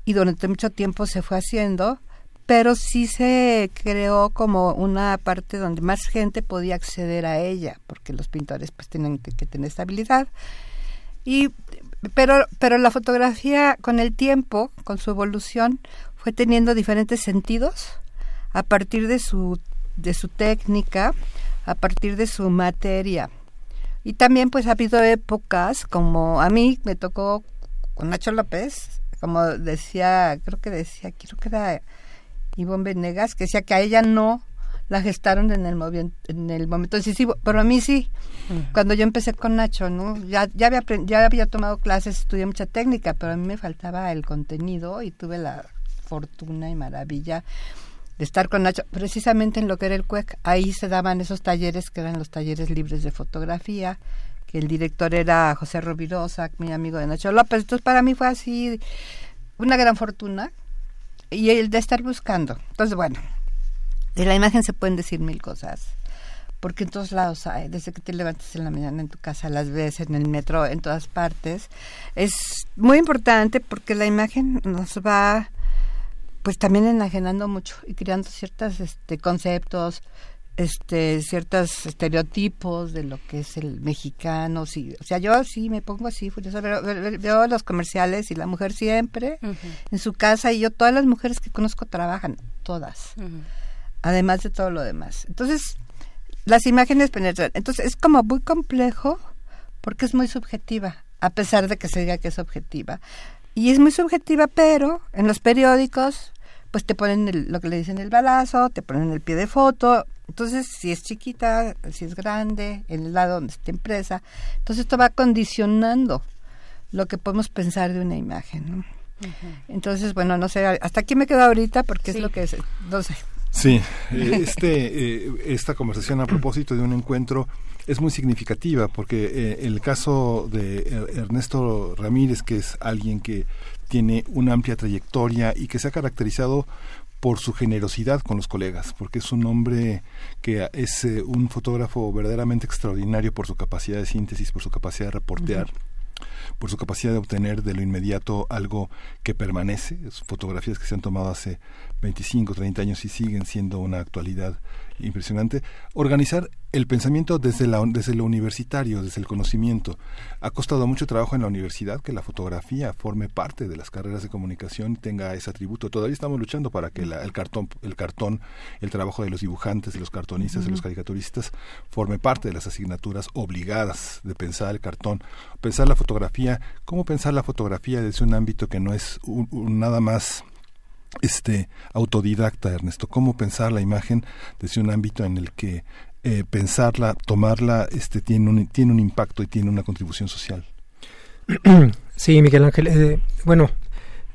y durante mucho tiempo se fue haciendo, pero sí se creó como una parte donde más gente podía acceder a ella, porque los pintores pues tienen que tener estabilidad. Y pero pero la fotografía con el tiempo, con su evolución, fue teniendo diferentes sentidos a partir de su de su técnica, a partir de su materia. Y también pues ha habido épocas como a mí me tocó con Nacho López, como decía, creo que decía, creo que era Ivonne Venegas, que decía que a ella no la gestaron en el, en el momento decisivo, pero a mí sí. Cuando yo empecé con Nacho, ¿no? Ya, ya, había, ya había tomado clases, estudié mucha técnica, pero a mí me faltaba el contenido y tuve la fortuna y maravilla de estar con Nacho, precisamente en lo que era el CUEC. Ahí se daban esos talleres que eran los talleres libres de fotografía, que el director era José Rovirosa, mi amigo de Nacho López. Entonces para mí fue así una gran fortuna y el de estar buscando. Entonces, bueno, de la imagen se pueden decir mil cosas, porque en todos lados hay, desde que te levantas en la mañana en tu casa, las ves en el metro, en todas partes. Es muy importante porque la imagen nos va pues también enajenando mucho y creando ciertos este, conceptos, este ciertos estereotipos de lo que es el mexicano sí o sea yo sí me pongo así furiosa veo, los comerciales y la mujer siempre en su casa y yo todas las mujeres que conozco trabajan todas además de todo lo demás. Entonces las imágenes penetran. Entonces es como muy complejo porque es muy subjetiva a pesar de que se diga que es objetiva. Y es muy subjetiva pero en los periódicos pues te ponen lo que le dicen el balazo, te ponen el pie de foto, entonces, si es chiquita, si es grande, en el lado donde está impresa, entonces esto va condicionando lo que podemos pensar de una imagen. Entonces, bueno, no sé, hasta aquí me quedo ahorita porque es lo que es, no sé. Sí, eh, este, eh, esta conversación a propósito de un encuentro es muy significativa porque eh, el caso de Ernesto Ramírez, que es alguien que tiene una amplia trayectoria y que se ha caracterizado por su generosidad con los colegas, porque es un hombre que es eh, un fotógrafo verdaderamente extraordinario por su capacidad de síntesis, por su capacidad de reportear. por su capacidad de obtener de lo inmediato algo que permanece, fotografías que se han tomado hace 25, 30 años y siguen siendo una actualidad impresionante. Organizar el pensamiento desde, la, desde lo universitario, desde el conocimiento. Ha costado mucho trabajo en la universidad que la fotografía forme parte de las carreras de comunicación, tenga ese atributo. Todavía estamos luchando para que el, cartón, el cartón, el trabajo de los dibujantes, de los cartonistas, de los caricaturistas, forme parte de las asignaturas obligadas de pensar el cartón, pensar la fotografía. ¿Cómo pensar la fotografía desde un ámbito que no es nada más este autodidacta Ernesto. Cómo pensar la imagen desde un ámbito en el que eh, pensarla tomarla este tiene un tiene un impacto y tiene una contribución social sí Miguel Ángel eh, bueno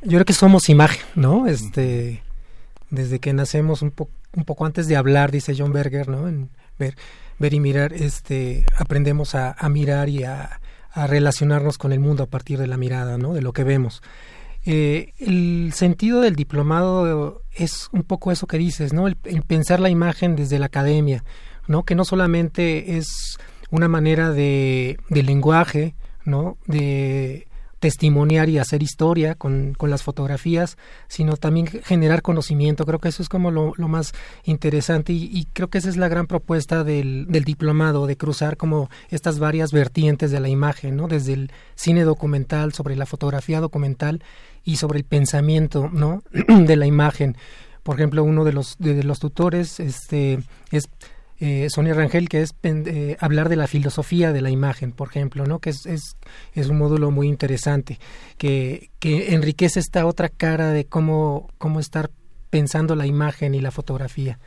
yo creo que somos imagen no este desde que nacemos un poco un poco antes de hablar dice John Berger no en ver ver y mirar este aprendemos a, a mirar y a, a relacionarnos con el mundo a partir de la mirada no de lo que vemos eh, el sentido del diplomado es un poco eso que dices, ¿no? El, pensar la imagen desde la academia, ¿no? Que no solamente es una manera de, de lenguaje, ¿no? De testimoniar y hacer historia con, con, las fotografías, sino también generar conocimiento. Creo que eso es como lo, más interesante y, y, creo que esa es la gran propuesta del, del, diplomado, de cruzar como estas varias vertientes de la imagen, ¿no? Desde el cine documental, sobre la fotografía documental y sobre el pensamiento ¿no? de la imagen. Por ejemplo, uno de los, de, los tutores este, es eh, Sonia Rangel, que es eh, hablar de la filosofía de la imagen, por ejemplo, ¿no? que es, es, es un módulo muy interesante, que, que enriquece esta otra cara de cómo, cómo estar pensando la imagen y la fotografía.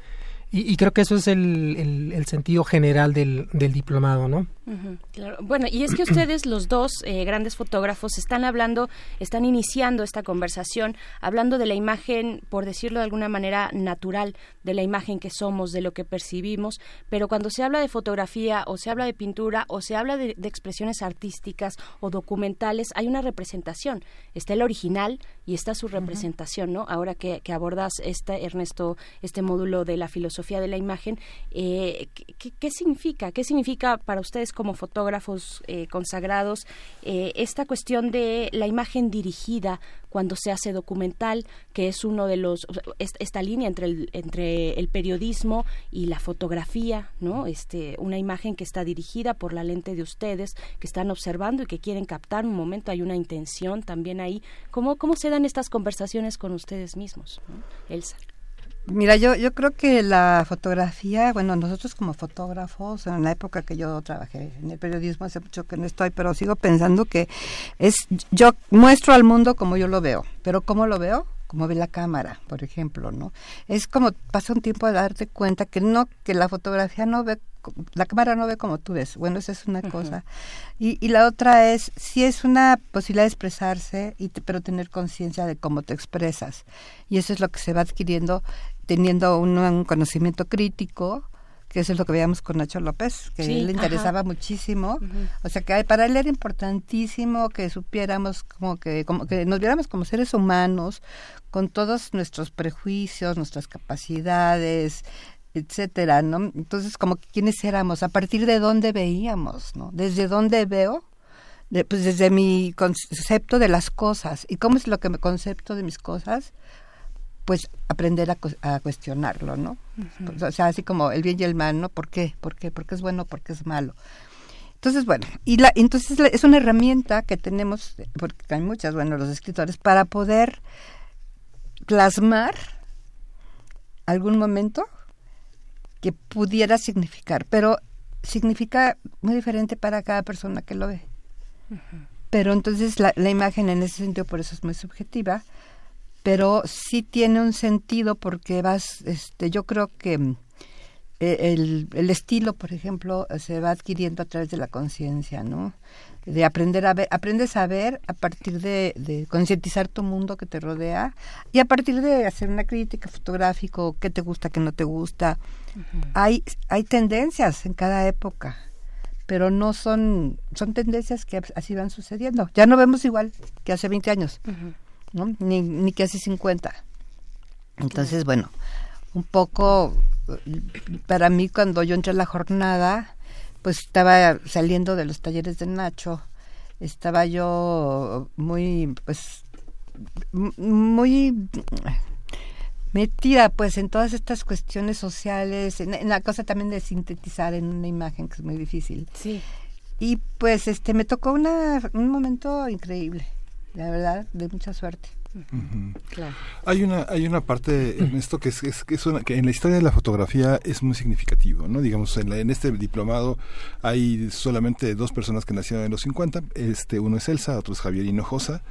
Y, y creo que eso es el, el, el sentido general del, del diplomado, ¿no? Claro. Bueno, y es que ustedes, los dos eh, grandes fotógrafos, están hablando, están iniciando esta conversación, hablando de la imagen, por decirlo de alguna manera, natural, de la imagen que somos, de lo que percibimos, pero cuando se habla de fotografía o se habla de pintura o se habla de, de expresiones artísticas o documentales, hay una representación. Está el original y está su representación, ¿no? Ahora que, que, abordas, este, Ernesto, este módulo de la filosofía de la imagen, eh, ¿qué, ¿qué significa? ¿Qué significa para ustedes como fotógrafos eh, consagrados, eh, esta cuestión de la imagen dirigida cuando se hace documental, que es uno de los esta línea entre el, entre el periodismo y la fotografía, ¿no? Este una imagen que está dirigida por la lente de ustedes, que están observando y que quieren captar un momento, hay una intención también ahí. ¿Cómo cómo se dan estas conversaciones con ustedes mismos, Elsa? Mira, yo, yo creo que la fotografía, bueno, nosotros como fotógrafos, en la época que yo trabajé en el periodismo, hace mucho que no estoy, pero sigo pensando que es, yo muestro al mundo como yo lo veo, pero ¿cómo lo veo? como ve la cámara, por ejemplo, ¿no? Es como pasa un tiempo de darte cuenta que no, que la fotografía no ve, la cámara no ve como tú ves. Bueno, esa es una cosa. Y, y la otra es, si es una posibilidad de expresarse, y pero tener conciencia de cómo te expresas. Y eso es lo que se va adquiriendo teniendo un, conocimiento crítico, que eso es lo que veíamos con Nacho López, que le interesaba muchísimo. O sea, que para él era importantísimo que supiéramos como que, como que nos viéramos como seres humanos, con todos nuestros prejuicios, nuestras capacidades, etcétera, ¿no? Entonces, como quiénes éramos, a partir de dónde veíamos, ¿no? Desde dónde veo, pues desde mi concepto de las cosas. ¿Y cómo es lo que me concepto de mis cosas? Pues aprender a, cuestionarlo, ¿no? O sea, así como el bien y el mal, ¿no? ¿Por qué? ¿Por qué? Porque es bueno, porque es malo. Entonces, bueno, y la, entonces es una herramienta que tenemos, porque hay muchas, bueno, los escritores, para poder plasmar algún momento que pudiera significar, pero significa muy diferente para cada persona que lo ve. Pero entonces la, la imagen en ese sentido por eso es muy subjetiva, pero sí tiene un sentido porque vas, este, yo creo que mm, e, el, el estilo, por ejemplo, se va adquiriendo a través de la conciencia, ¿no? De aprender a ver, aprendes a ver a partir de, de concientizar tu mundo que te rodea y a partir de hacer una crítica fotográfica, qué te gusta, qué no te gusta. Hay, hay tendencias en cada época pero no son, son tendencias que así van sucediendo. Ya no vemos igual que hace 20 años. ¿No? Ni, ni que hace 50. Entonces, bueno, un poco para mí cuando yo entré a la jornada, pues estaba saliendo de los talleres de Nacho, estaba yo muy, pues, muy metida pues en todas estas cuestiones sociales, en, en, la cosa también de sintetizar en una imagen que es muy difícil. Sí. Y pues este me tocó una, un momento increíble la verdad, de mucha suerte. Hay una hay una parte en esto que es, que, es una, que en la historia de la fotografía es muy significativo, ¿no? Digamos en, en este diplomado hay solamente dos personas que nacieron en los 50, este uno es Elsa, otro es Javier Hinojosa,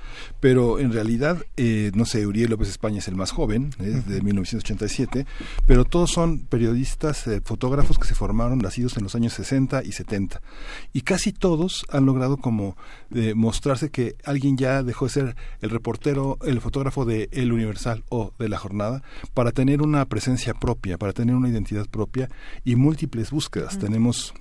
pero en realidad eh, no sé, Uriel López España es el más joven, es de 1987, pero todos son periodistas, eh, fotógrafos que se formaron nacidos en los años 60 y 70 y casi todos han logrado como eh, mostrarse que alguien ya dejó de ser el reportero el fotógrafo de El Universal o de La Jornada para tener una presencia propia, para tener una identidad propia y múltiples búsquedas. Tenemos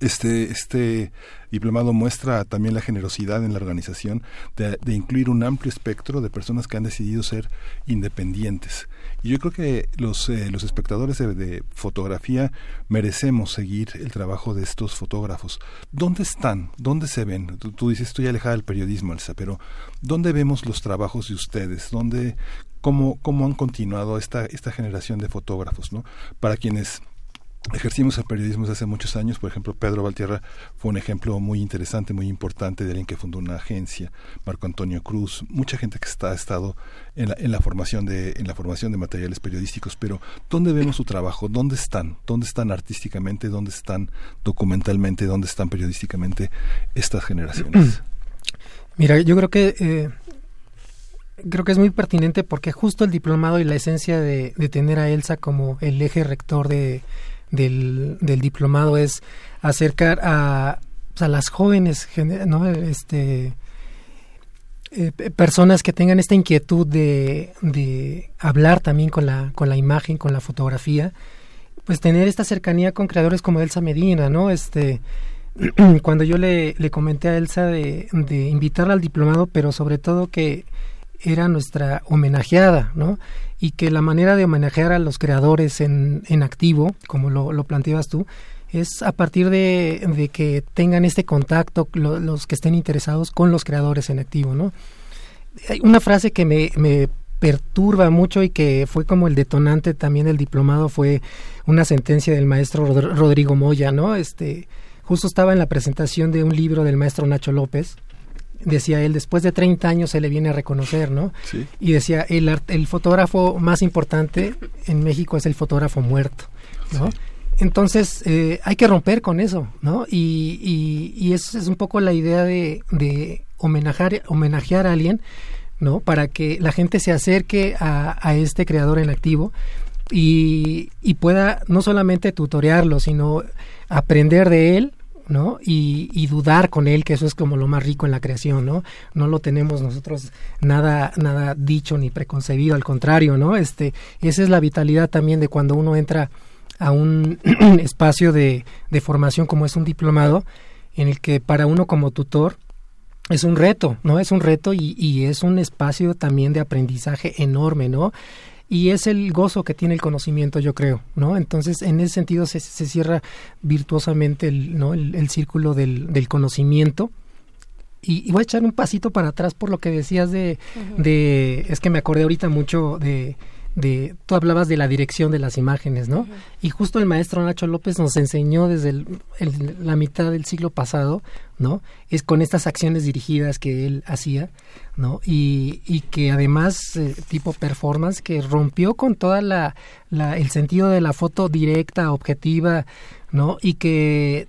este, este diplomado muestra también la generosidad en la organización de, incluir un amplio espectro de personas que han decidido ser independientes. Y yo creo que los, eh, los espectadores de, fotografía merecemos seguir el trabajo de estos fotógrafos. ¿Dónde están? ¿Dónde se ven? Tú, dices, estoy alejada del periodismo, Elsa, pero ¿dónde vemos los trabajos de ustedes? ¿Dónde, cómo, cómo han continuado esta, esta generación de fotógrafos? ¿no? Para quienes ejercimos el periodismo desde hace muchos años. Por ejemplo, Pedro Valtierra fue un ejemplo muy interesante, muy importante de alguien que fundó una agencia. Marco Antonio Cruz, mucha gente que está, ha estado en la, en la formación de en la formación de materiales periodísticos. Pero ¿dónde vemos su trabajo? ¿Dónde están? ¿Dónde están artísticamente? ¿Dónde están documentalmente? ¿Dónde están periodísticamente estas generaciones? Mira, yo creo que eh, creo que es muy pertinente porque justo el diplomado y la esencia de, de tener a Elsa como el eje rector de del, del diplomado es acercar a, pues, a las jóvenes, ¿no? Este, eh, personas que tengan esta inquietud de, de hablar también con la, con la imagen, con la fotografía, pues tener esta cercanía con creadores como Elsa Medina, ¿no? Este, cuando yo le, le comenté a Elsa de, de invitarla al diplomado, pero sobre todo que era nuestra homenajeada, ¿no? Y que la manera de homenajear a los creadores en, en activo, como lo, lo planteabas tú, es a partir de, de que tengan este contacto lo- los que estén interesados con los creadores en activo, ¿no? Hay una frase que me, me perturba mucho y que fue como el detonante también del diplomado fue una sentencia del maestro Rod- Rodrigo Moya, ¿no? Este, justo estaba en la presentación de un libro del maestro Nacho López, decía él, después de 30 años se le viene a reconocer, ¿no? Sí. Y decía, el, art- el fotógrafo más importante en México es el fotógrafo muerto, ¿no? Entonces, eh, hay que romper con eso, ¿no? Y, y, y esa es un poco la idea de, de homenajear, homenajear a alguien, ¿no? Para que la gente se acerque a, a este creador en activo y, y pueda no solamente tutorearlo, sino aprender de él, ¿no? Y, y dudar con él, que eso es como lo más rico en la creación, ¿no? No lo tenemos nosotros nada, nada dicho ni preconcebido, al contrario, ¿no? Este, esa es la vitalidad también de cuando uno entra a un espacio de, de formación como es un diplomado, en el que para uno como tutor es un reto, ¿no? Es un reto y, y es un espacio también de aprendizaje enorme, ¿no? Y es el gozo que tiene el conocimiento, yo creo, ¿no? Entonces, en ese sentido se, se cierra virtuosamente el, ¿no? el, el círculo del, del conocimiento. Y, voy a echar un pasito para atrás por lo que decías de, de es que me acordé ahorita mucho de, de, tú hablabas de la dirección de las imágenes, ¿no? Y justo el maestro Nacho López nos enseñó desde el- el- la mitad del siglo pasado, ¿no? Es con estas acciones dirigidas que él hacía, ¿no? Y, y que además, eh, tipo performance, que rompió con toda la, la, el sentido de la foto directa, objetiva, ¿no? Y que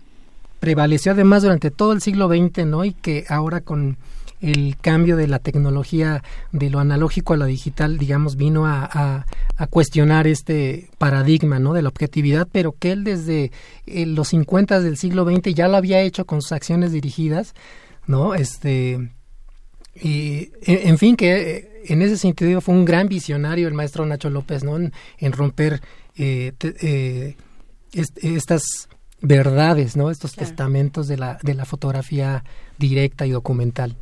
prevaleció además durante todo el siglo XX, ¿no? Y que ahora con el cambio de la tecnología de lo analógico a lo digital, digamos, vino a, cuestionar este paradigma, ¿no? De la objetividad, pero que él desde eh, los 50 del siglo XX ya lo había hecho con sus acciones dirigidas, ¿no? Este, y, en fin, que eh, en ese sentido fue un gran visionario el maestro Nacho López, ¿no? En, romper eh, eh, est- estas verdades, ¿no? Estos Claro. testamentos de la, de la fotografía directa y documental.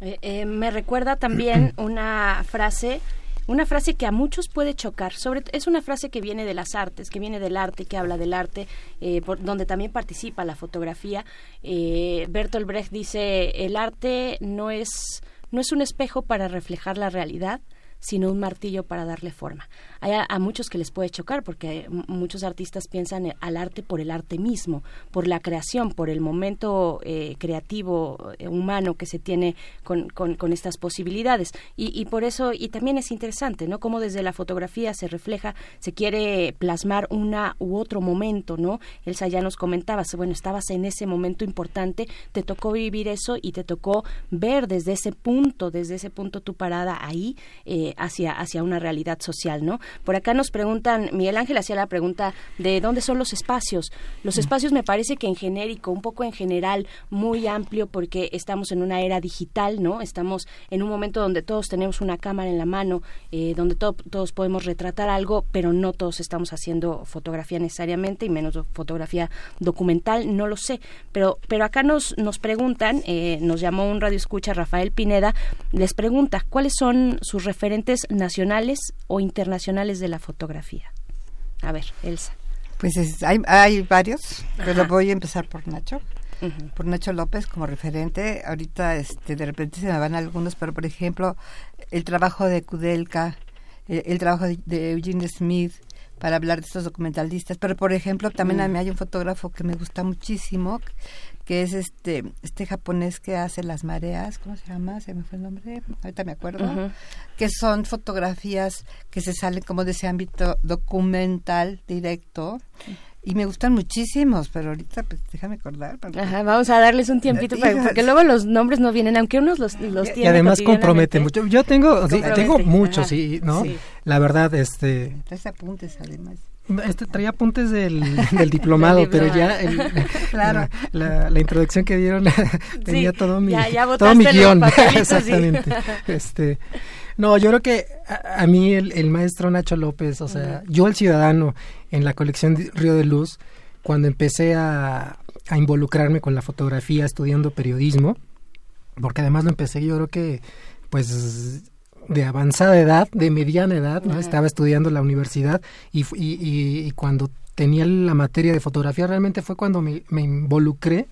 Eh, eh, me recuerda también una frase una frase que a muchos puede chocar sobre es una frase que viene de las artes que viene del arte que habla del arte eh, por, donde también participa la fotografía eh, Bertolt Brecht dice el arte no es no es un espejo para reflejar la realidad sino un martillo para darle forma. Hay a, muchos que les puede chocar porque muchos artistas piensan eh, al arte por el arte mismo, por la creación, por el momento eh, creativo eh, humano que se tiene con, con- estas posibilidades. Y, y por eso, y también es interesante, ¿no? Cómo desde la fotografía se refleja, se quiere plasmar una u otro momento, ¿no? Elsa ya nos comentaba, bueno, estabas en ese momento importante, te tocó vivir eso y te tocó ver desde ese punto, desde ese punto tu parada ahí eh, hacia, hacia una realidad social, ¿no? Por acá nos preguntan, Miguel Ángel hacía la pregunta de dónde son los espacios. Los espacios me parece que en genérico, un poco en general, muy amplio porque estamos en una era digital, ¿no? Estamos en un momento donde todos tenemos una cámara en la mano, eh, donde to- todos podemos retratar algo, pero no todos estamos haciendo fotografía necesariamente y menos fotografía documental, no lo sé. Pero, pero acá nos, nos preguntan, eh, nos llamó un radio escucha Rafael Pineda, les pregunta cuáles son sus referentes nacionales o internacionales de la fotografía. A ver, Elsa. Pues es- hay, hay varios, pero Ajá. voy a empezar por Nacho. Ujú. Por Nacho López como referente. Ahorita este, de repente se me van algunos, pero por ejemplo, el trabajo de Kudelka, el, el trabajo de, de Eugene Smith para hablar de estos documentalistas. Pero por ejemplo, también a Mm. mí hay un fotógrafo que me gusta muchísimo, que es este este japonés que hace las mareas, ¿cómo se llama? Se me fue el nombre, ahorita me acuerdo. Ujú. Que son fotografías que se salen como de ese ámbito documental directo. Y me gustan muchísimos, pero ahorita pues déjame acordar. porque- Ajá, vamos a darles un tiempito para- porque luego los nombres no vienen, aunque unos los, los Y tienen además compromete mucho. Yo tengo, sí, tengo muchos, sí, ¿no? sí. La verdad, este, Traes apuntes además. Este, traía apuntes del, del diplomado, Del pero ya el- Claro. la, la- la introducción que dieron tenía Sí, todo mi, ya- ya todo mi guion. sí. Exactamente. Este, no, yo creo que a, a mí el, el maestro Nacho López, o sea, yo el ciudadano en la colección de Río de Luz, cuando empecé a, a involucrarme con la fotografía, estudiando periodismo, porque además lo empecé yo creo que pues de avanzada edad, de mediana edad. Estaba estudiando en la universidad y, fu- y, y- y cuando tenía la materia de fotografía, realmente fue cuando me, me involucré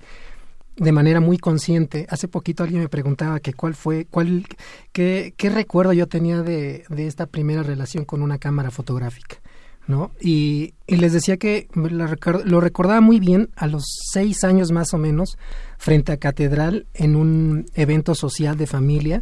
de manera muy consciente. Hace poquito alguien me preguntaba que cuál fue, cuál, qué, qué recuerdo yo tenía de, de esta primera relación con una cámara fotográfica. ¿no? Y, y les decía que lo recordaba muy bien a los seis años más o menos, frente a Catedral, en un evento social de familia,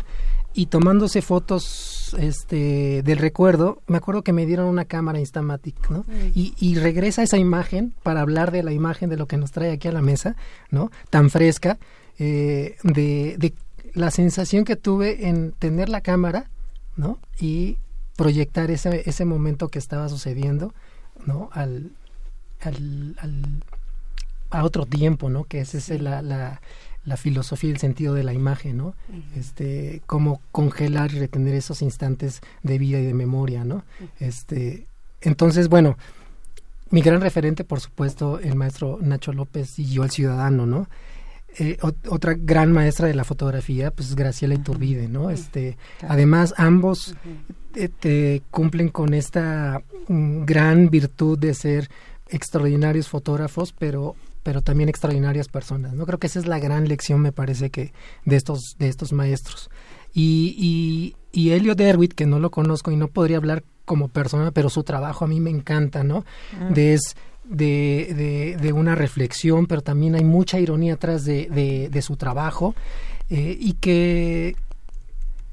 y tomándose fotos este, del recuerdo, me acuerdo que me dieron una cámara Instamatic, ¿no? Y, y regresa esa imagen para hablar de la imagen de lo que nos trae aquí a la mesa, ¿no? Tan fresca, eh, de, de la sensación que tuve en tener la cámara, ¿no? Y proyectar ese, ese momento que estaba sucediendo, ¿no? Al, al, al- a otro tiempo, ¿no? Que es ese la, la, la filosofía y el sentido de la imagen, ¿no? Este, cómo congelar y retener esos instantes de vida y de memoria, ¿no? Este, entonces, bueno, mi gran referente, por supuesto, el maestro Nacho López y yo, el ciudadano, ¿no? Eh, ot- otra gran maestra de la fotografía, pues Graciela Iturbide, ¿no? Este, además, ambos eh, te cumplen con esta mm, gran virtud de ser extraordinarios fotógrafos, pero pero también extraordinarias personas. No creo que esa es la gran lección, me parece que de estos de estos maestros. Y y, y Elliot Erwitt, que no lo conozco y no podría hablar como persona, pero su trabajo a mí me encanta, ¿no? Ah. De es de, de, de una reflexión, pero también hay mucha ironía atrás de, de, de su trabajo eh, y que,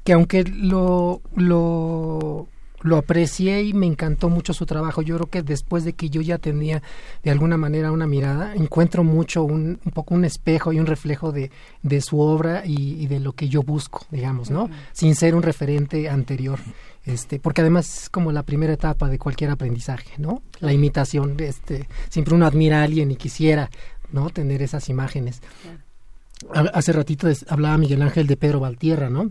que aunque lo, lo, lo aprecié y me encantó mucho su trabajo, yo creo que después de que yo ya tenía de alguna manera una mirada, encuentro mucho un, un poco un espejo y un reflejo de, de su obra y, y de lo que yo busco, digamos, ¿no? Sin ser un referente anterior. Este, porque además es como la primera etapa de cualquier aprendizaje, ¿no? La imitación, este, siempre uno admira a alguien y quisiera, ¿no? Tener esas imágenes. Ha- Hace ratito hablaba Miguel Ángel de Pedro Valtierra, ¿no?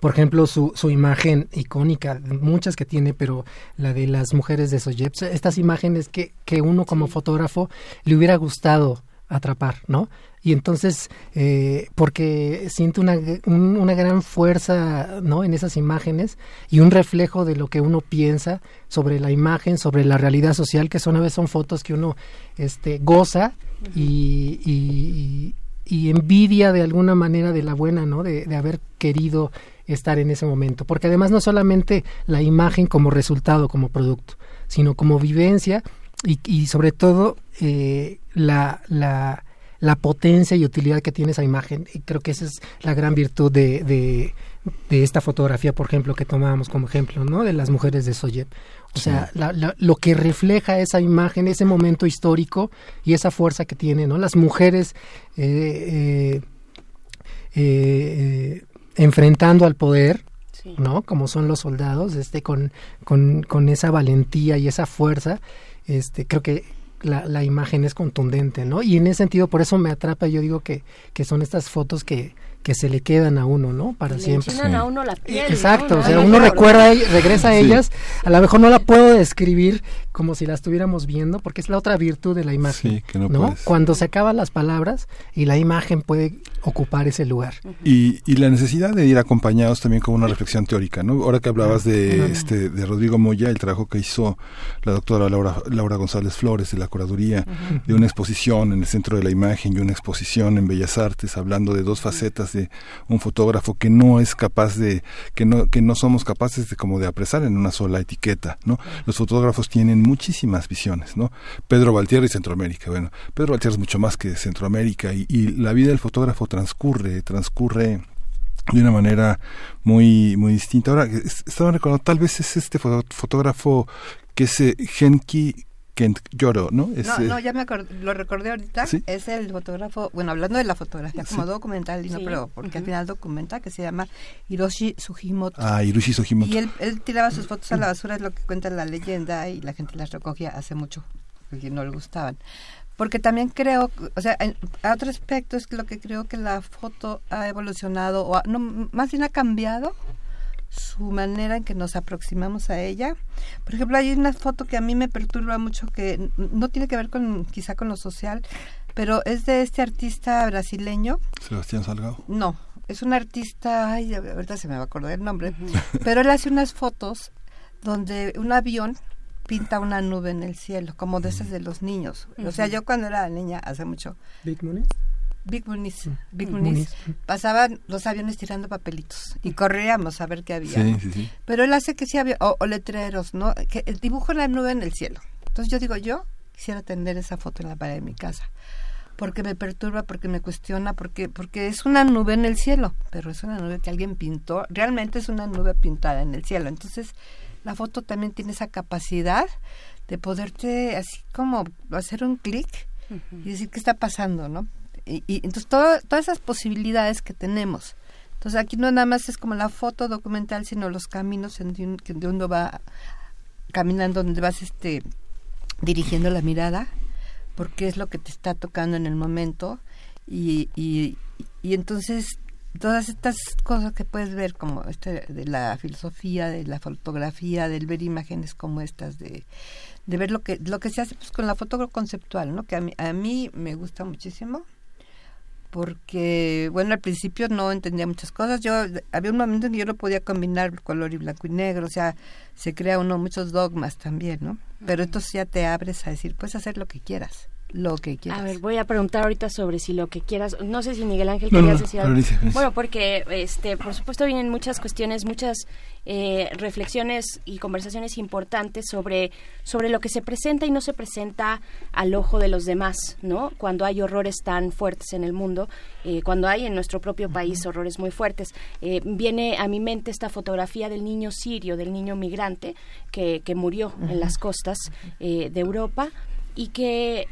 Por ejemplo, su, su imagen icónica, muchas que tiene, pero la de las mujeres de Soyeps, estas imágenes que, que uno como fotógrafo le hubiera gustado atrapar, ¿no? Y entonces, eh, porque siento una, un- una gran fuerza, ¿no? En esas imágenes y un reflejo de lo que uno piensa sobre la imagen, sobre la realidad social, que son a veces son fotos que uno este, goza y, y, y envidia de alguna manera de la buena, ¿no? De, de haber querido estar en ese momento. Porque además no solamente la imagen como resultado, como producto, sino como vivencia y, y sobre todo eh, la, la, la potencia y utilidad que tiene esa imagen. Y creo que esa es la gran virtud de, de, esta fotografía, por ejemplo, que tomábamos como ejemplo, ¿no? De las mujeres de Soyet. O sea, la- la- lo que refleja esa imagen, ese momento histórico y esa fuerza que tiene, ¿no? Las mujeres eh, eh, eh, enfrentando al poder, ¿no? Como son los soldados, este, con, con, con esa valentía y esa fuerza, este, creo que la, la imagen es contundente, ¿no? Y en ese sentido, por eso me atrapa, yo digo que, que son estas fotos que, que se le quedan a uno, ¿no? Para Le siempre. a uno la piel, Exacto, ¿no? o sea, No, uno no, no. recuerda, y regresa a Sí. ellas, a lo mejor no la puedo describir como si la estuviéramos viendo, porque es la otra virtud de la imagen, Sí, que no. Cuando se acaban las palabras y la imagen puede ocupar ese lugar. Y, y la necesidad de ir acompañados también con una reflexión teórica, ¿no? Ahora que hablabas de este de Rodrigo Moya, el trabajo que hizo la doctora Laura, Laura González Flores de la curaduría de una exposición en el centro de la imagen y una exposición en Bellas Artes hablando de dos facetas de un fotógrafo que no es capaz de que no que no somos capaces de como de apresar en una sola etiqueta, ¿no? Los fotógrafos tienen muchísimas visiones, ¿no? Pedro Valtierra y Centroamérica, bueno, Pedro Valtierra es mucho más que Centroamérica y, y la vida del fotógrafo transcurre, transcurre de una manera muy muy distinta. Ahora es- estaba recordando, tal vez es este fo- fotógrafo que es eh, Genki Kent Yoro, ¿no? Es, No, eh, no, ya me acor- lo recordé ahorita. ¿Sí? Es el fotógrafo, bueno, hablando de la fotografía como Sí. documental, y no, Sí. pero porque al final documenta, que se llama Hiroshi Sugimoto. Ah, Hiroshi Sugimoto. Y él, él tiraba sus fotos a la basura, es lo que cuenta la leyenda, y la gente las recogía hace mucho, porque no le gustaban. Porque también creo, o sea, en- a otro aspecto es que lo que creo que la foto ha evolucionado, o ha- no, más bien ha cambiado su manera en que nos aproximamos a ella. Por ejemplo, hay una foto que a mí me perturba mucho que no tiene que ver con quizá con lo social, pero es de este artista brasileño. Sebastián Salgado. No, es un artista, ay, ahorita se me va a acordar el nombre, pero él hace unas fotos donde un avión pinta una nube en el cielo, como de esas de los niños. O sea, yo cuando era niña, hace mucho, Big Moonies. Big Moonies, Big Moonies. Pasaban los aviones tirando papelitos y corríamos a ver qué había. Sí, ¿no? sí, sí. Pero él hace que sí había, o, o letreros, ¿no? Que el dibujo la nube en el cielo. Entonces yo digo, yo quisiera tener esa foto en la pared de mi casa. Porque me perturba, porque me cuestiona, porque, porque es una nube en el cielo, pero es una nube que alguien pintó, realmente es una nube pintada en el cielo. Entonces, la foto también tiene esa capacidad de poderte así como hacer un clic y decir qué está pasando, ¿no? Y, y entonces todo- todas esas posibilidades que tenemos. Entonces aquí no nada más es como la foto documental, sino los caminos en un- que de uno va caminando, donde vas este dirigiendo la mirada, porque es lo que te está tocando en el momento y, y, y entonces todas estas cosas que puedes ver como este de la filosofía de la fotografía del ver imágenes como estas de, de ver lo que lo que se hace pues con la foto conceptual no que a mí, a mí me gusta muchísimo porque bueno al principio no entendía muchas cosas. Yo había un momento en que yo no podía combinar color y blanco y negro o sea se crea uno muchos dogmas también no pero entonces ya te abres a decir puedes hacer lo que quieras lo que quieras. A ver, voy a preguntar ahorita sobre si lo que quieras, no sé si Miguel Ángel No, querías no, decir algo. Bueno, porque este, por supuesto vienen muchas cuestiones, muchas eh, reflexiones y conversaciones importantes sobre sobre lo que se presenta y no se presenta al ojo de los demás, ¿no? Cuando hay horrores tan fuertes en el mundo, eh, cuando hay en nuestro propio país horrores muy fuertes, Eh, viene a mi mente esta fotografía del niño sirio, del niño migrante que, que murió en las costas eh, de Europa y que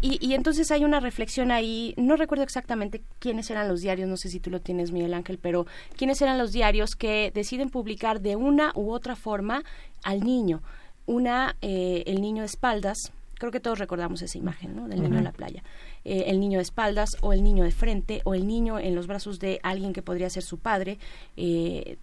y, y entonces hay una reflexión ahí, no recuerdo exactamente quiénes eran los diarios, no sé si tú lo tienes, Miguel Ángel, pero quiénes eran los diarios que deciden publicar de una u otra forma al niño. Una, eh, el niño de espaldas, creo que todos recordamos esa imagen, ¿no? Del niño en la playa. Eh, el niño de espaldas o el niño de frente o el niño en los brazos de alguien que podría ser su padre. Eh,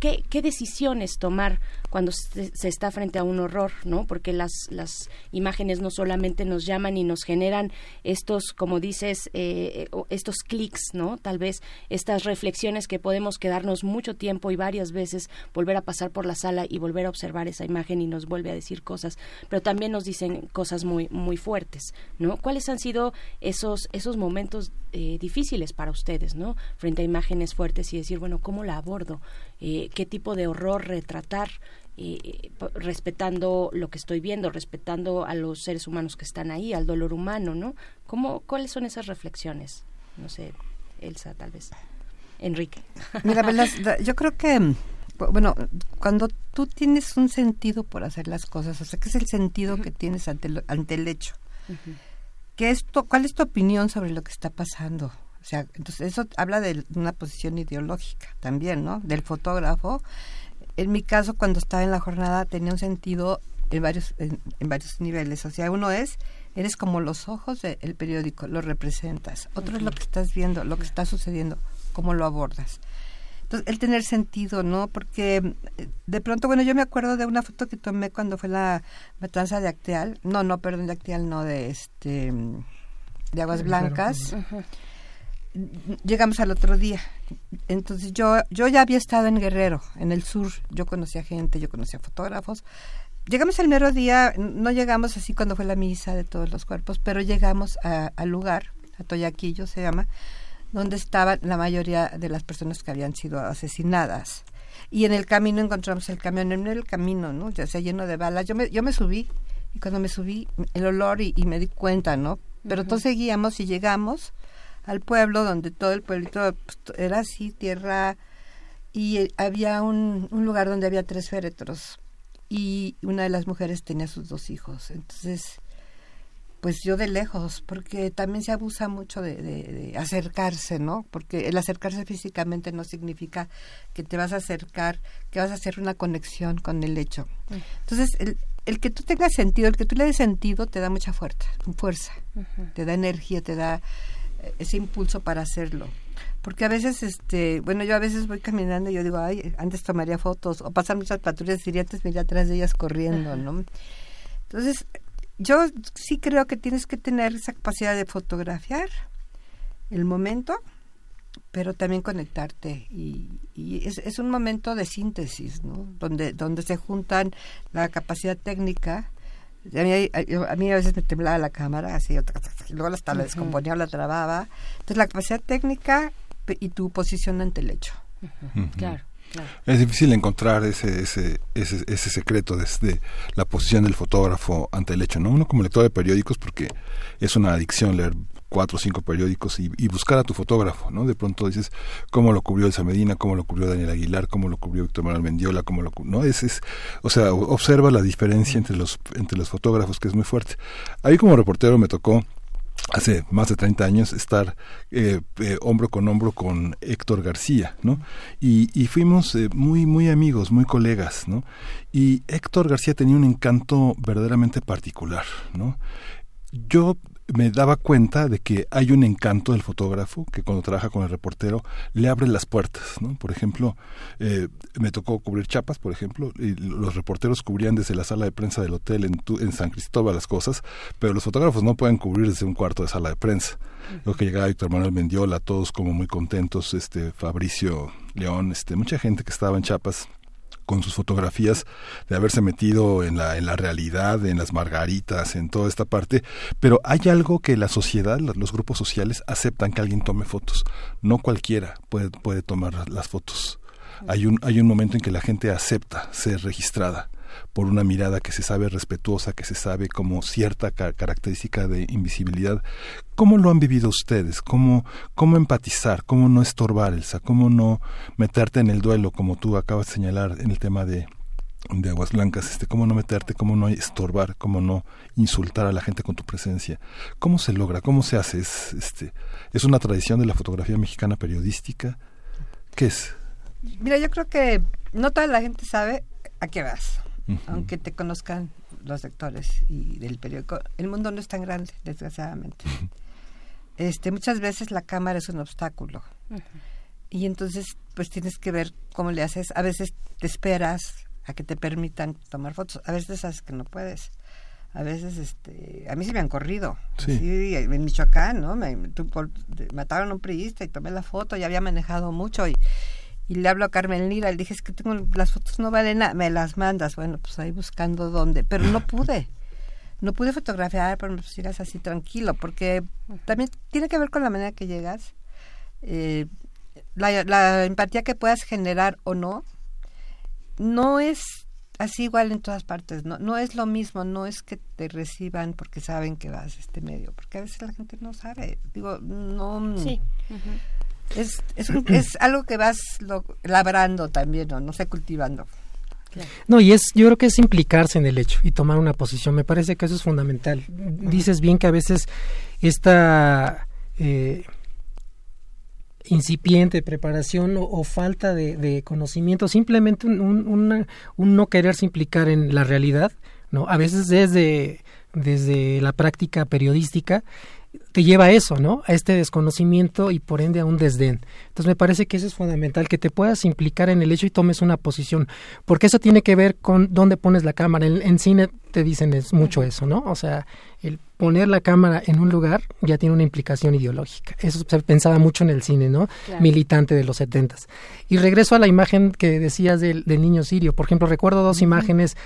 ¿Qué, qué decisiones tomar cuando se, se está frente a un horror, ¿no? Porque las, las imágenes no solamente nos llaman y nos generan estos, como dices, eh, estos clics, ¿no? Tal vez estas reflexiones que podemos quedarnos mucho tiempo y varias veces volver a pasar por la sala y volver a observar esa imagen y nos vuelve a decir cosas, pero también nos dicen cosas muy, muy fuertes, ¿no? ¿Cuáles han sido esos, esos momentos eh, difíciles para ustedes, ¿no? Frente a imágenes fuertes y decir, bueno, ¿cómo la abordo? Eh, ¿Qué tipo de horror retratar? Eh, respetando lo que estoy viendo, respetando a los seres humanos que están ahí, al dolor humano, ¿no? ¿Cómo, ¿Cuáles son esas reflexiones? No sé, Elsa, tal vez. Enrique. Mira, yo creo que, mm, bu- bueno, cuando tú tienes un sentido por hacer las cosas, o sea, ¿qué es el sentido que tienes ante, lo- ante el hecho? ¿Qué es tu- ¿Cuál es tu opinión sobre lo que está pasando? O sea, entonces eso habla de una posición ideológica también, ¿no? Del fotógrafo. En mi caso, cuando estaba en la jornada, tenía un sentido en varios, en, en varios niveles. O sea, uno es, eres como los ojos del periódico, lo representas. Otro es lo que estás viendo, lo que está sucediendo, cómo lo abordas. Entonces, el tener sentido, ¿no? Porque eh, de pronto, bueno, yo me acuerdo de una foto que tomé cuando fue la matanza de Acteal. No, no, perdón, de Acteal, no, de este de Aguas Blancas. Llegamos al otro día. Entonces yo yo ya había estado en Guerrero, en el sur. Yo conocía gente, yo conocía fotógrafos. Llegamos el mero día, no llegamos así cuando fue la misa de todos los cuerpos, pero llegamos a- al lugar, a Toyaquillo se llama, donde estaban la mayoría de las personas que habían sido asesinadas. Y en el camino encontramos el camión, en el camino, ¿no? Ya sea lleno de balas. Yo me, yo me subí y cuando me subí, el olor y, y me di cuenta, ¿no? Pero todos seguíamos y llegamos al pueblo donde todo el pueblito pues, era así, tierra, y eh, había un, un lugar donde había tres féretros y una de las mujeres tenía sus dos hijos. Entonces, pues yo de lejos, porque también se abusa mucho de, de- de acercarse, ¿no? Porque el acercarse físicamente no significa que te vas a acercar, que vas a hacer una conexión con el hecho. Entonces, el, el que tú tengas sentido, el que tú le des sentido, te da mucha fuerza, fuerza, te da energía, te da ese impulso para hacerlo. Porque a veces, este, bueno, yo a veces voy caminando y yo digo, ay, antes tomaría fotos, o pasan muchas patrullas y antes me iría atrás de ellas corriendo, ¿no? Entonces, yo sí creo que tienes que tener esa capacidad de fotografiar el momento pero también conectarte y, y es, es, un momento de síntesis, ¿no? Donde, donde se juntan la capacidad técnica. A mí, a mí a veces me temblaba la cámara, así, y luego hasta la descomponía o la trababa. Entonces, la capacidad técnica y tu posición ante el hecho. Claro. Es difícil encontrar ese, ese, ese, ese secreto desde la posición del fotógrafo ante el hecho, ¿no? Uno como lector de periódicos, porque es una adicción leer cuatro o cinco periódicos y, buscar a tu fotógrafo, ¿no? De pronto dices cómo lo cubrió Elsa Medina, cómo lo cubrió Daniel Aguilar, cómo lo cubrió Víctor Manuel Mendiola, cómo lo no es, es o sea, observa la diferencia entre los entre los fotógrafos que es muy fuerte. Ahí como reportero me tocó hace más de 30 años estar eh, hombro con hombro con Héctor García, ¿no? Y, y fuimos eh, muy, muy amigos, muy colegas, ¿no? Y Héctor García tenía un encanto verdaderamente particular, ¿no? Yo me daba cuenta de que hay un encanto del fotógrafo que cuando trabaja con el reportero le abre las puertas, ¿no? Por ejemplo, eh, me tocó cubrir chapas, por ejemplo, y los reporteros cubrían desde la sala de prensa del hotel en, en San Cristóbal las cosas, pero los fotógrafos no pueden cubrir desde un cuarto de sala de prensa. Lo que llegaba Víctor Manuel Mendiola, todos como muy contentos, este Fabricio León, este mucha gente que estaba en Chapas con sus fotografías de haberse metido en la, en la realidad, en las margaritas, en toda esta parte, pero hay algo que la sociedad, los grupos sociales aceptan que alguien tome fotos. No cualquiera puede, puede tomar las fotos. Hay un, hay un momento en que la gente acepta ser registrada por una mirada que se sabe respetuosa, que se sabe como cierta característica de invisibilidad. ¿Cómo lo han vivido ustedes? ¿Cómo, cómo empatizar? ¿Cómo no estorbar, Elsa? ¿Cómo no meterte en el duelo, como tú acabas de señalar en el tema de, de Aguas Blancas, este, cómo no meterte, cómo no estorbar, cómo no insultar a la gente con tu presencia. ¿Cómo se logra? ¿Cómo se hace? ¿Es, este, ¿es una tradición de la fotografía mexicana periodística? ¿Qué es? Mira, yo creo que no toda la gente sabe a qué vas aunque te conozcan los lectores y del periódico, el mundo no es tan grande, desgraciadamente. este, muchas veces la cámara es un obstáculo. Y entonces, pues tienes que ver cómo le haces. A veces te esperas a que te permitan tomar fotos. A veces sabes que no puedes. A veces, este, a mí se me han corrido. Sí. en Michoacán, ¿no? Me, mataron a un priista y tomé la foto y había manejado mucho y y le hablo a Carmen Lira, le dije, es que tengo las fotos no valen nada, me las mandas, bueno, pues ahí buscando dónde, pero no pude, no pude fotografiar, pero pues sigas así tranquilo, porque también tiene que ver con la manera que llegas, eh, la, la empatía que puedas generar o no, no es así igual en todas partes, no, no es lo mismo, no es que te reciban porque saben que vas a este medio, porque a veces la gente no sabe, digo, no... Sí. Es, es, es algo que vas labrando también, ¿no? no sé, cultivando. No, y es, yo creo que es implicarse en el hecho y tomar una posición. Me parece que eso es fundamental. Dices bien que a veces esta eh, incipiente preparación o, falta de, conocimiento, simplemente un, un, no quererse implicar en la realidad, no, a veces desde desde la práctica periodística te lleva a eso, ¿no? A este desconocimiento y por ende a un desdén. Entonces me parece que eso es fundamental, que te puedas implicar en el hecho y tomes una posición, porque eso tiene que ver con dónde pones la cámara. En, en cine te dicen es mucho eso, ¿no? O sea, el poner la cámara en un lugar ya tiene una implicación ideológica. Eso se pensaba mucho en el cine, ¿no? Militante de los setentas. Y regreso a la imagen que decías del, niño sirio. Por ejemplo, recuerdo dos imágenes,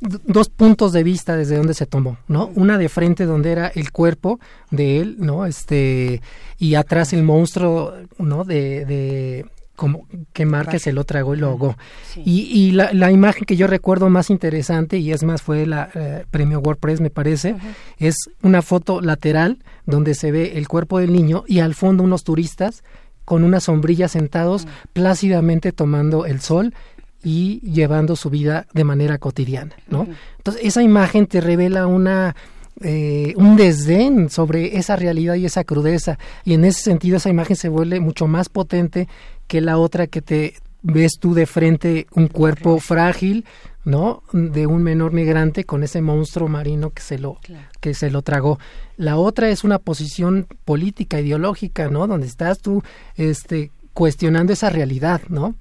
dos puntos de vista desde donde se tomó, ¿no? Una de frente donde era el cuerpo de él, ¿no? Este, y atrás el monstruo, ¿no? de, de como que Márquez se lo tragó y lo ahogó. Y, y la, la, imagen que yo recuerdo más interesante, y es más, fue la eh, premio WordPress, me parece, es una foto lateral donde se ve el cuerpo del niño y al fondo unos turistas con una sombrilla sentados plácidamente tomando el sol y llevando su vida de manera cotidiana, ¿no? Entonces, esa imagen te revela una eh, un desdén sobre esa realidad y esa crudeza. Y en ese sentido esa imagen se vuelve mucho más potente que la otra que te ves tú de frente un cuerpo frágil, ¿no? De un menor migrante con ese monstruo marino que se lo que se lo tragó. La otra es una posición política ideológica, ¿no? Donde estás tú este cuestionando esa realidad, ¿no?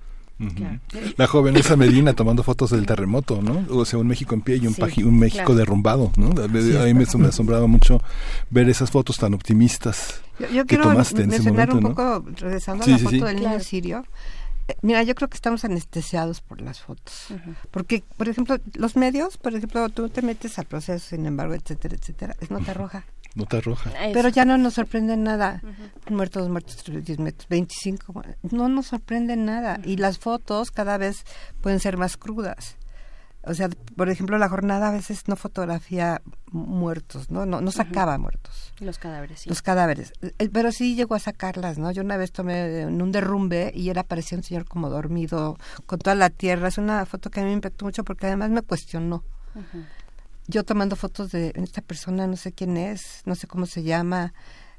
La joven esa Medina tomando fotos del terremoto, ¿no? O sea, un México en pie y un, Sí, un México claro. derrumbado, ¿no? A mí Sí. me, me asombraba mucho ver esas fotos tan optimistas Yo, yo que quiero tomaste en ese mencionar momento, un ¿no? poco, regresando Sí, a la sí, foto sí. del niño sirio. Mira, yo creo que estamos anestesiados por las fotos. Porque, por ejemplo, los medios, por ejemplo, tú te metes al proceso, sin embargo, etcétera, etcétera, es nota roja. Nota roja. Pero ya no nos sorprende nada. Un muerto, dos muertos, tres, diez metros, 25. No nos sorprende nada. Y las fotos cada vez pueden ser más crudas. O sea, por ejemplo, la jornada a veces no fotografía muertos, ¿no? No, no sacaba muertos. Los cadáveres, sí. Los cadáveres. Eh, Pero sí llegó a sacarlas, ¿no? Yo una vez tomé en un derrumbe y era parecía un señor como dormido con toda la tierra. Es una foto que a mí me impactó mucho porque además me cuestionó. Yo tomando fotos de esta persona, no sé quién es, no sé cómo se llama.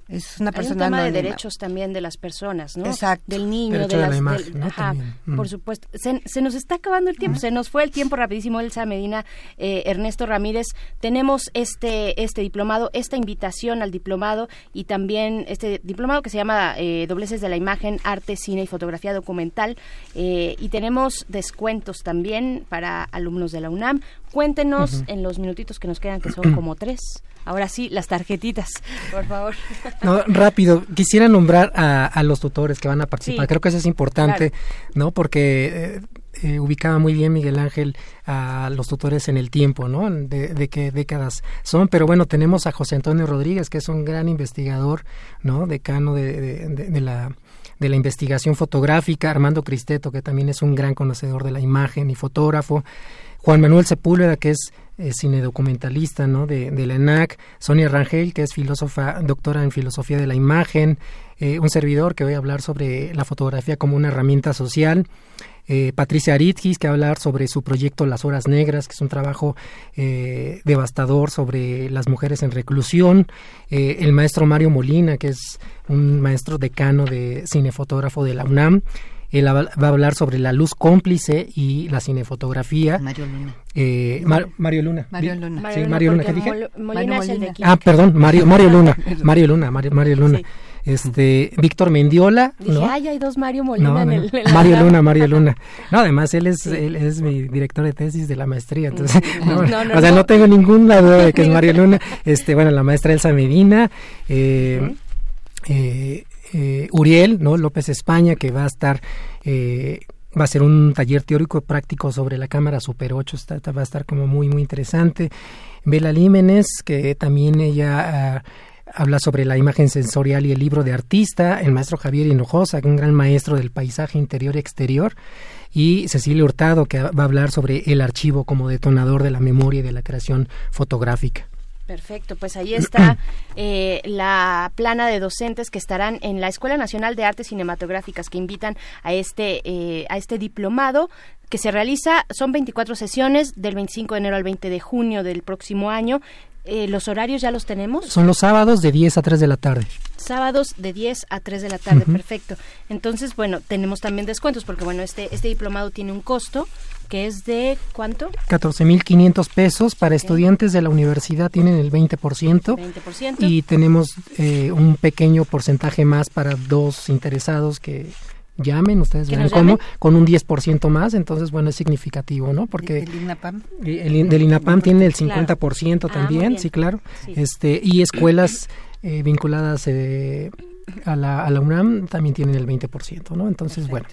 Es una Hay un persona tema de derechos también de las personas, ¿no? Exacto. Del niño, Derecho de de las... la del- imagen, ¿no? ajá. Mm. por supuesto. Se, se nos está acabando el tiempo, se nos fue el tiempo rapidísimo, Elsa Medina, eh, Ernesto Ramírez. Tenemos este, este diplomado, esta invitación al diplomado y también este diplomado que se llama eh, Dobleces de la Imagen, Arte, Cine y Fotografía Documental. eh, y tenemos descuentos también para alumnos de la UNAM. Cuéntenos en los minutitos que nos quedan, que son como tres. Ahora sí, las tarjetitas, por favor. No, rápido, quisiera nombrar a, a los tutores que van a participar. Sí. Creo que eso es importante, Claro. ¿no? Porque eh, eh, ubicaba muy bien Miguel Ángel a los tutores en el tiempo, ¿no? De, de qué décadas son. Pero bueno, tenemos a José Antonio Rodríguez, que es un gran investigador, ¿no? Decano de, de- de- de la de la investigación fotográfica, Armando Cristeto, que también es un gran conocedor de la imagen y fotógrafo, Juan Manuel Sepúlveda, que es eh, cinedocumentalista ¿no? de, la ENAC, Sonia Rangel, que es filósofa, doctora en filosofía de la imagen, eh, un servidor que voy a hablar sobre la fotografía como una herramienta social, eh, Patricia Aritzkis, que va a hablar sobre su proyecto Las Horas Negras, que es un trabajo eh, devastador sobre las mujeres en reclusión, eh, el maestro Mario Molina, que es un maestro decano de cinefotógrafo de la UNAM, él va va a hablar sobre la luz cómplice y la cinefotografía. Mario Luna. Eh, Mar- Mario Luna. Mario ¿sí? Luna. Sí, Mario Luna, ¿qué dije? Mol- Molina Mario es el de Molina. química. Ah, perdón, Mario, Mario Luna, Mario Luna, Mario, Mario Luna. Este, Víctor Mendiola, Dije, ¿no? ay, hay dos Mario Molina No, en no, el... no. en Mario. Luna, Mario Luna. No, además él es, él es mi director de tesis de la maestría, entonces, no, No, no, o sea, no. no tengo ninguna duda de que es Mario Luna. Este, bueno, la maestra Elsa Medina, eh, eh, eh, Uriel, ¿no? López España, que va a estar, eh, va a ser un taller teórico práctico sobre la cámara Super 8, está- va a estar como muy, muy interesante. Bela Límenes, que también ella... ah, habla sobre la imagen sensorial y el libro de artista, el maestro Javier Hinojosa, un gran maestro del paisaje interior y exterior, y Cecilia Hurtado, que va a hablar sobre el archivo como detonador de la memoria y de la creación fotográfica. Perfecto, pues ahí está eh, la plana de docentes que estarán en la Escuela Nacional de Artes Cinematográficas que invitan a este eh, a este diplomado que se realiza son 24 sesiones del 25 de enero al 20 de junio del próximo año. Eh, los horarios ya los tenemos. Son los sábados de 10 a 3 de la tarde. Sábados de 10 a 3 de la tarde, perfecto. Entonces, bueno, tenemos también descuentos porque bueno, este este diplomado tiene un costo que es de ¿cuánto? 14.500 pesos. Para estudiantes de la universidad tienen el 20%. 20%. Y tenemos eh, un pequeño porcentaje más para dos interesados que llamen, ustedes verán cómo, con un 10% más. Entonces, bueno, es significativo, ¿no? Porque... ¿El INAPAM? El, del INAPAM tiene el Claro. 50% Ah, muy también, sí, claro. Sí. Este, y escuelas eh, vinculadas eh, a, la, a la UNAM también tienen el 20%, ¿no? Entonces, bueno.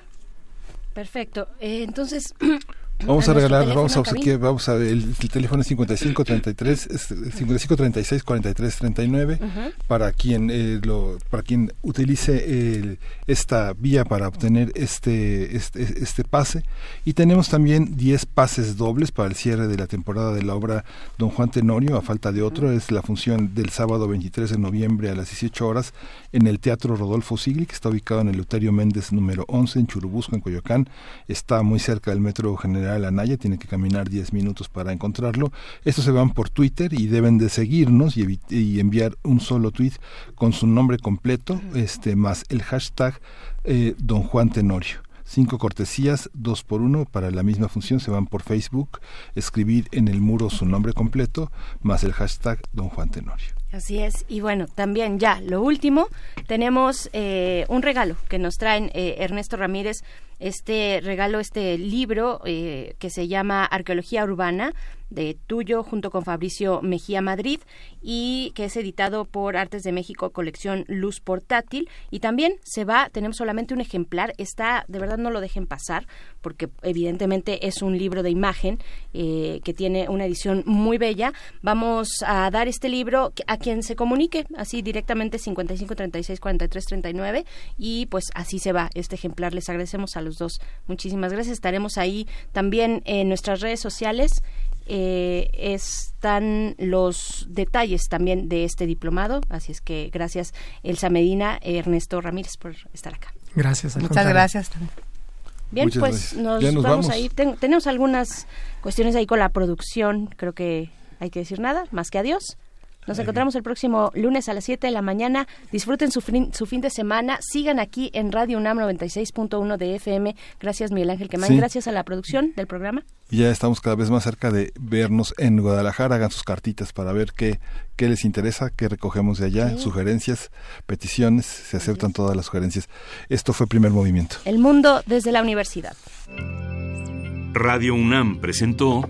Perfecto. Eh, entonces Vamos a regalar, vamos a obsequiar, vamos a el, el teléfono es 55 33 es 55 36 43 39 Ujú. para quien eh, lo para quien utilice el- esta vía para obtener este, este este pase. Y tenemos también 10 pases dobles para el cierre de la temporada de la obra Don Juan Tenorio a falta de otro. Es la función del sábado 23 de noviembre a las 18 horas en el Teatro Rodolfo Sigli que está ubicado en el Luterio Méndez número 11 en Churubusco en Coyoacán. Está muy cerca del Metro General Anaya, tiene que caminar 10 minutos para encontrarlo. Estos se van por Twitter y deben de seguirnos y enviar un solo tweet con su nombre completo, este más el hashtag eh, Don Juan Tenorio. Cinco cortesías, dos por uno para la misma función. Se van por Facebook, escribir en el muro su nombre completo, más el hashtag Don Juan Tenorio. Así es. Y bueno, también ya, lo último, tenemos eh, un regalo que nos traen eh, Ernesto Ramírez este regalo, este libro eh, que se llama Arqueología Urbana de Tuyo junto con Fabricio Mejía Madrid y que es editado por Artes de México colección Luz Portátil y también se va, tenemos solamente un ejemplar, está, de verdad no lo dejen pasar porque evidentemente es un libro de imagen eh, que tiene una edición muy bella. Vamos a dar este libro a quien se comunique, así directamente 55 36 43 39 y pues así se va este ejemplar. Les agradecemos a los dos. Muchísimas gracias. Estaremos ahí también en nuestras redes sociales eh, están los detalles también de este diplomado. Así es que gracias Elsa Medina, Ernesto Ramírez por estar acá. Gracias. Muchas gracias. Bien, pues nos, vamos, a ir. tenemos algunas cuestiones ahí con la producción. Creo que hay que decir nada, más que adiós. Nos encontramos el próximo lunes a las 7 de la mañana. Disfruten su fin, su fin de semana. Sigan aquí en Radio UNAM 96.1 de FM. Gracias, Miguel Ángel Quemán. Gracias a la producción del programa. Ya estamos cada vez más cerca de vernos en Guadalajara. Hagan sus cartitas para ver qué, qué les interesa, qué recogemos de allá. Sugerencias, peticiones. Se aceptan todas las sugerencias. Esto fue Primer Movimiento. El mundo desde la universidad. Radio UNAM presentó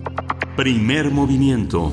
Primer Movimiento.